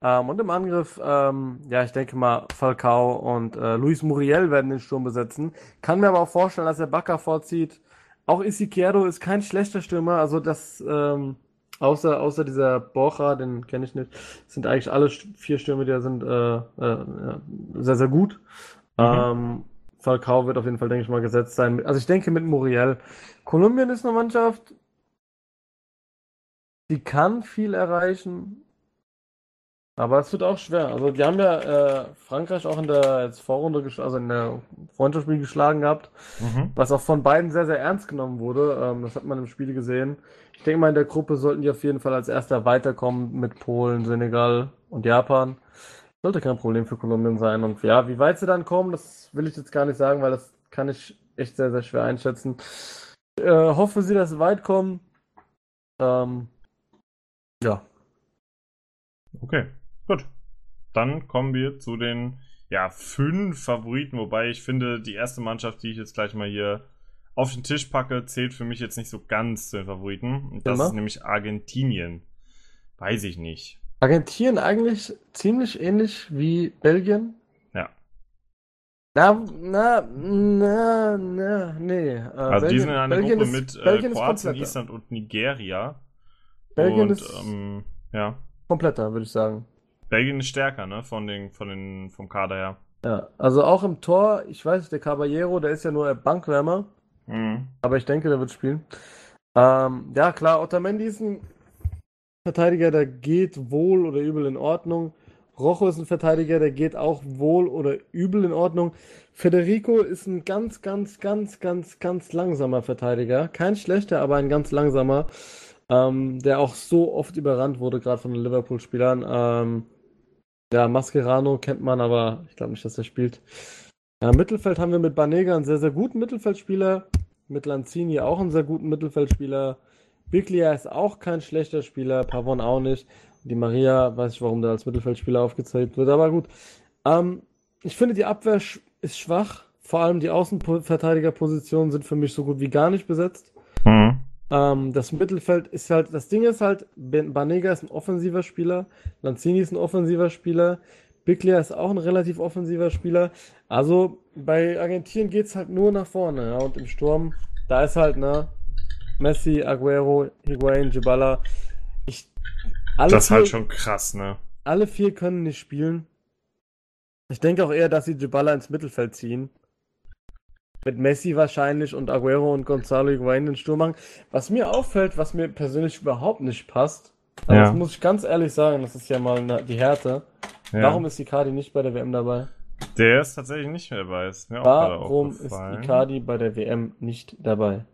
Ähm, und im Angriff, ähm, ja, ich denke mal, Falcao und äh, Luis Muriel werden den Sturm besetzen. Kann mir aber auch vorstellen, dass er Bakker vorzieht. Auch Isiquierdo ist kein schlechter Stürmer, also das, ähm, außer, außer dieser Borja, den kenne ich nicht, sind eigentlich alle vier Stürme, die da sind, äh, äh, ja, sehr, sehr gut. Mhm. Ähm, Falcao wird auf jeden Fall, denke ich mal, gesetzt sein. Also ich denke mit Muriel. Kolumbien ist eine Mannschaft, die kann viel erreichen, aber es wird auch schwer. Also die haben ja äh, Frankreich auch in der jetzt Vorrunde, also in der Freundschaftsspiel geschlagen gehabt, Mhm. was auch von beiden sehr, sehr ernst genommen wurde. Ähm, das hat man im Spiel gesehen. Ich denke mal, in der Gruppe sollten die auf jeden Fall als erster weiterkommen mit Polen, Senegal und Japan. Sollte kein Problem für Kolumbien sein. Und ja, wie weit sie dann kommen, das will ich jetzt gar nicht sagen, weil das kann ich echt sehr, sehr schwer einschätzen. Äh, hoffe sie, dass sie weit kommen. Ähm, ja. Okay, gut. Dann kommen wir zu den ja, fünf Favoriten, wobei ich finde, die erste Mannschaft, die ich jetzt gleich mal hier auf den Tisch packe, zählt für mich jetzt nicht so ganz zu den Favoriten. Und das Immer? ist nämlich Argentinien. Weiß ich nicht. Argentinien eigentlich ziemlich ähnlich wie Belgien. Ja. Na, na, na, na, nee. Äh, Also die sind in einer Belgien Gruppe mit äh, Belgien Kroatien. Island und Nigeria. Belgien und ist ähm, ja, kompletter, würde ich sagen. Belgien ist stärker, ne? Von den, von den, vom Kader her. Ja, also auch im Tor, ich weiß, der Caballero, der ist ja nur Bankwärmer, Mhm. aber ich denke, der wird spielen. Ähm, ja, klar, Otamendi ist ein Verteidiger, der geht wohl oder übel in Ordnung. Rojo ist ein Verteidiger, der geht auch wohl oder übel in Ordnung. Federico ist ein ganz, ganz, ganz, ganz, ganz langsamer Verteidiger. Kein schlechter, aber ein ganz langsamer, ähm, der auch so oft überrannt wurde, gerade von den Liverpool-Spielern. Ähm, ja, Mascherano kennt man, aber ich glaube nicht, dass er spielt. Ja, Mittelfeld haben wir mit Banega einen sehr, sehr guten Mittelfeldspieler. Mit Lanzini auch einen sehr guten Mittelfeldspieler. Biglia ist auch kein schlechter Spieler, Pavon auch nicht. Die Maria, weiß ich, warum der als Mittelfeldspieler aufgezeigt wird, aber gut. Ähm, ich finde, die Abwehr ist schwach. Vor allem die Außenverteidigerpositionen sind für mich so gut wie gar nicht besetzt. Mhm. Ähm, das Mittelfeld ist halt, das Ding ist halt, Banega ist ein offensiver Spieler, Lanzini ist ein offensiver Spieler, Biglia ist auch ein relativ offensiver Spieler. Also bei Argentinien geht's halt nur nach vorne, ja, und im Sturm, da ist halt, ne, Messi, Aguero, Higuain, Dybala. Ich, alle Das ist halt vier- schon krass, ne? alle vier können nicht spielen. Ich denke auch eher, dass sie Dybala ins Mittelfeld ziehen. Mit Messi wahrscheinlich und Aguero und Gonzalo Higuain den Sturm machen. Was mir auffällt, was mir persönlich überhaupt nicht passt, aber Ja. das muss ich ganz ehrlich sagen, das ist ja mal ne- die Härte. Ja. Warum ist Icardi nicht bei der WM dabei? Der ist tatsächlich nicht mehr dabei. Ist mir Warum ist. Icardi bei der WM nicht dabei?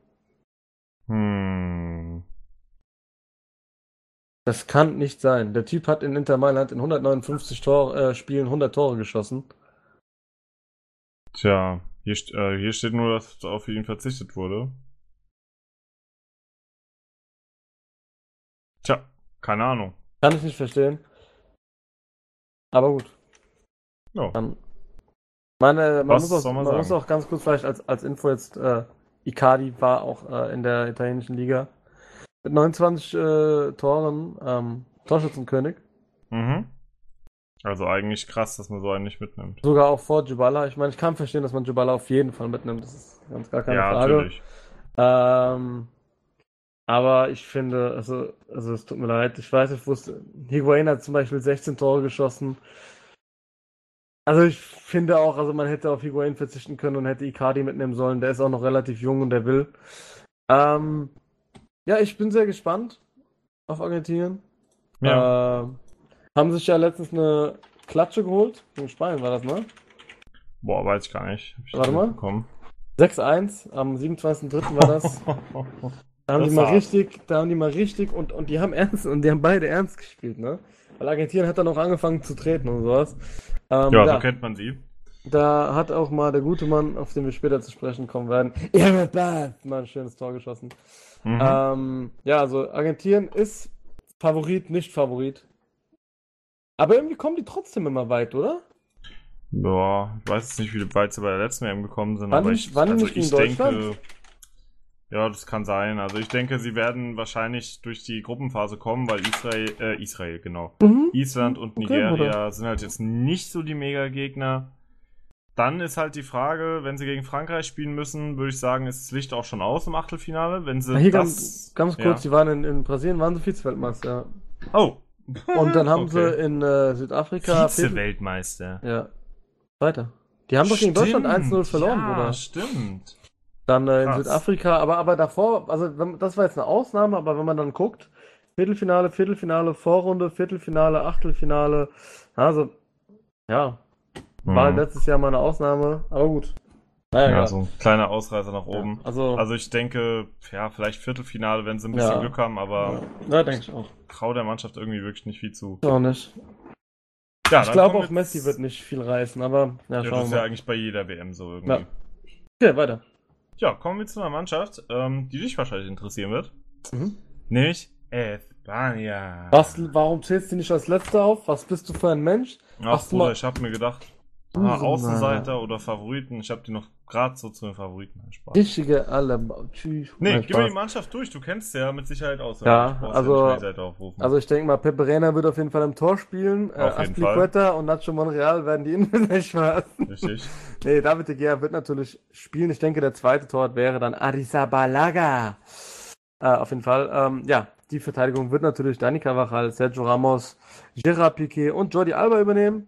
Hm. Das kann nicht sein. Der Typ hat in Inter Mailand in 159 Tor, äh, Spielen 100 Tore geschossen. Tja, hier, äh, hier steht nur, dass auf ihn verzichtet wurde. Tja, keine Ahnung. Kann ich nicht verstehen. Aber gut. Ja. Dann, meine, man Was muss, auch, soll man man muss auch ganz kurz vielleicht als, als Info jetzt, äh, Icardi war auch äh, in der italienischen Liga mit 29 äh, Toren ähm, Torschützenkönig. Mhm. Also eigentlich krass, dass man so einen nicht mitnimmt. Sogar auch vor Jubala. Ich meine, ich kann verstehen, dass man Jubala auf jeden Fall mitnimmt. Das ist ganz gar keine ja, Frage. natürlich. Ähm, aber ich finde, also, also es tut mir leid, ich weiß, ich wusste, Higuain hat zum Beispiel 16 Tore geschossen. Also ich finde auch, also man hätte auf Higuain verzichten können und hätte Icardi mitnehmen sollen. Der ist auch noch relativ jung und der will. Ähm, ja, ich bin sehr gespannt auf Argentinien. Ja. Ähm, haben sich ja letztens eine Klatsche geholt. Gegen Spanien war das, ne? Boah, weiß ich gar nicht. Ich Warte mal. mitbekommen. 6-1, am 27.03. war das. [laughs] Da haben Das die mal richtig, da haben die mal richtig und, und die haben ernst und die haben beide ernst gespielt, ne? Weil Argentinien hat dann auch angefangen zu treten und sowas. Ähm, Ja, da, so kennt man sie. da hat auch mal der gute Mann, auf den wir später zu sprechen kommen werden, ja, mal ein schönes Tor geschossen. Mhm. Ähm, ja, also Argentinien ist Favorit, nicht Favorit. Aber irgendwie kommen die trotzdem immer weit, oder? Ja, ich weiß jetzt nicht, wie weit sie bei der letzten WM gekommen sind, Waren aber ich, die also ich denke, Deutschland? Ja, das kann sein. Also ich denke, sie werden wahrscheinlich durch die Gruppenphase kommen, weil Israel, äh, Israel, genau. Mhm. Island und Okay, Nigeria sind halt jetzt nicht so die Mega-Gegner. Dann ist halt die Frage, wenn sie gegen Frankreich spielen müssen, würde ich sagen, ist das Licht auch schon aus im Achtelfinale. Wenn sie Hier das, ganz, ganz kurz, die waren in, in Brasilien, waren sie Vize-Weltmeister. Oh. Und dann haben [laughs] Okay. sie in äh, Südafrika Vize-Weltmeister. Ja. Weiter. Die haben doch gegen Deutschland Stimmt, 1-0 verloren, ja, oder? stimmt. Dann äh, in Krass. Südafrika, aber, aber davor, also das war jetzt eine Ausnahme, aber wenn man dann guckt, Viertelfinale, Viertelfinale, Vorrunde, Viertelfinale, Achtelfinale, also, ja, war Mhm. letztes Jahr mal eine Ausnahme, aber gut. Naja, Ja, so ein kleiner Ausreißer nach Ja, oben. also, Also ich denke, ja, vielleicht Viertelfinale, wenn sie ein bisschen Ja. Glück haben, aber ja, ja denke ich auch. trau der Mannschaft irgendwie wirklich nicht viel zu. Auch nicht. Ja, Ich glaube auch wir Messi jetzt- wird nicht viel reißen, aber ja, Ja, das schauen ist wir ja mal. eigentlich bei jeder WM so irgendwie. Ja. Okay, weiter. Ja, kommen wir zu einer Mannschaft, ähm, die dich wahrscheinlich interessieren wird. Mhm. Nämlich Espanja. Was, warum zählst du nicht als Letzter auf? Was bist du für ein Mensch? Ach, hast du Bruder, mal- ich habe mir gedacht, ah, Außenseiter oder Favoriten. Ich habe die noch gerade so zu den Favoriten. Spaß. Richtige alle. Tschüss. Nee, gib mir die. Mannschaft durch. Du kennst sie ja mit Sicherheit aus. Ja, also- Ja. Also ich denke mal, Pepe Reina wird auf jeden Fall im Tor spielen. Äh, Auf jeden Aspilicueta und Nacho Monreal werden die [laughs] Innen nicht Spaß. Richtig. Nee, David de Gea wird natürlich spielen. Ich denke, der zweite Tor wäre dann Arizabalaga. Äh, auf jeden Fall. Ähm, ja, die Verteidigung wird natürlich Dani Carvajal, Sergio Ramos, Gerard Piqué und Jordi Alba übernehmen.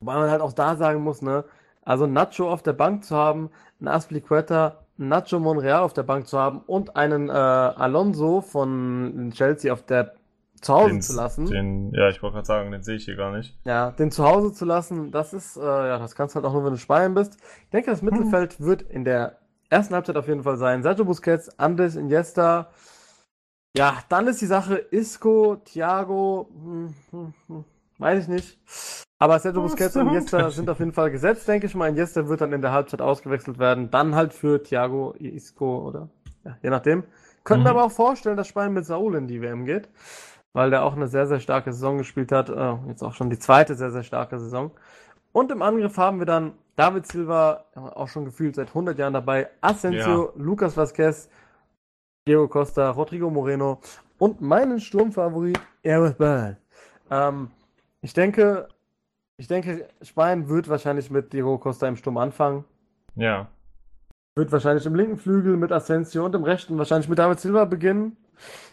Wobei man halt auch da sagen muss, ne, also Nacho auf der Bank zu haben, einen Aspilicueta, Nacho Monreal auf der Bank zu haben und einen äh, Alonso von Chelsea auf der zu Hause Den- zu lassen. Den, ja, ich wollte gerade sagen, den sehe ich hier gar nicht. Ja, den zu Hause zu lassen, das ist, äh, ja, das kannst du halt auch nur, wenn du Spanien bist. Ich denke, das Mittelfeld wird in der ersten Halbzeit auf jeden Fall sein. Sergio Busquets, Andes, Iniesta. Ja, dann ist die Sache Isco, Thiago, hm, hm, hm, weiß ich nicht. Aber Sergio Busquets und Unterschied. sind auf jeden Fall gesetzt, denke ich mal. Iniesta wird dann in der Halbzeit ausgewechselt werden. Dann halt für Thiago, Isco oder, ja, je nachdem. Könnten Mhm. aber auch vorstellen, dass Spanien mit Saul in die WM geht weil der auch eine sehr, sehr starke Saison gespielt hat. Äh, jetzt auch schon die zweite sehr, sehr starke Saison. Und im Angriff haben wir dann David Silva, auch schon gefühlt seit 100 Jahren dabei, Asensio, Lucas Vazquez, Diego Costa, Rodrigo Moreno und meinen Sturmfavorit Gareth Bale. Ähm, ich denke, ich denke, Spanien wird wahrscheinlich mit Diego Costa im Sturm anfangen. Ja. Wird wahrscheinlich im linken Flügel mit Asensio und im rechten wahrscheinlich mit David Silva beginnen.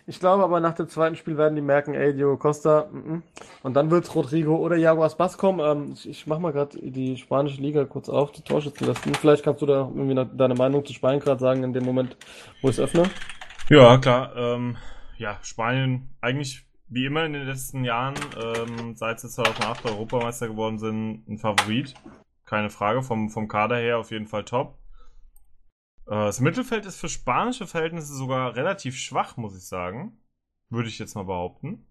Ich glaube aber nach dem zweiten Spiel werden die merken, ey, Diego Costa, mm, mm. und dann wird Rodrigo oder Iago Aspas kommen. Ähm, ich, ich mach mal gerade die spanische Liga kurz auf, die Torschützenlisten. Vielleicht kannst du da irgendwie noch deine Meinung zu Spanien gerade sagen in dem Moment, wo ich es öffne. Ja, klar. Ähm, ja, Spanien eigentlich wie immer in den letzten Jahren, ähm, seit sie 2008 Europameister geworden sind, ein Favorit. Keine Frage. Vom, vom Kader her auf jeden Fall top. Äh, das Mittelfeld ist für spanische Verhältnisse sogar relativ schwach, muss ich sagen. Würde ich jetzt mal behaupten.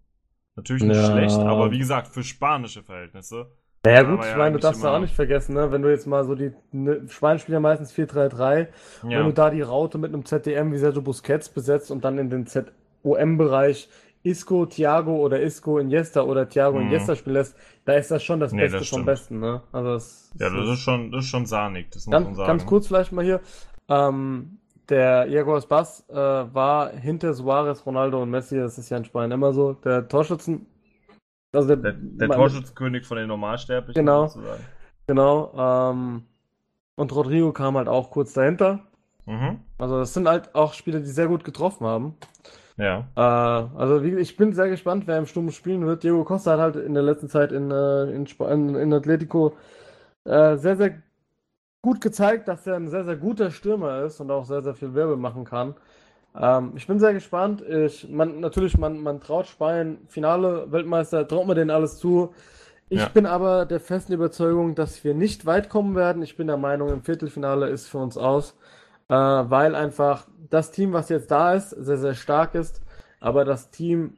Natürlich nicht Ja. schlecht, aber wie gesagt, für spanische Verhältnisse. Naja gut, ja ich meine, du darfst ja auch nicht vergessen, ne? wenn du jetzt mal so die, ne, Spanien spielt ja meistens 4-3-3, wenn du Ja, da die Raute mit einem ZDM wie Sergio Busquets besetzt und dann in den ZOM-Bereich Isco, Thiago oder Isco, Iniesta oder Thiago, Mhm. Iniesta spielen lässt, da ist das schon das Nee, Beste das vom. Besten, ne? Also das, ja, das ist schon, das ist schon sahnig, das muss man ganz, sagen. ganz kurz vielleicht mal hier. Ähm, der Iago Aspas äh, war hinter Suarez, Ronaldo und Messi, das ist ja in Spanien immer so. Der Torschützen, Also der, Der, der man- Torschützenkönig von den Normalsterblichen Genau. sozusagen. Genau. Ähm, und Rodrigo kam halt auch kurz dahinter. Mhm. Also das sind halt auch Spieler, die sehr gut getroffen haben. Ja. Äh, also wie, ich bin sehr gespannt, wer im Sturm spielen wird. Diego Costa hat halt in der letzten Zeit in, äh, in, Sp- in, in Atletico äh, sehr, sehr gut gezeigt, dass er ein sehr, sehr guter Stürmer ist und auch sehr, sehr viel Wirbel machen kann. Ähm, ich bin sehr gespannt. Ich, man, natürlich, man, man traut Spanien, Finale, Weltmeister, traut man denen alles zu. Ich Ja. bin aber der festen Überzeugung, dass wir nicht weit kommen werden. Ich bin der Meinung, im Viertelfinale ist für uns aus, äh, weil einfach das Team, was jetzt da ist, sehr, sehr stark ist, aber das Team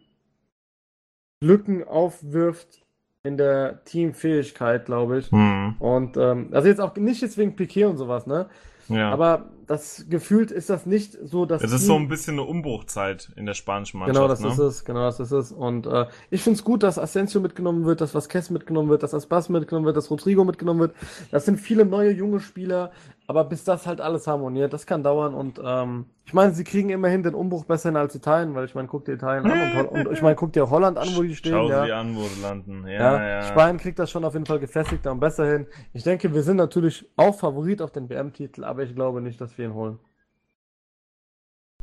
Lücken aufwirft in der Teamfähigkeit, glaube ich. Mhm. Und ähm, also jetzt auch nicht jetzt wegen Piquet und sowas, ne? Ja. Aber das gefühlt ist das nicht so, dass es ist so ein bisschen eine Umbruchzeit in der spanischen Mannschaft. Genau, das ne? ist es, genau, das ist es. Und äh, ich finde es gut, dass Asensio mitgenommen wird, dass Vasquez mitgenommen wird, dass Aspas mitgenommen wird, dass Rodrigo mitgenommen wird. Das sind viele neue junge Spieler, aber bis das halt alles harmoniert, das kann dauern. Und ähm, ich meine, sie kriegen immerhin den Umbruch besser hin als Italien, weil ich meine, guck dir Italien an und, und ich meine, guck dir Holland an, wo die stehen. Schau ja. sie an, wo sie landen. Ja, Ja, ja. Spanien kriegt das schon auf jeden Fall gefestigter und besser hin. Ich denke, wir sind natürlich auch Favorit auf den WM-Titel, aber ich glaube nicht, dass wir ihn holen.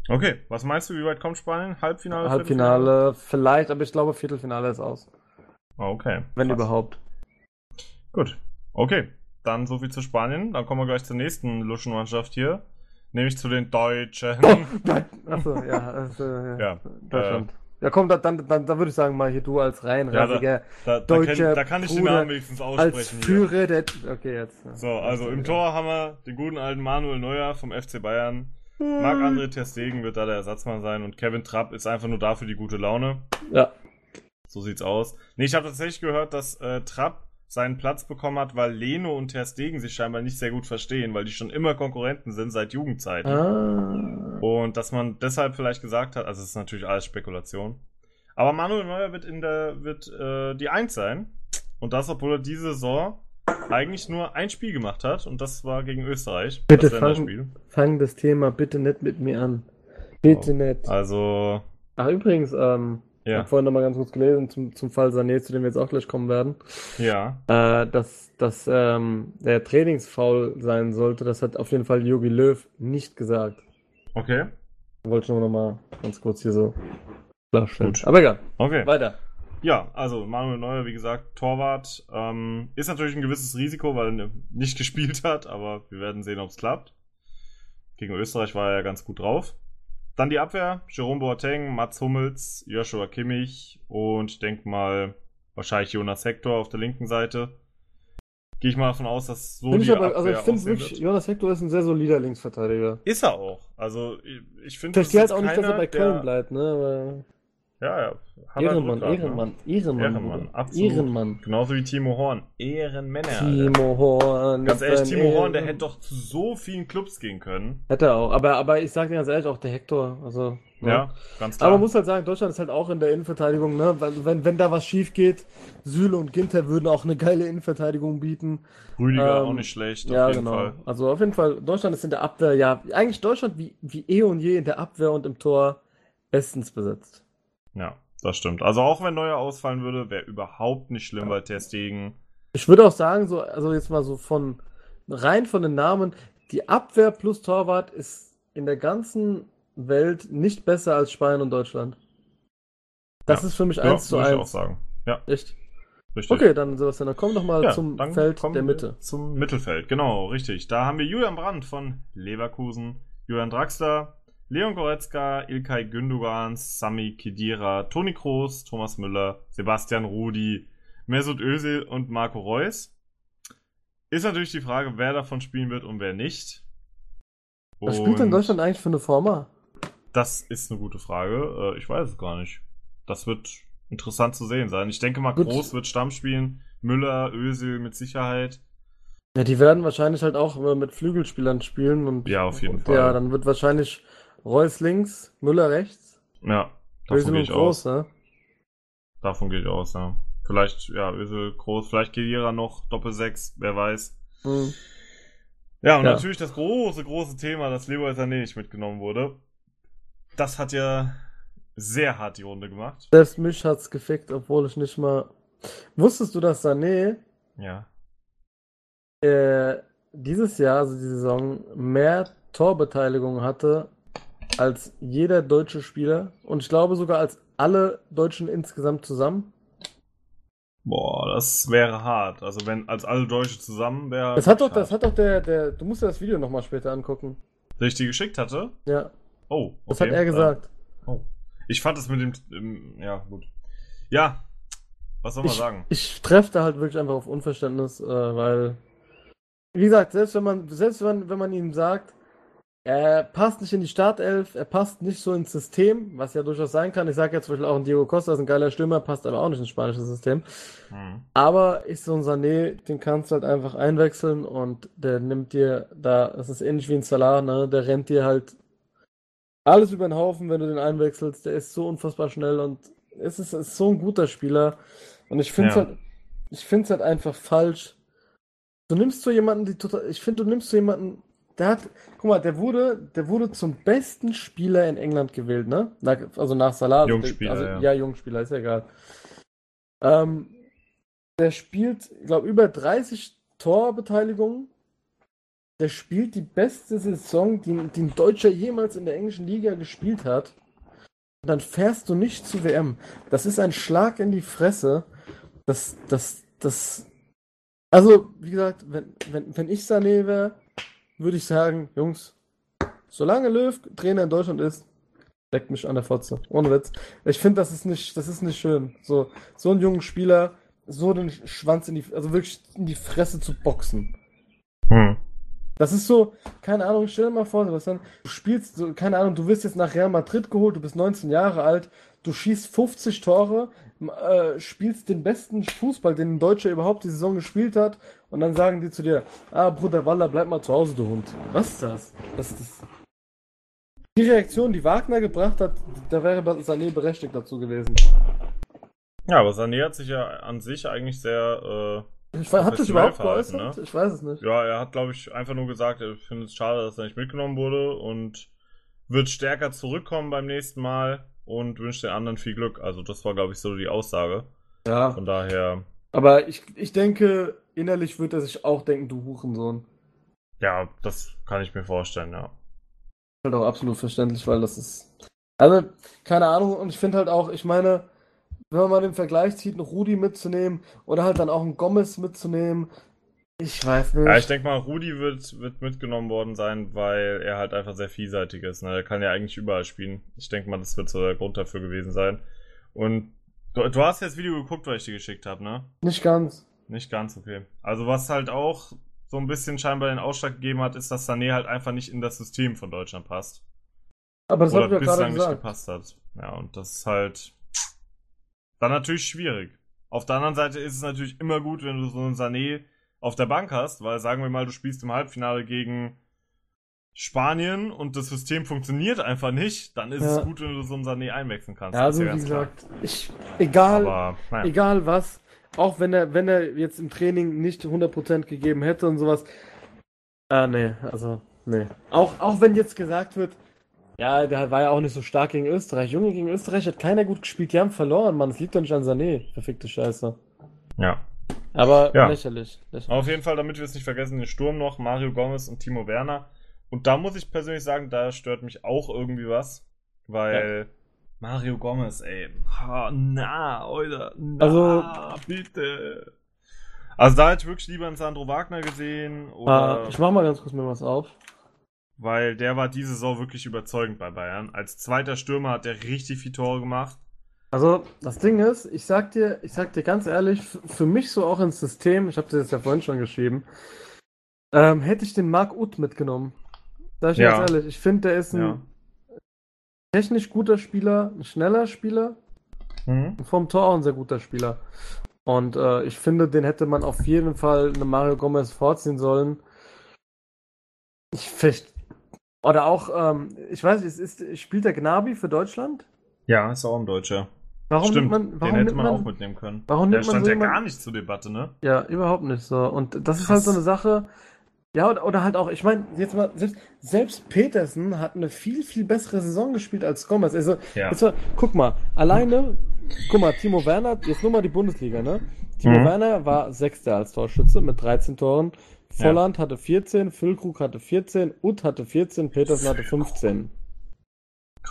Okay, was meinst du, wie weit kommt Spanien? Halbfinale? Halbfinale vielleicht, aber ich glaube, Viertelfinale ist aus. Ah, Okay. Wenn krass. überhaupt. Gut. Okay. Dann so viel zu Spanien. Dann kommen wir gleich zur nächsten Luschenmannschaft hier. Nämlich zu den Deutschen. Achso, ja, also, ja. Ja, Deutschland. ja, komm, da, dann, dann, dann würde ich sagen, mal hier du als reinrassiger, Da, da, Deutscher kann, da kann ich den Bruder Namen wenigstens als aussprechen. hier. Führer der. Okay, jetzt. So, also im Tor haben wir den guten alten Manuel Neuer vom FC Bayern. Marc-André Ter Stegen wird da der Ersatzmann sein und Kevin Trapp ist einfach nur da für die gute Laune. Ja. So sieht's aus. Nee, ich habe tatsächlich gehört, dass äh, Trapp seinen Platz bekommen hat, weil Leno und Ter Stegen sich scheinbar nicht sehr gut verstehen, weil die schon immer Konkurrenten sind seit Jugendzeiten. Ah. Und dass man deshalb vielleicht gesagt hat, also es ist natürlich alles Spekulation. Aber Manuel Neuer wird in der wird äh, die Eins sein. Und das, obwohl er diese Saison eigentlich nur ein Spiel gemacht hat und das war gegen Österreich. Bitte das fang, fang das Thema bitte nicht mit mir an. Bitte Oh. nicht. Also, Ach, übrigens, ähm, ich ja, habe vorhin nochmal ganz kurz gelesen zum, zum Fall Sané, zu dem wir jetzt auch gleich kommen werden, ja. äh, dass, dass ähm, der Trainingsfoul sein sollte. Das hat auf jeden Fall Jogi Löw nicht gesagt. Okay, Wollte ich nur nochmal ganz kurz hier so klarstellen. Gut. Aber egal, okay. weiter. Ja, also Manuel Neuer, wie gesagt, Torwart, ähm, ist natürlich ein gewisses Risiko, weil er nicht [laughs] gespielt hat, aber wir werden sehen, ob es klappt. Gegen Österreich war er ja ganz gut drauf. Dann die Abwehr, Jerome Boateng, Mats Hummels, Joshua Kimmich und ich denke mal wahrscheinlich Jonas Hector auf der linken Seite. Gehe ich mal davon aus, dass so Find die ich aber, also ich Abwehr finde wirklich. Jonas Hector ist ein sehr solider Linksverteidiger. Ist er auch. Also ich- ich finde, verstehe halt auch nicht, dass er bei Köln der- bleibt, ne? Aber Ja, ja. Hat Ehrenmann, Rückgrat, ne? Ehrenmann, Ehrenmann, Ehrenmann, Bruder. absolut. Ehrenmann. Genauso wie Timo Horn. Ehrenmänner. Timo Horn. Ganz ehrlich, Timo Horn, der Ehren- hätte doch zu so vielen Clubs gehen können. Hätte er auch, aber, aber ich sag dir ganz ehrlich, auch der Hector, also. ne? Ja, ganz klar. Aber man muss halt sagen, Deutschland ist halt auch in der Innenverteidigung, ne? Weil, wenn, wenn da was schief geht, Süle und Ginter würden auch eine geile Innenverteidigung bieten. Rüdiger ähm, auch nicht schlecht, ja, auf jeden genau. Fall. Also auf jeden Fall, Deutschland ist in der Abwehr, ja, eigentlich Deutschland wie, wie eh und je in der Abwehr und im Tor bestens besetzt. Ja, das stimmt. Also auch wenn Neuer ausfallen würde, wäre überhaupt nicht schlimm, weil Ter Stegen. Ich würde auch sagen, so, also jetzt mal so von rein von den Namen, die Abwehr plus Torwart ist in der ganzen Welt nicht besser als Spanien und Deutschland. Das Ja. ist für mich Ja, 1 zu würde ich auch 1. sagen. Ja, Echt? richtig. Okay, dann Sebastian, dann komm doch mal Ja, zum Feld der Mitte. Zum Mittelfeld, genau, richtig. Da haben wir Julian Brandt von Leverkusen, Julian Draxler, Leon Goretzka, Ilkay Gündogan, Sami Khedira, Toni Kroos, Thomas Müller, Sebastian Rudi, Mesut Özil und Marco Reus. Ist natürlich die Frage, wer davon spielen wird und wer nicht. Was spielt denn Und Deutschland eigentlich für eine Forma? Das ist eine gute Frage. Äh, Ich weiß es gar nicht. Das wird interessant zu sehen sein. Ich denke mal, Gut. Groß wird Stamm spielen. Müller, Özil mit Sicherheit. Ja, die werden wahrscheinlich halt auch mit Flügelspielern spielen und Ja, auf jeden und Fall. Ja, dann wird wahrscheinlich Reus links, Müller rechts, Ja, davon gehe ich aus. Groß, ne? Davon gehe ich aus, ja. Vielleicht, ja, Özil, Groß, vielleicht Kedira noch, Doppel 6, wer weiß. Hm. Ja, und Ja. natürlich das große, große Thema, dass Leroy Sané nicht mitgenommen wurde. Das hat ja sehr hart die Runde gemacht. Selbst mich hat's gefickt, obwohl ich nicht mal Wusstest du, dass Sané Ja. äh, dieses Jahr, also die Saison, mehr Torbeteiligung hatte als jeder deutsche Spieler und ich glaube sogar als alle Deutschen insgesamt zusammen? Boah, das wäre hart. Also wenn als alle Deutsche zusammen wäre. Das hat doch, hart. das hat doch der, der, du musst dir das Video nochmal später angucken. Der ich die geschickt hatte? Ja, Oh, das okay. hat er gesagt. Oh. Ich fand es mit dem. ja, gut. Ja. Was soll man Ich, sagen? ich treffe da halt wirklich einfach auf Unverständnis, äh, weil, wie gesagt, selbst wenn man, selbst wenn, wenn man ihm sagt, er passt nicht in die Startelf, er passt nicht so ins System, was ja durchaus sein kann. Ich sage jetzt zum Beispiel auch ein Diego Costa ist ein geiler Stürmer, passt aber auch nicht ins spanische System. Hm. Aber ist so ein Sané, den kannst du halt einfach einwechseln und der nimmt dir da, das ist ähnlich wie ein Salah, ne? Der rennt dir halt alles über den Haufen, wenn du den einwechselst. Der ist so unfassbar schnell und es ist, ist so ein guter Spieler. Und ich finde es Ja. halt, ich finde es halt einfach falsch. Du nimmst so jemanden, die total, ich finde, du nimmst so jemanden, der hat, guck mal, der wurde, der wurde zum besten Spieler in England gewählt, ne? Nach, also nach Salah. also Jungspieler, also, ja. ja, Jungspieler, ist ja egal. Ähm, der spielt, ich glaube, über 30 Torbeteiligungen. Der spielt die beste Saison, die, die ein Deutscher jemals in der englischen Liga gespielt hat. Und dann fährst du nicht zu WM. Das ist ein Schlag in die Fresse. Das, das, das. Also, wie gesagt, wenn, wenn, wenn ich Sané wäre, würde ich sagen, Jungs, solange Löw Trainer in Deutschland ist, deckt mich an der Fotze. Ohne Witz. Ich finde, das ist nicht, das ist nicht schön. So, so einen jungen Spieler, so den Schwanz in die, also wirklich in die Fresse zu boxen. Hm. Das ist so, keine Ahnung, stell dir mal vor, Sebastian, du spielst, so, keine Ahnung, du wirst jetzt nach Real Madrid geholt, du bist 19 Jahre alt, du schießt 50 Tore, äh, spielst den besten Fußball, den ein Deutscher überhaupt die Saison gespielt hat, und dann sagen die zu dir, ah, Bruder Walla, bleib mal zu Hause, du Hund. Was ist das? Das ist das. Die Reaktion, die Wagner gebracht hat, da wäre Sané berechtigt dazu gewesen. Ja, aber Sané hat sich ja an sich eigentlich sehr. Ich weiß, hat das überhaupt verhalten, geäußert? ne? Ich weiß es nicht. Äh, ja, er hat, glaube ich, einfach nur gesagt, er findet es schade, dass er nicht mitgenommen wurde und wird stärker zurückkommen beim nächsten Mal und wünscht den anderen viel Glück. Also, das war, glaube ich, so die Aussage. Ja. Von daher, Aber ich, ich denke, innerlich wird er sich auch denken, du Hurensohn. ja, das kann ich mir vorstellen, ja. halt auch absolut verständlich, weil das ist. Also, keine Ahnung, und ich finde halt auch, ich meine, wenn man mal den Vergleich zieht, einen Rudi mitzunehmen oder halt dann auch einen Gomez mitzunehmen, ich weiß nicht. Ja, ich denke mal, Rudi wird, wird mitgenommen worden sein, weil er halt einfach sehr vielseitig ist. Ne? Er kann ja eigentlich überall spielen. Ich denke mal, das wird so der Grund dafür gewesen sein. Und du, du hast ja das Video geguckt, was ich dir geschickt habe, ne? Nicht ganz. Nicht ganz, okay. Also was halt auch so ein bisschen scheinbar den Ausschlag gegeben hat, ist, dass Sané halt einfach nicht in das System von Deutschland passt. Aber das Oder ja gerade bislang nicht gepasst hat. Ja, und das ist halt dann natürlich schwierig. Auf der anderen Seite ist es natürlich immer gut, wenn du so einen Sané auf der Bank hast, weil sagen wir mal, du spielst im Halbfinale gegen Spanien und das System funktioniert einfach nicht, dann ist Ja. es gut, wenn du so einen Sané einwechseln kannst. Ja, also wie gesagt, ich, egal, Aber, naja. egal was, auch wenn er, wenn er jetzt im Training nicht 100% gegeben hätte und sowas. Ah, nee, also, nee. Auch, auch wenn jetzt gesagt wird, ja, der war ja auch nicht so stark gegen Österreich. Junge, gegen Österreich hat keiner gut gespielt, die haben verloren, Mann. Es liegt doch nicht an Sané. Verfickte Scheiße. Ja. Aber Ja. lächerlich. lächerlich. Auf jeden Fall, damit wir es nicht vergessen, den Sturm noch, Mario Gomez und Timo Werner. Und da muss ich persönlich sagen, da stört mich auch irgendwie was. Weil Mario Gomez, ey, ha, na, oder, na, Also- bitte. Also da hätte ich wirklich lieber einen Sandro Wagner gesehen. Oder, Ah, ich mach mal ganz kurz mir was auf. weil der war diese Saison wirklich überzeugend bei Bayern. Als zweiter Stürmer hat der richtig viel Tore gemacht. Also, das Ding ist, ich sag dir, ich sag dir ganz ehrlich, für mich so auch ins System, ich habe dir das ja vorhin schon geschrieben, ähm, hätte ich den Marc Uth mitgenommen. Sag ich Ja. ganz ehrlich, ich finde, der ist ein Ja. Technisch guter Spieler, ein schneller Spieler Mhm. und vom Tor auch ein sehr guter Spieler. Und äh, ich finde, den hätte man auf jeden Fall eine Mario Gomez vorziehen sollen. Ich vielleicht. Oder auch, ähm, ich weiß nicht, ist, ist, spielt der Gnabi für Deutschland? Ja, ist auch ein Deutscher. Warum Stimmt, nimmt man, warum den hätte man man, auch mitnehmen können. warum Der nimmt man stand so ja jemanden- gar nicht zur Debatte, ne? Ja, überhaupt nicht so. Und das ist Krass. halt so eine Sache. Ja, oder, oder halt auch, ich meine, jetzt mal, selbst, selbst Petersen hat eine viel, viel bessere Saison gespielt als Gomez. Also, Ja. jetzt mal, guck mal, alleine, guck mal, Timo Werner, jetzt nur mal die Bundesliga, ne? Timo Mhm. Werner war Sechster als Torschütze mit 13 Toren. Volland hatte 14, Füllkrug hatte 14, Uth hatte 14, Petersen hatte 15.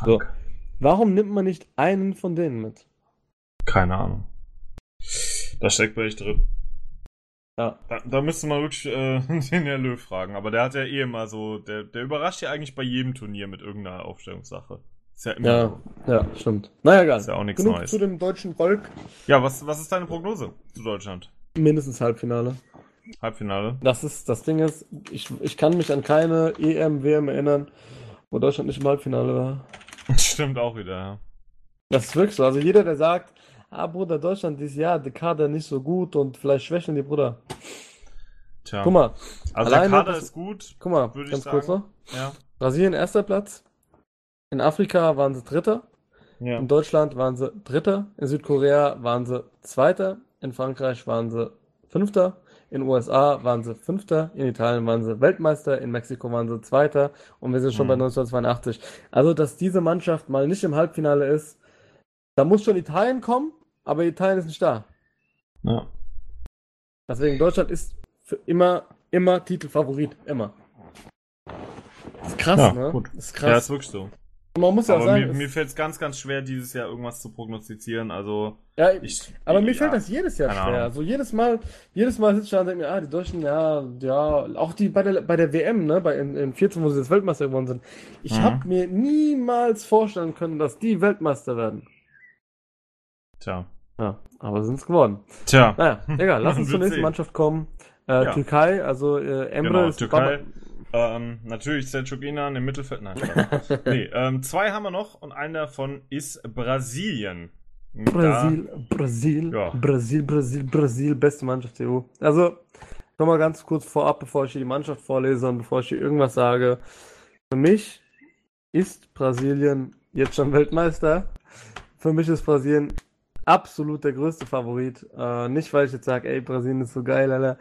So. Krank. Warum nimmt man nicht einen von denen mit? Keine Ahnung. Da steckt bei echt drin. Ja. Da, da müsste man wirklich äh, [laughs] den Herr Löw fragen. Aber der hat ja eh immer so, der, der überrascht ja eigentlich bei jedem Turnier mit irgendeiner Aufstellungssache. Ist ja immer Ja, so. ja, stimmt. Naja, egal. Ist ja auch nichts Genug Neues. zu dem deutschen Volk. Ja, was, was ist deine Prognose zu Deutschland? Mindestens Halbfinale. Halbfinale? Das ist, das Ding ist, ich, ich kann mich an keine EM, WM erinnern, wo Deutschland nicht im Halbfinale war. [laughs] Stimmt auch wieder, ja. Das ist wirklich so. Also jeder, der sagt, ah Bruder, Deutschland dieses Jahr, der Kader nicht so gut und vielleicht schwächen die Bruder. Tja. Guck mal, also der alleine Kader das- ist gut. guck mal, Würde ich ganz sagen. kurz noch. Ja. Brasilien erster Platz. In Afrika waren sie Dritter. Ja. In Deutschland waren sie Dritter. In Südkorea waren sie Zweiter. In Frankreich waren sie Fünfter. In USA waren sie Fünfter. In Italien waren sie Weltmeister. In Mexiko waren sie Zweiter. Und wir sind schon bei Mhm. 1982. Also, dass diese Mannschaft mal nicht im Halbfinale ist, da muss schon Italien kommen, aber Italien ist nicht da. ja. Deswegen Deutschland ist für immer, immer Titelfavorit. Immer. ist krass, Ja, ne? gut. ist Ja, krass. ist wirklich so. Man muss ja auch Aber sagen, mir, mir fällt es ganz, ganz schwer, dieses Jahr irgendwas zu prognostizieren. Also, ja, ich. Aber mir ja. fällt das jedes Jahr schwer. Ahnung. Also jedes Mal, jedes Mal sitze ich da und denke mir, ah, die Deutschen, ja, ja, auch die bei der, bei der WM, ne, bei in, in 14, wo sie jetzt Weltmeister geworden sind. Ich Mhm. habe mir niemals vorstellen können, dass die Weltmeister werden. Tja. Ja, aber sind es geworden. Tja. Naja, egal, lass [laughs] uns zur nächsten sehen. Mannschaft kommen. Äh, Ja. Türkei, also äh, Emre Genau, ist Türkei. Ähm, natürlich Selçuk Inan im Mittelfeld. Nein, [laughs] nee, ähm, zwei haben wir noch und einer davon ist Brasilien. Da- Brasil, Brasil, Ja. Brasil, Brasil, Brasil, beste Mannschaft der EU. Also, nochmal ganz kurz vorab, bevor ich hier die Mannschaft vorlese und bevor ich hier irgendwas sage. Für mich ist Brasilien jetzt schon Weltmeister. Für mich ist Brasilien absolut der größte Favorit. Äh, nicht, weil ich jetzt sage, ey, Brasilien ist so geil, Alter.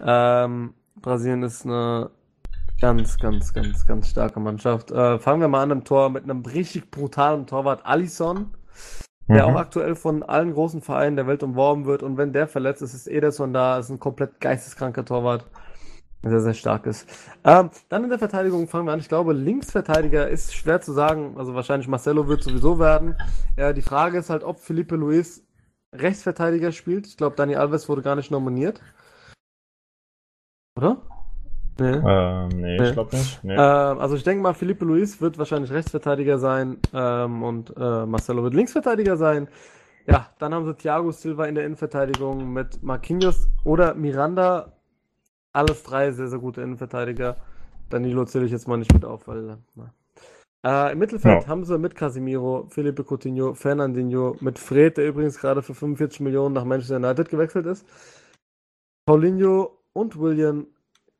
Ähm, Brasilien ist eine ganz, ganz, ganz, ganz starke Mannschaft. Äh, fangen wir mal an im Tor mit einem richtig brutalen Torwart, Alisson der Mhm. auch aktuell von allen großen Vereinen der Welt umworben wird. Und wenn der verletzt ist, ist Ederson da, ist ein komplett geisteskranker Torwart. Sehr, sehr stark ist. Ähm, dann in der Verteidigung fangen wir an. Ich glaube, Linksverteidiger ist schwer zu sagen. Also wahrscheinlich Marcelo wird sowieso werden. Ja, die Frage ist halt, ob Felipe Luis Rechtsverteidiger spielt. Ich glaube, Dani Alves wurde gar nicht nominiert. Oder? Nee. Ähm, nee, Nee. ich glaube nicht. Nee. Ähm, also ich denke mal, Felipe Luis wird wahrscheinlich Rechtsverteidiger sein ähm, und äh, Marcelo wird Linksverteidiger sein. Ja, dann haben sie Thiago Silva in der Innenverteidigung mit Marquinhos oder Miranda. Alles drei sehr, sehr gute Innenverteidiger. Danilo zähle ich jetzt mal nicht mit auf, weil. Na. Äh, Im Mittelfeld Ja. haben sie mit Casemiro, Felipe Coutinho, Fernandinho, mit Fred, der übrigens gerade für 45 Millionen nach Manchester United gewechselt ist. Paulinho und William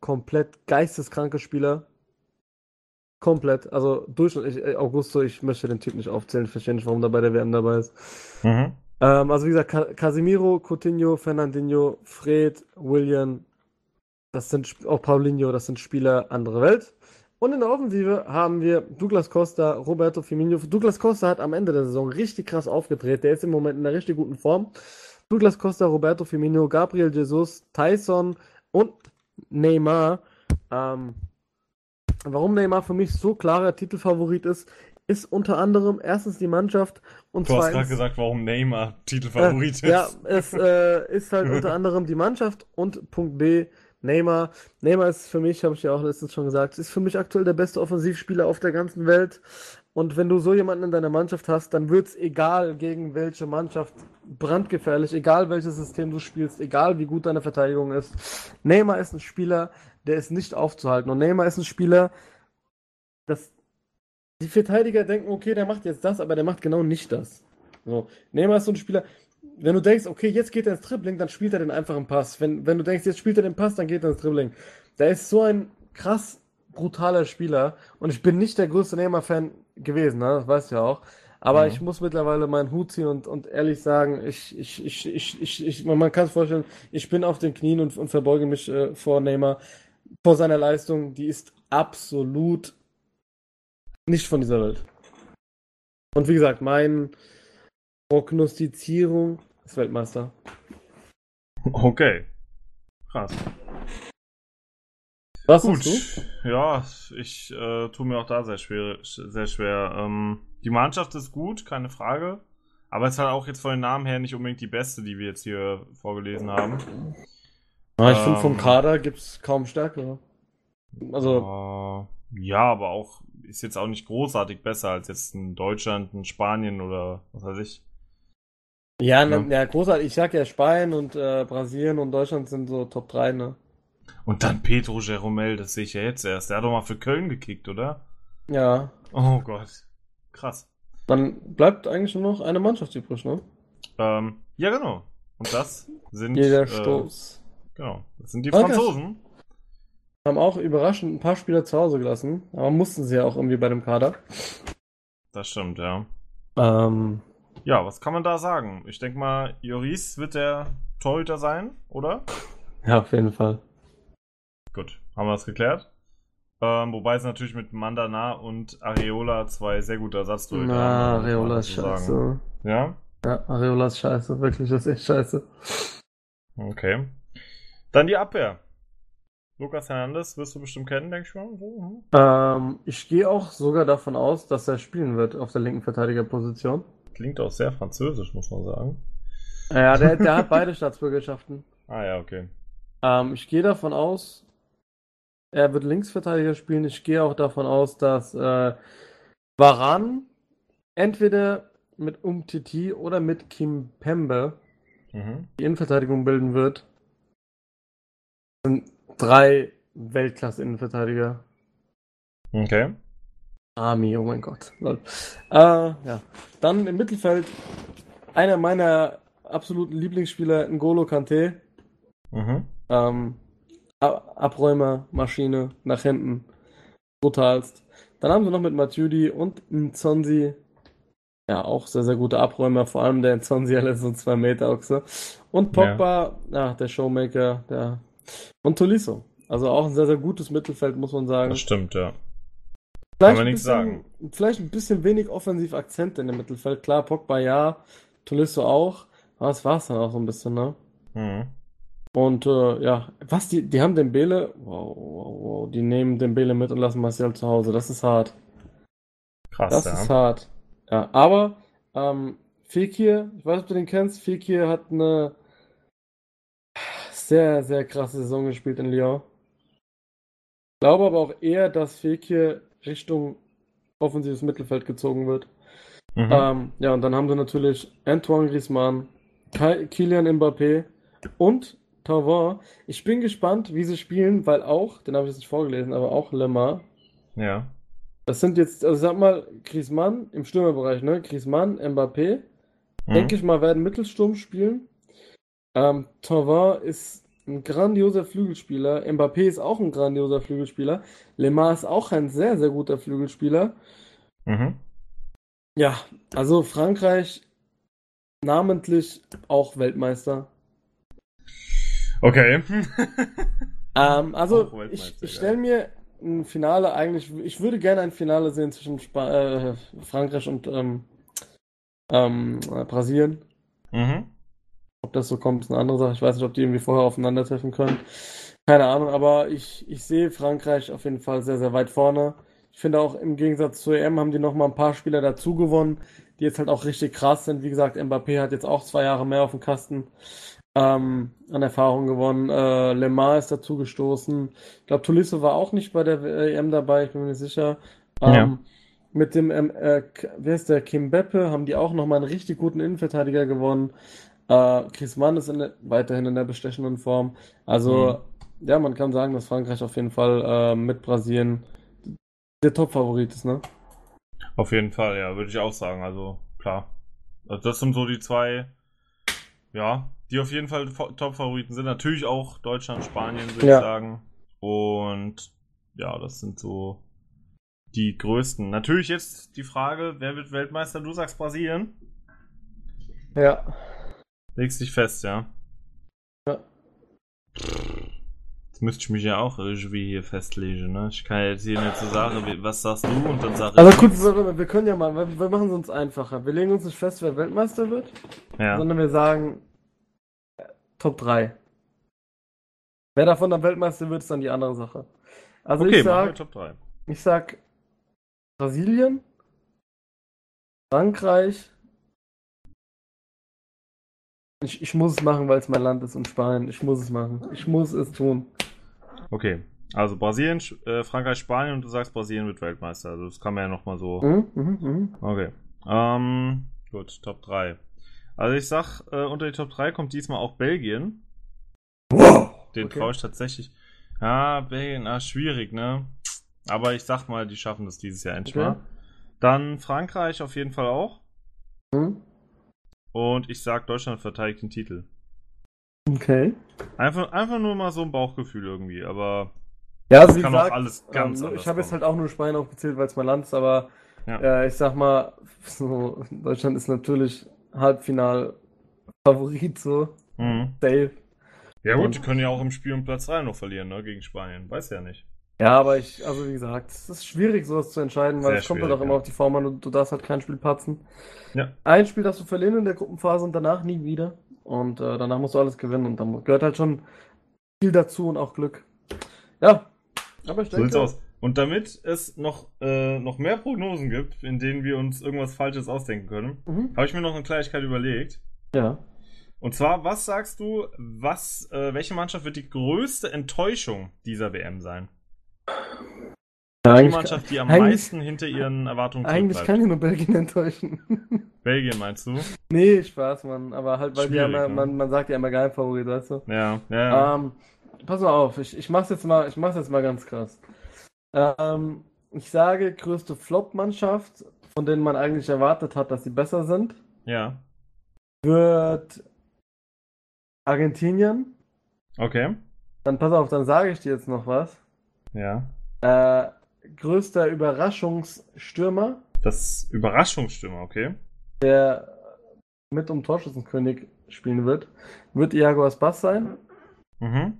komplett geisteskranke Spieler. Komplett. Also durchschnittlich, äh, Augusto, ich möchte den Typ nicht aufzählen, ich verstehe nicht, warum der bei der WM dabei ist. Mhm. Ähm, also wie gesagt, Ca Casemiro, Coutinho, Fernandinho, Fred, William, das sind auch Paulinho, das sind Spieler andere Welt. Und in der Offensive haben wir Douglas Costa, Roberto Firmino. Douglas Costa hat am Ende der Saison richtig krass aufgedreht. Der ist im Moment in einer richtig guten Form. Douglas Costa, Roberto Firmino, Gabriel Jesus, Tyson und Neymar. Ähm, warum Neymar für mich so klarer Titelfavorit ist, ist unter anderem erstens die Mannschaft und Du hast gerade zweitens gesagt, warum Neymar Titelfavorit äh, ja, ist. es äh, ist halt [laughs] unter anderem die Mannschaft und Punkt B, Neymar. Neymar ist für mich, habe ich ja auch letztens schon gesagt, ist für mich aktuell der beste Offensivspieler auf der ganzen Welt. Und wenn du so jemanden in deiner Mannschaft hast, dann wird es egal, gegen welche Mannschaft brandgefährlich, egal welches System du spielst, egal wie gut deine Verteidigung ist. Neymar ist ein Spieler, der ist nicht aufzuhalten. Und Neymar ist ein Spieler, das die Verteidiger denken, okay, der macht jetzt das, aber der macht genau nicht das. So. Neymar ist so ein Spieler, wenn du denkst, okay, jetzt geht er ins Dribbling, dann spielt er den einfachen Pass. Wenn, wenn du denkst, jetzt spielt er den Pass, dann geht er ins Dribbling. Der ist so ein krass brutaler Spieler und ich bin nicht der größte Neymar-Fan gewesen, ne? das weißt du ja auch. Aber Mhm. ich muss mittlerweile meinen Hut ziehen und, und ehrlich sagen, ich, ich, ich, ich, ich, ich, man kann es vorstellen, ich bin auf den Knien und, und verbeuge mich äh, vor Neymar. vor seiner Leistung, die ist absolut nicht von dieser Welt. Und wie gesagt, meine Prognostizierung ist Weltmeister. Okay. Krass. Was Gut. Ja, ich äh, tue mir auch da sehr schwer. Sehr schwer. Ähm, die Mannschaft ist gut, keine Frage. Aber es ist halt auch jetzt von den Namen her nicht unbedingt die beste, die wir jetzt hier vorgelesen haben. Ah, ich finde, vom Ähm. Kader gibt es kaum stärkere. Also, Äh, ja, aber auch ist jetzt auch nicht großartig besser als jetzt in Deutschland, in Spanien oder was weiß ich. Ja, Ja. ne, ja, großartig. Ich sag ja, Spanien und äh, Brasilien und Deutschland sind so Top 3, ne? Und dann Pedro Jeromel, das sehe ich ja jetzt erst. Der hat doch mal für Köln gekickt, oder? Ja. Oh Gott. Krass. Dann bleibt eigentlich nur noch eine Mannschaft übrig, ne? Ähm, ja, genau. Und das sind. Jeder äh, Stoß. Genau. Das sind die Okay. Franzosen. Haben auch überraschend ein paar Spieler zu Hause gelassen, aber mussten sie ja auch irgendwie bei dem Kader. Das stimmt, ja. Ähm, Ja, was kann man da sagen? Ich denke mal, Joris wird der Torhüter sein, oder? ja, auf jeden Fall. Gut, haben wir das geklärt. Ähm, wobei es natürlich mit Mandana und Areola zwei sehr gute Ersatztorhüter Na, muss man Areola ist dazu sagen. scheiße. Ja? Ja, Areola ist scheiße, wirklich, das ist echt scheiße. Okay. Dann die Abwehr. Lukas Hernandez wirst du bestimmt kennen, denke ich mal. So, hm? Ähm, ich gehe auch sogar davon aus, dass er spielen wird auf der linken Verteidigerposition. Klingt auch sehr französisch, muss man sagen. Ja, der, [laughs] der hat beide Staatsbürgerschaften. Ah ja, okay. Ähm, ich gehe davon aus, er wird Linksverteidiger spielen. Ich gehe auch davon aus, dass äh, Varan entweder mit Umtiti oder mit Kim Pembe Mhm. die Innenverteidigung bilden wird. Das sind drei Weltklasse-Innenverteidiger. Okay. Army, oh mein Gott. Lol. Äh, ja. Dann im Mittelfeld einer meiner absoluten Lieblingsspieler, N'Golo Kante. Mhm. Ähm, Abräumer, Maschine, nach hinten. Brutalst. Dann haben sie noch mit Matuidi und Nzonzi. Ja, auch sehr, sehr gute Abräumer. Vor allem der Nzonzi, [laughs] der ist so 2 Meter Ochse. Und Pogba, ja. der Showmaker, der. Und Tolisso. Also auch ein sehr, sehr gutes Mittelfeld, muss man sagen. Das stimmt, ja. Vielleicht man ein nichts bisschen, vielleicht ein bisschen wenig offensiv Akzent in dem Mittelfeld. Klar, Pogba ja, Tolisso auch. Aber das war's dann auch so ein bisschen, ne? Mhm. Und äh, ja, was, die, die haben Dembele, wow, wow, wow, die nehmen Dembele mit und lassen Martial zu Hause. Das ist hart. Krass, Das ja. ist hart. Ja, aber ähm, Fekir, ich weiß nicht, ob du den kennst, Fekir hat eine sehr, sehr krasse Saison gespielt in Lyon. Ich glaube aber auch eher, dass Fekir Richtung offensives Mittelfeld gezogen wird. Mhm. Ähm, ja, und dann haben sie natürlich Antoine Griezmann, Kylian Mbappé und Thauvin. Ich bin gespannt, wie sie spielen, weil auch, den habe ich jetzt nicht vorgelesen, aber auch Lemar. ja. Das sind jetzt, also sag mal, Griezmann im Stürmerbereich, ne? Griezmann, Mbappé, Mhm. denke ich mal, werden Mittelsturm spielen. Ähm, Thauvin ist ein grandioser Flügelspieler. Mbappé ist auch ein grandioser Flügelspieler. Lemar ist auch ein sehr, sehr guter Flügelspieler. Mhm. Ja, also Frankreich namentlich auch Weltmeister. Okay. [laughs] Ähm, also ich, ich stelle mir ein Finale eigentlich, ich würde gerne ein Finale sehen zwischen Spa äh, Frankreich und ähm, ähm, äh, Brasilien. mhm. Ob das so kommt, ist eine andere Sache. Ich weiß nicht, ob die irgendwie vorher aufeinandertreffen können. Keine Ahnung, aber ich, ich sehe Frankreich auf jeden Fall sehr, sehr weit vorne. Ich finde auch im Gegensatz zur EM haben die noch mal ein paar Spieler dazu gewonnen, die jetzt halt auch richtig krass sind. Wie gesagt, Mbappé hat jetzt auch zwei Jahre mehr auf dem Kasten ähm, an Erfahrung gewonnen. Äh, Lemar ist dazu gestoßen. Ich glaube, Tolisso war auch nicht bei der EM dabei, ich bin mir nicht sicher. Ähm, Ja. Mit dem, ähm, äh, wer ist der, Kim Beppe, haben die auch noch mal einen richtig guten Innenverteidiger gewonnen. Äh, Griezmann ist in der, weiterhin in der bestechenden Form. Also, ja, man kann sagen, dass Frankreich auf jeden Fall äh, mit Brasilien der Top-Favorit ist, ne? Auf jeden Fall, ja, würde ich auch sagen. Also, klar. Also das sind so die zwei, ja, die auf jeden Fall Fa- Top-Favoriten sind. Natürlich auch Deutschland, Spanien, würde Ja. ich sagen. Und ja, das sind so die größten. Natürlich jetzt die Frage, wer wird Weltmeister? Du sagst Brasilien. Ja. Legst dich fest, ja. Ja. müsste ich mich ja auch irgendwie hier festlegen, ne? Ich kann jetzt hier nicht so sagen, was sagst du und dann sag ich. Also gut, wir, wir können ja mal, wir, wir machen es uns einfacher. Wir legen uns nicht fest, wer Weltmeister wird, ja. sondern wir sagen äh, Top 3. Wer davon dann Weltmeister wird, ist dann die andere Sache. Also Okay, ich sag, Top 3. ich sag Brasilien, Frankreich. Ich, ich muss es machen, weil es mein Land ist und Spanien. Ich muss es machen. Ich muss es tun. Okay. Also Brasilien, äh, Frankreich, Spanien und du sagst Brasilien wird Weltmeister. Also das kann man ja nochmal so. Mhm, mhm, mhm. Okay. Ähm, gut, Top 3. Also ich sag, äh, unter die Top 3 kommt diesmal auch Belgien. Den Okay. traue ich tatsächlich. Ja, Belgien, ah, schwierig, ne? Aber ich sag mal, die schaffen das dieses Jahr endlich Okay. mal. Dann Frankreich auf jeden Fall auch. Mhm. Und ich sag, Deutschland verteidigt den Titel. Okay. Einfach, einfach nur mal so ein Bauchgefühl irgendwie, aber Ja, also wie kann auch gesagt, alles ganz ähm, ich habe jetzt halt auch nur Spanien aufgezählt, weil es mein Land ist, aber Ja. äh, ich sag mal, [laughs] so, Deutschland ist natürlich Halbfinal-Favorit, so, Mhm. safe. Ja gut, Und- die können ja auch im Spiel um Platz 3 noch verlieren, ne, gegen Spanien. Weiß ja nicht. Ja, aber ich, also wie gesagt, es ist schwierig, sowas zu entscheiden, weil Sehr es kommt halt auch immer ja. auf die Form an und du darfst halt kein Spiel patzen. Ja. Ein Spiel darfst du verlieren in der Gruppenphase und danach nie wieder. Und äh, danach musst du alles gewinnen und dann gehört halt schon viel dazu und auch Glück. Ja, aber ich So denke, sieht's aus. Und damit es noch, äh, noch mehr Prognosen gibt, in denen wir uns irgendwas Falsches ausdenken können, Mhm. habe ich mir noch eine Kleinigkeit überlegt. Ja. Und zwar, was sagst du, was, äh, welche Mannschaft wird die größte Enttäuschung dieser WM sein? Ja Die Mannschaft, die am meisten hinter ihren Erwartungen eigentlich kann ich nur Belgien enttäuschen. [laughs] Belgien meinst du? nee, Spaß, Mann. Aber halt, weil ja immer, ne? man, man sagt ja immer Geheimfavorit, weißt du? Ja, ja. ja. Ähm, pass mal auf, ich, ich mach's jetzt mal, ich mach's jetzt mal ganz krass. Ähm, ich sage, größte Flop-Mannschaft, von denen man eigentlich erwartet hat, dass sie besser sind, ja. wird Argentinien. Okay. Dann pass auf, dann sage ich dir jetzt noch was. Ja. Äh, größter Überraschungsstürmer, Das Überraschungsstimme, okay. der mit um Torschützenkönig spielen wird, wird Iago Aspas sein. Mhm.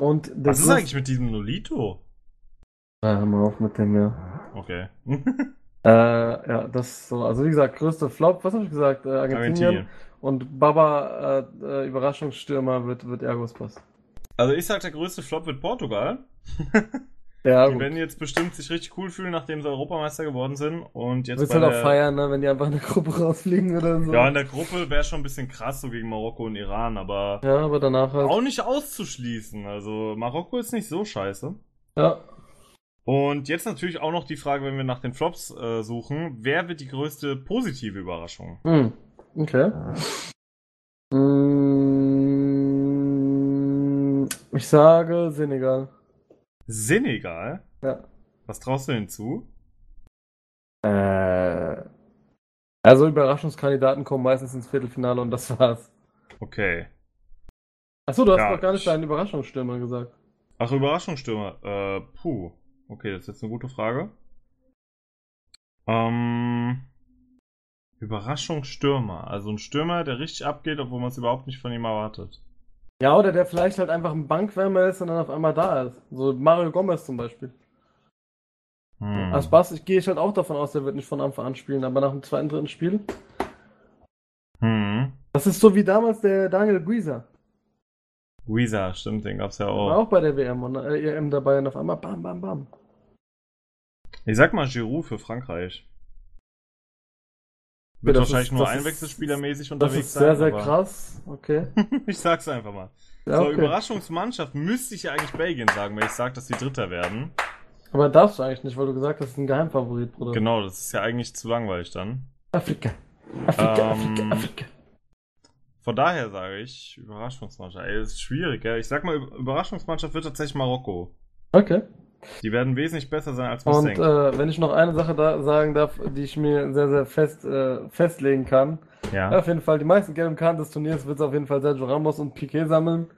Und der Was ist eigentlich mit diesem Nolito? Ah, hör mal auf mit dem, ja. Okay. [laughs] Äh, ja, das ist so. Also wie gesagt, größte Flop, was habe ich gesagt? Äh, Argentinien. Und Baba, äh, äh, Überraschungsstürmer wird, wird Ergos Pass. Also ich sag, der größte Flop wird Portugal. [laughs] Ja, Die gut. werden jetzt bestimmt sich richtig cool fühlen, nachdem sie Europameister geworden sind. Und Du jetzt willst bei halt auch feiern, ne, wenn die einfach in der Gruppe rausfliegen oder so. Ja, in der Gruppe wäre schon ein bisschen krass, so gegen Marokko und Iran, aber Ja, aber danach halt. auch nicht auszuschließen. Also Marokko ist nicht so scheiße. Ja. Und jetzt natürlich auch noch die Frage, wenn wir nach den Flops äh, suchen, wer wird die größte positive Überraschung? Hm. Okay. Ich sage Senegal. Senegal? Ja. Was traust du hinzu? Äh, also Überraschungskandidaten kommen meistens ins Viertelfinale und das war's. Okay. Achso, du hast Ja, noch gar nicht ich- deinen Überraschungsstürmer gesagt. Ach, Überraschungsstürmer. Äh, puh. Okay, das ist jetzt eine gute Frage. Ähm. Überraschungsstürmer. Also ein Stürmer, der richtig abgeht, obwohl man es überhaupt nicht von ihm erwartet. Ja, oder der vielleicht halt einfach ein Bankwärmer ist und dann auf einmal da ist. So Mario Gomez zum Beispiel. Hm. Als Bass, ich gehe ich halt auch davon aus, der wird nicht von Anfang an spielen, aber nach dem zweiten, dritten Spiel. Hm. Das ist so wie damals der Daniel Guiza. Weezer, stimmt, den gab's ja War auch. auch bei der WM und äh, EM dabei und auf einmal bam, bam, bam. Ich sag mal Giroud für Frankreich. Ja, Wird das wahrscheinlich ist- nur das ist- einwechselspielermäßig Das unterwegs ist sehr, sein. sehr krass. Okay. [laughs] ich sag's einfach mal. Ja, so, okay. Überraschungsmannschaft müsste ich ja eigentlich Belgien sagen, wenn ich sage, dass die Dritter werden. Aber darfst du eigentlich nicht, weil du gesagt hast, das ist ein Geheimfavorit, Bruder. Genau, das ist ja eigentlich zu langweilig dann. Afrika. Afrika, Ähm, Afrika, Afrika. Von daher sage ich, Überraschungsmannschaft. Ey, das ist schwierig, gell? Ich sag mal, Über- Überraschungsmannschaft wird tatsächlich Marokko. Okay. Die werden wesentlich besser sein, als man Und äh, wenn ich noch eine Sache da sagen darf, die ich mir sehr, sehr fest äh, festlegen kann. ja. Auf jeden Fall, die meisten gelben Karten des Turniers wird es auf jeden Fall Sergio Ramos und Piquet sammeln.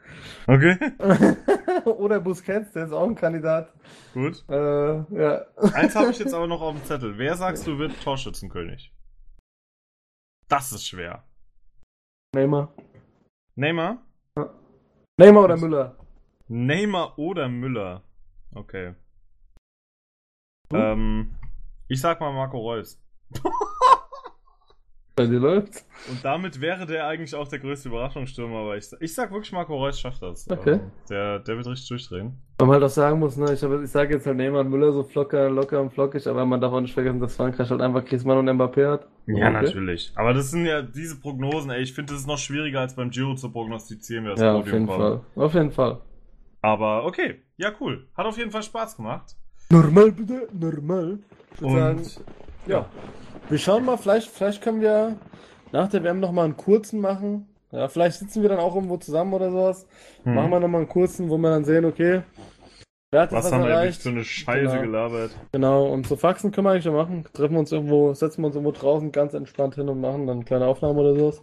Okay, [laughs] Oder Busquets, der ist auch ein Kandidat. gut. Äh, ja. Eins habe ich jetzt [laughs] aber noch auf dem Zettel. Wer sagst du wird Torschützenkönig? Das ist schwer. Neymar. Neymar? Neymar oder Müller? Neymar oder Müller? Okay. Du? Ähm, ich sag mal Marco Reus. [laughs] Bei dir läuft's? Und damit wäre der eigentlich auch der größte Überraschungsstürmer, aber ich, ich sag wirklich, Marco Reus schafft das. Okay. Also, der, der wird richtig durchdrehen. Weil man halt auch sagen muss, ne, ich, hab- ich sage jetzt halt Neymar und Müller so flocker, locker und flockig, aber man darf auch nicht vergessen, dass Frankreich halt einfach Griezmann und Mbappé hat. Ja, Okay. natürlich. Aber das sind ja diese Prognosen, ey. Ich finde, das ist noch schwieriger als beim Giro zu prognostizieren, wer das Ja, auf Podium jeden kommt. Fall. Auf jeden Fall. Aber okay. Ja, cool. Hat auf jeden Fall Spaß gemacht. Normal bitte, normal. Ich würde sagen, Und ja. Wir schauen mal, vielleicht, vielleicht können wir nach der WM noch mal einen kurzen machen. Ja, vielleicht sitzen wir dann auch irgendwo zusammen oder sowas. hm, Machen wir noch mal einen kurzen, wo wir dann sehen, okay, wer hat was was haben wir eigentlich für eine Scheiße Genau. gelabert? Genau, und so Faxen können wir eigentlich schon machen. Treffen wir uns irgendwo, setzen wir uns irgendwo draußen ganz entspannt hin und machen dann eine kleine Aufnahme oder sowas.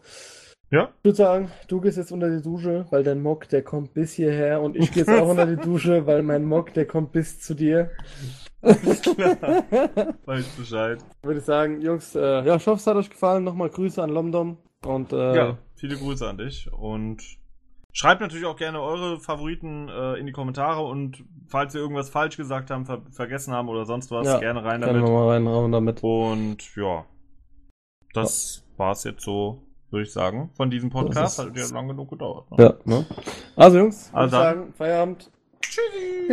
Ja. Ich würde sagen, du gehst jetzt unter die Dusche, weil dein Mock, der kommt bis hierher und ich gehe jetzt auch unter die Dusche, weil mein Mock, der kommt bis zu dir. Weiß Bescheid. Würde ich sagen, Jungs, äh, ja, ich hoffe, es hat euch gefallen. Nochmal Grüße an Lomdom und äh, Ja, viele Grüße an dich und schreibt natürlich auch gerne eure Favoriten äh, in die Kommentare und falls wir irgendwas falsch gesagt haben, ver vergessen haben oder sonst was, Ja, gerne rein damit. mal reinhauen damit. Und ja, das war's jetzt so, würde ich sagen, von diesem Podcast. Hat ja lang genug gedauert. Ne? Ja, ne? Also Jungs, würde Also sagen, Feierabend. Tschüssi!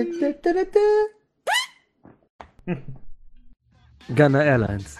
Ghana Airlines.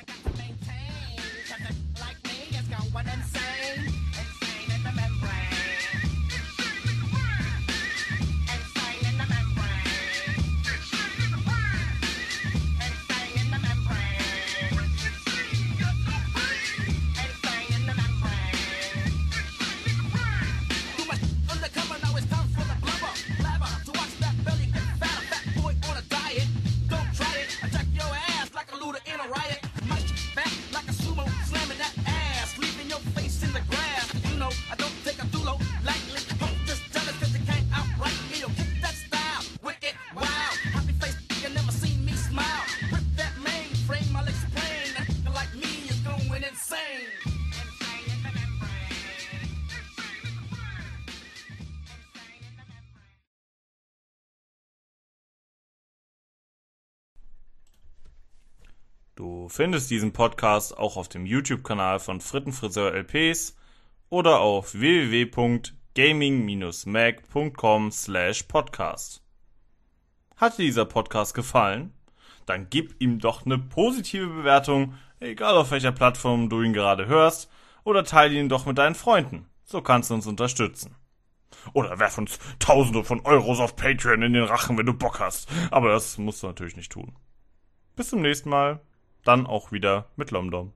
Du findest diesen Podcast auch auf dem YouTube-Kanal von Frittenfriseur LPs oder auf www.gaming-mag.com slash podcast. Hat dir dieser Podcast gefallen? Dann gib ihm doch eine positive Bewertung, egal auf welcher Plattform du ihn gerade hörst, oder teile ihn doch mit deinen Freunden. So kannst du uns unterstützen. Oder werf uns Tausende von Euros auf Patreon in den Rachen, wenn du Bock hast. Aber das musst du natürlich nicht tun. Bis zum nächsten Mal. Dann auch wieder mit Lomdom.